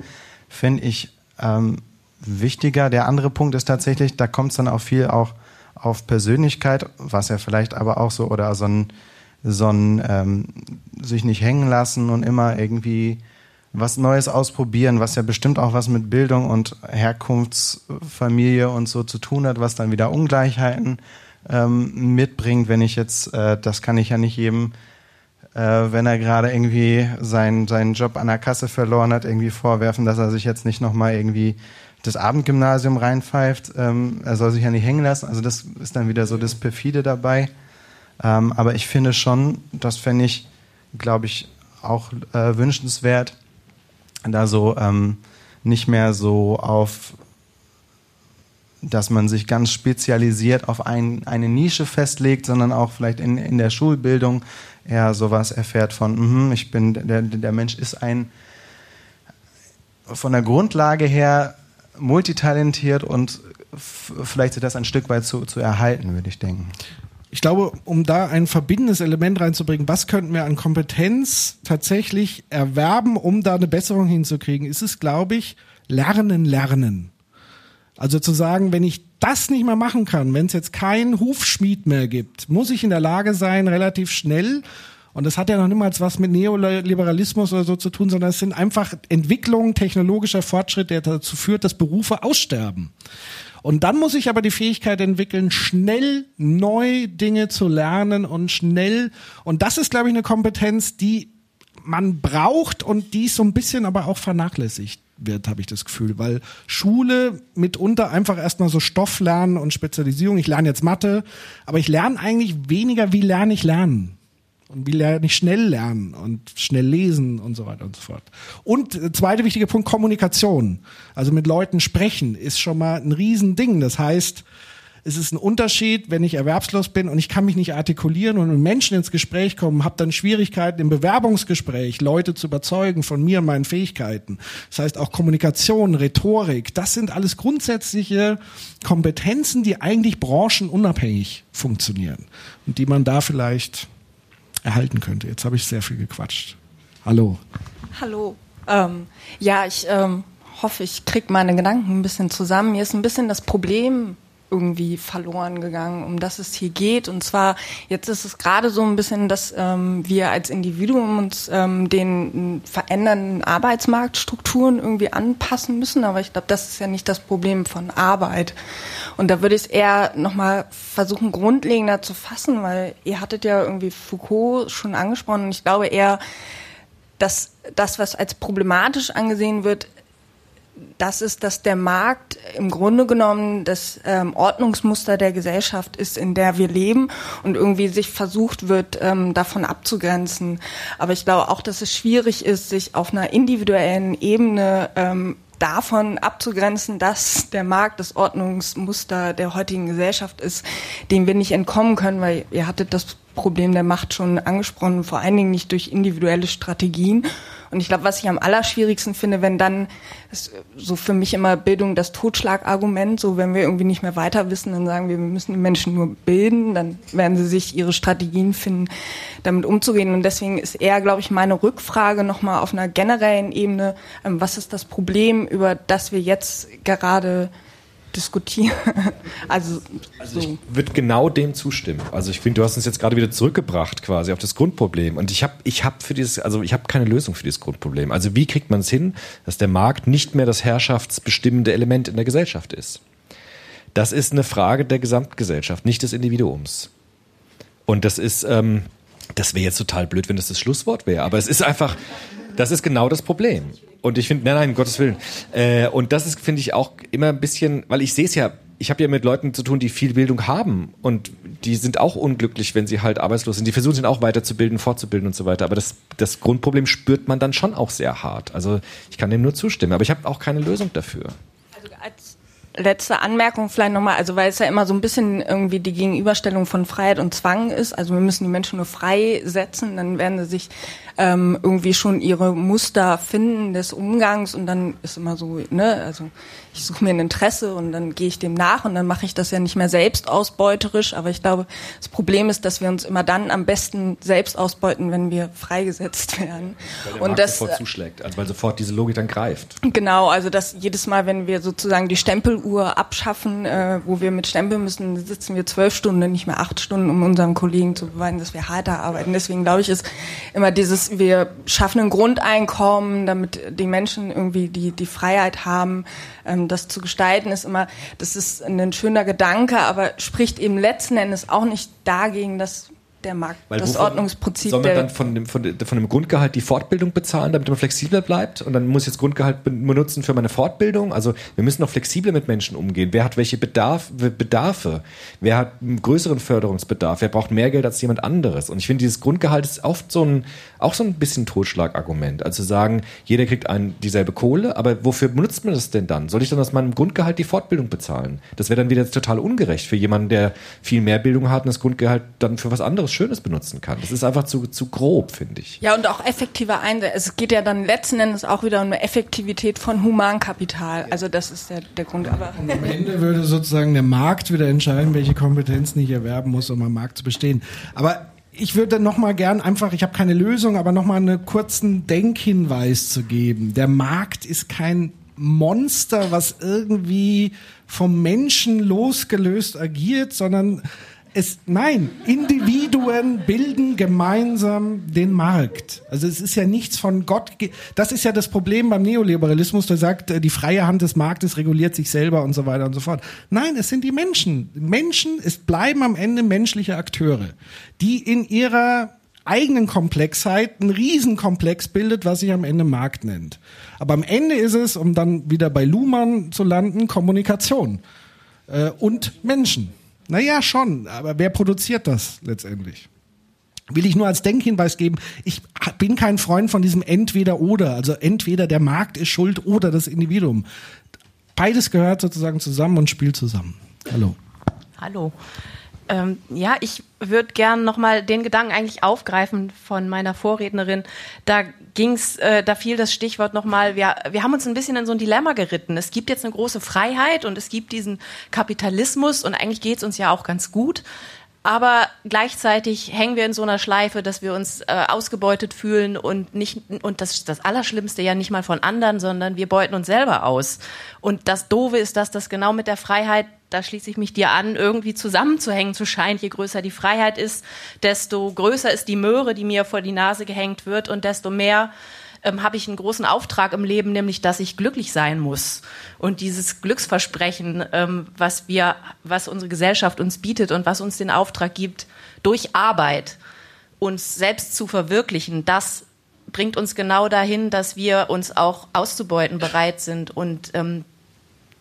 finde ich ähm, wichtiger. Der andere Punkt ist tatsächlich, da kommt es dann auch viel auch auf Persönlichkeit, was ja vielleicht aber auch so, oder so ein, so ein ähm, sich nicht hängen lassen und immer irgendwie was Neues ausprobieren, was ja bestimmt auch was mit Bildung und Herkunftsfamilie und so zu tun hat, was dann wieder Ungleichheiten ähm, mitbringt. Wenn ich jetzt, äh, das kann ich ja nicht jedem, äh, wenn er gerade irgendwie seinen, seinen Job an der Kasse verloren hat, irgendwie vorwerfen, dass er sich jetzt nicht nochmal irgendwie das Abendgymnasium reinpfeift. Ähm, er soll sich ja nicht hängen lassen. Also das ist dann wieder so das Perfide dabei. Ähm, aber ich finde schon, das fände ich, glaube ich, auch äh, wünschenswert, da so ähm, nicht mehr so auf, dass man sich ganz spezialisiert auf ein, eine Nische festlegt, sondern auch vielleicht in, in der Schulbildung eher sowas erfährt von, mh, ich bin, der, der Mensch ist ein von der Grundlage her multitalentiert und vielleicht das ein Stück weit zu, zu erhalten, würde ich denken. Ich glaube, um da ein verbindendes Element reinzubringen, was könnten wir an Kompetenz tatsächlich erwerben, um da eine Besserung hinzukriegen, ist es, glaube ich, Lernen, Lernen. Also zu sagen, wenn ich das nicht mehr machen kann, wenn es jetzt keinen Hufschmied mehr gibt, muss ich in der Lage sein, relativ schnell und das hat ja noch niemals was mit Neoliberalismus oder so zu tun, sondern es sind einfach Entwicklungen, technologischer Fortschritt, der dazu führt, dass Berufe aussterben. Und dann muss ich aber die Fähigkeit entwickeln, schnell neu Dinge zu lernen und schnell. Und das ist, glaube ich, eine Kompetenz, die man braucht und die so ein bisschen aber auch vernachlässigt wird, habe ich das Gefühl, weil Schule mitunter einfach erstmal so Stoff lernen und Spezialisierung. Ich lerne jetzt Mathe, aber ich lerne eigentlich weniger, wie lerne ich lernen und wie lerne ich schnell lernen und schnell lesen und so weiter und so fort. Und äh, zweiter wichtiger Punkt, Kommunikation. Also mit Leuten sprechen ist schon mal ein Riesending. Das heißt, es ist ein Unterschied, wenn ich erwerbslos bin und ich kann mich nicht artikulieren und mit Menschen ins Gespräch kommen, habe dann Schwierigkeiten im Bewerbungsgespräch, Leute zu überzeugen von mir und meinen Fähigkeiten. Das heißt auch Kommunikation, Rhetorik, das sind alles grundsätzliche Kompetenzen, die eigentlich branchenunabhängig funktionieren und die man da vielleicht erhalten könnte. Jetzt habe ich sehr viel gequatscht. Hallo. Hallo. Ähm, ja, ich ähm, hoffe, ich kriege meine Gedanken ein bisschen zusammen. Mir ist ein bisschen das Problem irgendwie verloren gegangen, um das es hier geht. Und zwar, jetzt ist es gerade so ein bisschen, dass ähm, wir als Individuum uns ähm, den verändernden Arbeitsmarktstrukturen irgendwie anpassen müssen. Aber ich glaube, das ist ja nicht das Problem von Arbeit. Und da würde ich es eher nochmal versuchen, grundlegender zu fassen, weil ihr hattet ja irgendwie Foucault schon angesprochen. Und ich glaube eher, dass das, was als problematisch angesehen wird, das ist, dass der Markt im Grunde genommen das ähm, Ordnungsmuster der Gesellschaft ist, in der wir leben und irgendwie sich versucht wird, ähm, davon abzugrenzen. Aber ich glaube auch, dass es schwierig ist, sich auf einer individuellen Ebene ähm, davon abzugrenzen, dass der Markt das Ordnungsmuster der heutigen Gesellschaft ist, dem wir nicht entkommen können, weil ihr hattet das Problem der Macht schon angesprochen, vor allen Dingen nicht durch individuelle Strategien. Und ich glaube, was ich am allerschwierigsten finde, wenn dann so für mich immer Bildung das Totschlagargument, so wenn wir irgendwie nicht mehr weiter wissen, dann sagen wir, wir müssen die Menschen nur bilden, dann werden sie sich ihre Strategien finden, damit umzugehen. Und deswegen ist eher, glaube ich, meine Rückfrage nochmal auf einer generellen Ebene, ähm, was ist das Problem, über das wir jetzt gerade diskutieren. also, also so. ich würde genau dem zustimmen. Also ich finde, du hast uns jetzt gerade wieder zurückgebracht quasi auf das Grundproblem. Und ich habe ich hab für dieses, also ich habe keine Lösung für dieses Grundproblem. Also wie kriegt man es hin, dass der Markt nicht mehr das herrschaftsbestimmende Element in der Gesellschaft ist? Das ist eine Frage der Gesamtgesellschaft, nicht des Individuums. Und das ist, ähm, das wäre jetzt total blöd, wenn das das Schlusswort wäre. Aber es ist einfach, das ist genau das Problem. Und ich finde, nein, nein, Gottes Willen. Äh, und das ist, finde ich, auch immer ein bisschen, weil ich sehe es ja, ich habe ja mit Leuten zu tun, die viel Bildung haben und die sind auch unglücklich, wenn sie halt arbeitslos sind. Die versuchen sich auch weiterzubilden, fortzubilden und so weiter. Aber das, das Grundproblem spürt man dann schon auch sehr hart. Also ich kann dem nur zustimmen, aber ich habe auch keine Lösung dafür. Also als letzte Anmerkung vielleicht nochmal, also weil es ja immer so ein bisschen irgendwie die Gegenüberstellung von Freiheit und Zwang ist. Also wir müssen die Menschen nur frei setzen, dann werden sie sich ähm, irgendwie schon ihre Muster finden des Umgangs und dann ist immer so, ne, also ich suche mir ein Interesse und dann gehe ich dem nach und dann mache ich das ja nicht mehr selbst ausbeuterisch. Aber ich glaube, das Problem ist, dass wir uns immer dann am besten selbst ausbeuten, wenn wir freigesetzt werden. Weil der und Markt das sofort zuschlägt, also weil sofort diese Logik dann greift. Genau, also dass jedes Mal, wenn wir sozusagen die Stempeluhr abschaffen, äh, wo wir mit Stempeln müssen, sitzen wir zwölf Stunden, nicht mehr acht Stunden, um unseren Kollegen zu beweisen, dass wir harter arbeiten. Deswegen glaube ich, ist immer dieses, wir schaffen ein Grundeinkommen, damit die Menschen irgendwie die, die Freiheit haben, ähm, das zu gestalten, ist immer, das ist ein schöner Gedanke, aber spricht eben letzten Endes auch nicht dagegen, dass der Markt, Weil das Ordnungsprinzip Soll man dann von dem, von, dem- von dem Grundgehalt die Fortbildung bezahlen, damit man flexibler bleibt? Und dann muss ich jetzt Grundgehalt ben- benutzen für meine Fortbildung? Also wir müssen noch flexibler mit Menschen umgehen. Wer hat welche Bedarf, Bedarfe? Wer hat einen größeren Förderungsbedarf? Wer braucht mehr Geld als jemand anderes? Und ich finde, dieses Grundgehalt ist oft so ein, auch so ein bisschen Totschlagargument. Also sagen, jeder kriegt ein, dieselbe Kohle, aber wofür benutzt man das denn dann? Soll ich dann aus meinem Grundgehalt die Fortbildung bezahlen? Das wäre dann wieder total ungerecht für jemanden, der viel mehr Bildung hat und das Grundgehalt dann für was anderes Schönes benutzen kann. Das ist einfach zu, zu grob, finde ich. Ja, und auch effektiver Einsatz. Es geht ja dann letzten Endes auch wieder um eine Effektivität von Humankapital. Also das ist der, der Grund. Aber Am Ende würde sozusagen der Markt wieder entscheiden, welche Kompetenzen ich erwerben muss, um am Markt zu bestehen. Aber ich würde noch mal gern einfach, ich habe keine Lösung, aber noch mal einen kurzen Denkhinweis zu geben. Der Markt ist kein Monster, was irgendwie vom Menschen losgelöst agiert, sondern es, nein, Individuen bilden gemeinsam den Markt. Also es ist ja nichts von Gott. Das ist ja das Problem beim Neoliberalismus, der sagt, äh, die freie Hand des Marktes reguliert sich selber und so weiter und so fort. Nein, es sind die Menschen. Menschen, es bleiben am Ende menschliche Akteure, die in ihrer eigenen Komplexheit einen Riesenkomplex bildet, was sich am Ende Markt nennt. Aber am Ende ist es, um dann wieder bei Luhmann zu landen, Kommunikation äh, und Menschen. Naja, schon, aber wer produziert das letztendlich? Will ich nur als Denkhinweis geben, ich bin kein Freund von diesem Entweder-Oder. Also entweder der Markt ist schuld oder das Individuum. Beides gehört sozusagen zusammen und spielt zusammen. Hallo. Hallo. Ähm, ja, ich würde gern nochmal den Gedanken eigentlich aufgreifen von meiner Vorrednerin. Da ging's, äh, da fiel das Stichwort nochmal, wir, wir haben uns ein bisschen in so ein Dilemma geritten. Es gibt jetzt eine große Freiheit und es gibt diesen Kapitalismus und eigentlich geht's uns ja auch ganz gut. Aber gleichzeitig hängen wir in so einer Schleife, dass wir uns äh, ausgebeutet fühlen und nicht und das das Allerschlimmste ja nicht mal von anderen, sondern wir beuten uns selber aus. Und das Doofe ist, dass das genau mit der Freiheit, da schließe ich mich dir an, irgendwie zusammenzuhängen zu scheint. Je größer die Freiheit ist, desto größer ist die Möhre, die mir vor die Nase gehängt wird und desto mehr ähm, habe ich einen großen Auftrag im Leben, nämlich dass ich glücklich sein muss. Und dieses Glücksversprechen, ähm, was wir, was unsere Gesellschaft uns bietet und was uns den Auftrag gibt, durch Arbeit uns selbst zu verwirklichen, das bringt uns genau dahin, dass wir uns auch auszubeuten bereit sind. Und ähm,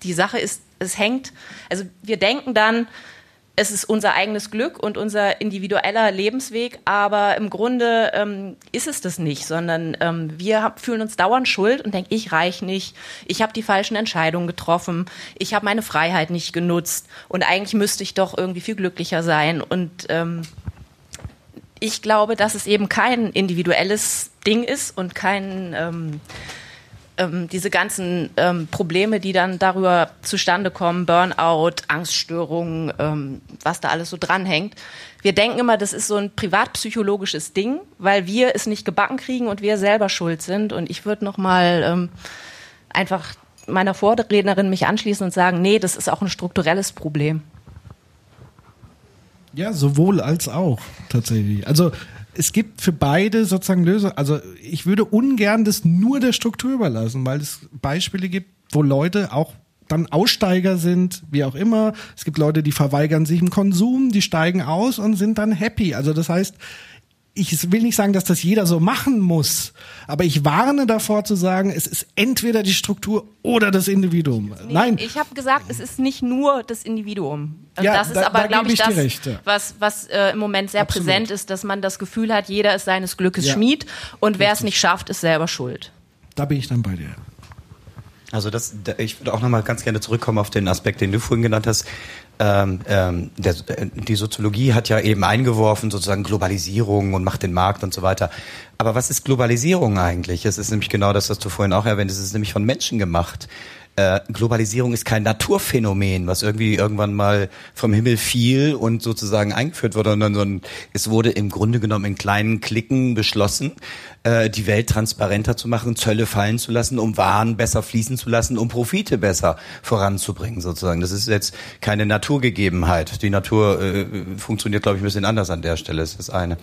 die Sache ist, es hängt, also wir denken dann, es ist unser eigenes Glück und unser individueller Lebensweg, aber im Grunde ähm, ist es das nicht, sondern ähm, wir hab, fühlen uns dauernd schuld und denken, ich reich nicht, ich habe die falschen Entscheidungen getroffen, ich habe meine Freiheit nicht genutzt und eigentlich müsste ich doch irgendwie viel glücklicher sein. Und ähm, ich glaube, dass es eben kein individuelles Ding ist und kein ähm, diese ganzen ähm, Probleme, die dann darüber zustande kommen, Burnout, Angststörungen, ähm, was da alles so dranhängt. Wir denken immer, das ist so ein privatpsychologisches Ding, weil wir es nicht gebacken kriegen und wir selber schuld sind. Und ich würde noch mal ähm, einfach meiner Vorrednerin mich anschließen und sagen, nee, das ist auch ein strukturelles Problem. Ja, sowohl als auch tatsächlich. Also es gibt für beide sozusagen Lösungen. Also ich würde ungern das nur der Struktur überlassen, weil es Beispiele gibt, wo Leute auch dann Aussteiger sind, wie auch immer. Es gibt Leute, die verweigern sich im Konsum, die steigen aus und sind dann happy. Also das heißt, ich will nicht sagen, dass das jeder so machen muss, aber ich warne davor zu sagen, es ist entweder die Struktur oder das Individuum. Nee, Nein, Ich habe gesagt, es ist nicht nur das Individuum. Ja, das ist da- aber, da glaube gebe ich, das, recht, ja. was, was äh, im Moment sehr Absolut. präsent ist, dass man das Gefühl hat, jeder ist seines Glückes Ja. Schmied und wer es nicht schafft, ist selber schuld. da bin ich dann bei dir. Also das, da- ich würde auch noch mal ganz gerne zurückkommen auf den Aspekt, den du vorhin genannt hast. Ähm, ähm, der, die Soziologie hat ja eben eingeworfen, sozusagen Globalisierung und macht den Markt und so weiter. Aber was ist Globalisierung eigentlich? Es ist nämlich genau das, was du vorhin auch erwähnt hast. Es ist nämlich von Menschen gemacht. Äh, Globalisierung ist kein Naturphänomen, was irgendwie irgendwann mal vom Himmel fiel und sozusagen eingeführt wurde, sondern es wurde im Grunde genommen in kleinen Klicken beschlossen, äh, die Welt transparenter zu machen, Zölle fallen zu lassen, um Waren besser fließen zu lassen, um Profite besser voranzubringen sozusagen. Das ist jetzt keine Naturgegebenheit. Die Natur äh, funktioniert, glaube ich, ein bisschen anders an der Stelle. Das ist das eine.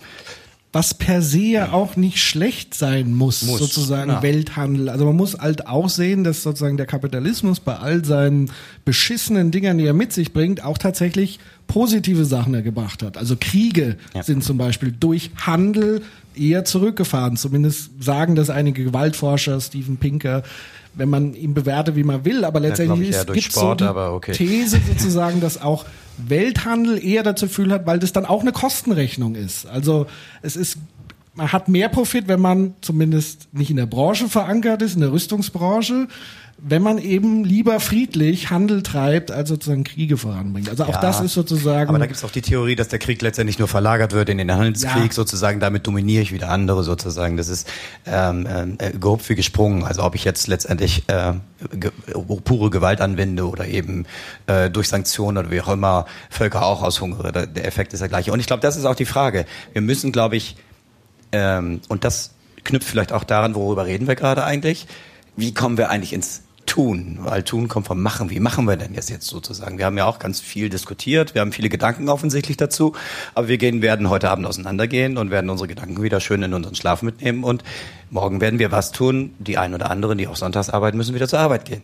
Was per se ja auch nicht schlecht sein muss, Muss, sozusagen ja. Welthandel. Also man muss halt auch sehen, dass sozusagen der Kapitalismus bei all seinen beschissenen Dingern, die er mit sich bringt, auch tatsächlich positive Sachen gebracht hat. Also Kriege sind zum Beispiel durch Handel eher zurückgefahren. Zumindest sagen das einige Gewaltforscher, Steven Pinker, wenn man ihn bewertet, wie man will. Aber Ja, letztendlich ich eher ist, durch gibt Sport, so die aber okay. These sozusagen, dass auch Welthandel eher dazu führt hat, weil das dann auch eine Kostenrechnung ist. Also es ist man hat mehr Profit, wenn man zumindest nicht in der Branche verankert ist, in der Rüstungsbranche, wenn man eben lieber friedlich Handel treibt, als sozusagen Kriege voranbringt. Also auch Ja, das ist sozusagen. Aber da gibt es auch die Theorie, dass der Krieg letztendlich nur verlagert wird in den Handelskrieg Ja. sozusagen. Damit dominiere ich wieder andere sozusagen. Das ist ähm, äh, gehupft wie gesprungen. Also ob ich jetzt letztendlich äh, ge pure Gewalt anwende oder eben äh, durch Sanktionen oder wie auch immer Völker auch aushungere, der Effekt ist der gleiche. Und ich glaube, das ist auch die Frage. Wir müssen, glaube ich, ähm, und das knüpft vielleicht auch daran, worüber reden wir gerade eigentlich. Wie kommen wir eigentlich ins Tun? Weil Tun kommt vom Machen. Wie machen wir denn jetzt jetzt sozusagen? Wir haben ja auch ganz viel diskutiert. Wir haben viele Gedanken offensichtlich dazu. Aber wir gehen, werden heute Abend auseinandergehen und werden unsere Gedanken wieder schön in unseren Schlaf mitnehmen. Und morgen werden wir was tun. Die einen oder anderen, die auch sonntags arbeiten, müssen wieder zur Arbeit gehen.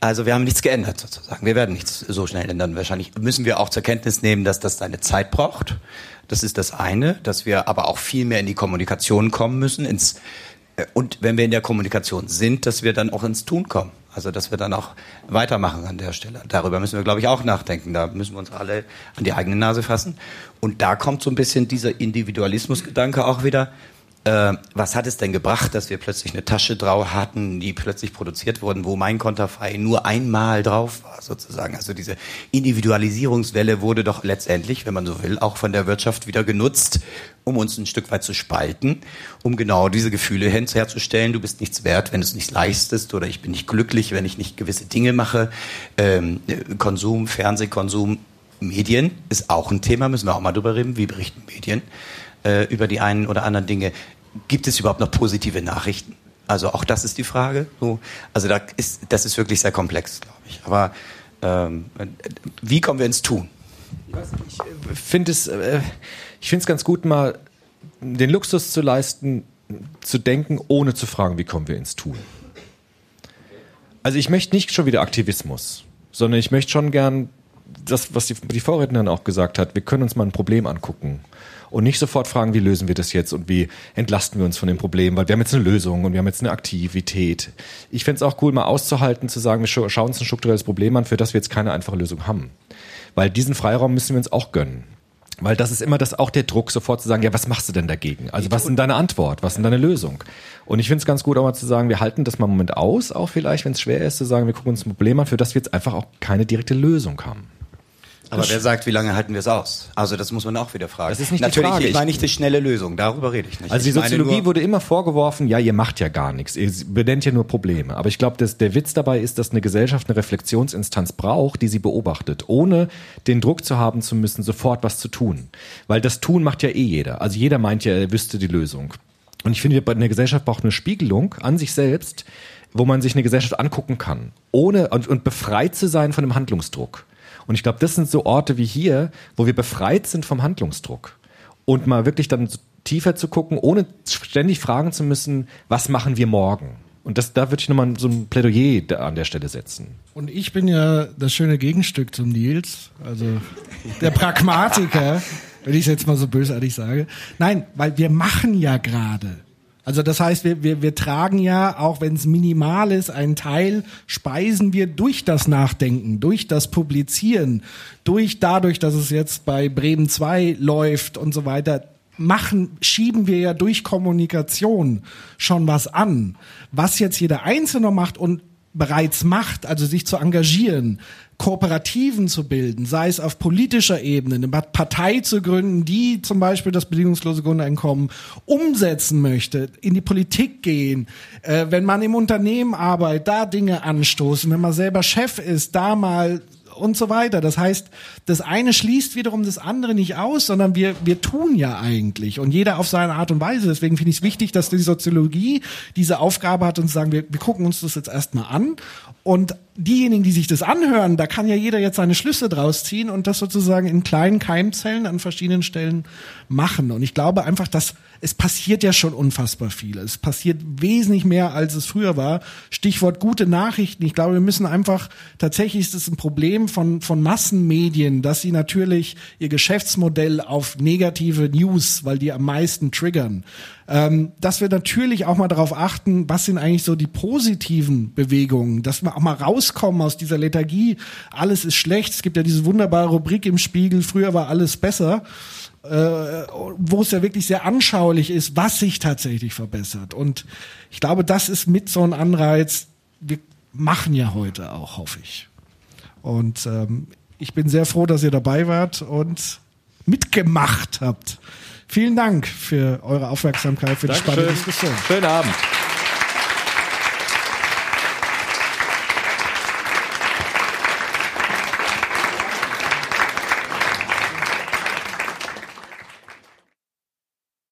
Also wir haben nichts geändert sozusagen. Wir werden nichts so schnell ändern. Wahrscheinlich müssen wir auch zur Kenntnis nehmen, dass das seine Zeit braucht. Das ist das eine, dass wir aber auch viel mehr in die Kommunikation kommen müssen, ins und wenn wir in der Kommunikation sind, dass wir dann auch ins Tun kommen. Also dass wir dann auch weitermachen an der Stelle. Darüber müssen wir, glaube ich, auch nachdenken. Da müssen wir uns alle an die eigene Nase fassen. Und da kommt so ein bisschen dieser Individualismusgedanke auch wieder. Äh, was hat es denn gebracht, dass wir plötzlich eine Tasche drauf hatten, die plötzlich produziert wurden, wo mein Konterfei nur einmal drauf war, sozusagen. Also diese Individualisierungswelle wurde doch letztendlich, wenn man so will, auch von der Wirtschaft wieder genutzt, um uns ein Stück weit zu spalten, um genau diese Gefühle herzustellen. Du bist nichts wert, wenn du es nicht leistest, oder ich bin nicht glücklich, wenn ich nicht gewisse Dinge mache. Ähm, Konsum, Fernsehkonsum, Medien ist auch ein Thema, müssen wir auch mal drüber reden. Wie berichten Medien äh, über die einen oder anderen Dinge? Gibt es überhaupt noch positive Nachrichten? Also auch das ist die Frage. So, also da ist, das ist wirklich sehr komplex, glaube ich. Aber ähm, wie kommen wir ins Tun? finde es, äh, ich finde es ganz gut, mal den Luxus zu leisten, zu denken, ohne zu fragen, wie kommen wir ins Tun. Also ich möchte nicht schon wieder Aktivismus, sondern ich möchte schon gern das, was die, die Vorrednerin auch gesagt hat, wir können uns mal ein Problem angucken und nicht sofort fragen, wie lösen wir das jetzt und wie entlasten wir uns von dem Problem, weil wir haben jetzt eine Lösung und wir haben jetzt eine Aktivität. Ich fände es auch cool, mal auszuhalten, zu sagen, wir scha- schauen uns ein strukturelles Problem an, für das wir jetzt keine einfache Lösung haben. Weil diesen Freiraum müssen wir uns auch gönnen. Weil das ist immer das auch der Druck, sofort zu sagen, ja, was machst du denn dagegen? Also was ist denn deine Antwort? Was ist denn deine Lösung? Und ich finde es ganz gut, auch mal zu sagen, wir halten das mal einen Moment aus, auch vielleicht, wenn es schwer ist, zu sagen, wir gucken uns ein Problem an, für das wir jetzt einfach auch keine direkte Lösung haben. Aber wer sagt, wie lange halten wir es aus? Also das muss man auch wieder fragen. Das ist nicht die Natürlich, Frage. ich meine Ich- nicht die schnelle Lösung, darüber rede ich nicht. Also die Soziologie wurde immer vorgeworfen, ja, ihr macht ja gar nichts, ihr benennt ja nur Probleme. Aber ich glaube, dass der Witz dabei ist, dass eine Gesellschaft eine Reflexionsinstanz braucht, die sie beobachtet, ohne den Druck zu haben zu müssen, sofort was zu tun. Weil das Tun macht ja eh jeder. Also jeder meint ja, er wüsste die Lösung. Und ich finde, eine Gesellschaft braucht eine Spiegelung an sich selbst, wo man sich eine Gesellschaft angucken kann, ohne und, und befreit zu sein von dem Handlungsdruck. Und ich glaube, das sind so Orte wie hier, wo wir befreit sind vom Handlungsdruck und mal wirklich dann tiefer zu gucken, ohne ständig fragen zu müssen, was machen wir morgen? Und das, da würde ich nochmal so ein Plädoyer an der Stelle setzen. Und ich bin ja das schöne Gegenstück zum Nils, also der Pragmatiker, wenn ich es jetzt mal so bösartig sage. Nein, weil wir machen ja gerade. Also das heißt, wir, wir, wir tragen ja, auch wenn es minimal ist, einen Teil speisen wir durch das Nachdenken, durch das Publizieren, durch dadurch, dass es jetzt bei Bremen 2 läuft und so weiter, machen, schieben wir ja durch Kommunikation schon was an. Was jetzt jeder Einzelne macht und bereits macht, also sich zu engagieren, Kooperativen zu bilden, sei es auf politischer Ebene, eine Partei zu gründen, die zum Beispiel das bedingungslose Grundeinkommen umsetzen möchte, in die Politik gehen, äh, wenn man im Unternehmen arbeitet, da Dinge anstoßen, wenn man selber Chef ist, da mal und so weiter. Das heißt, das eine schließt wiederum das andere nicht aus, sondern wir, wir tun ja eigentlich und jeder auf seine Art und Weise. Deswegen finde ich es wichtig, dass die Soziologie diese Aufgabe hat und sagen, wir, wir gucken uns das jetzt erstmal an und diejenigen, die sich das anhören, da kann ja jeder jetzt seine Schlüsse draus ziehen und das sozusagen in kleinen Keimzellen an verschiedenen Stellen machen. Und ich glaube einfach, dass es passiert ja schon unfassbar viel. Es passiert wesentlich mehr, als es früher war. Stichwort gute Nachrichten. Ich glaube, wir müssen einfach, tatsächlich ist es ein Problem von, von Massenmedien, dass sie natürlich ihr Geschäftsmodell auf negative News, weil die am meisten triggern, ähm, dass wir natürlich auch mal darauf achten, was sind eigentlich so die positiven Bewegungen, dass wir auch mal rauskommen aus dieser Lethargie. Alles ist schlecht. Es gibt ja diese wunderbare Rubrik im Spiegel, früher war alles besser wo es ja wirklich sehr anschaulich ist, was sich tatsächlich verbessert. Und ich glaube, das ist mit so ein Anreiz. Wir machen ja heute auch, hoffe ich. Und ähm, ich bin sehr froh, dass ihr dabei wart und mitgemacht habt. Vielen Dank für eure Aufmerksamkeit, für die Dankeschön. spannende Diskussion. Schönen Abend.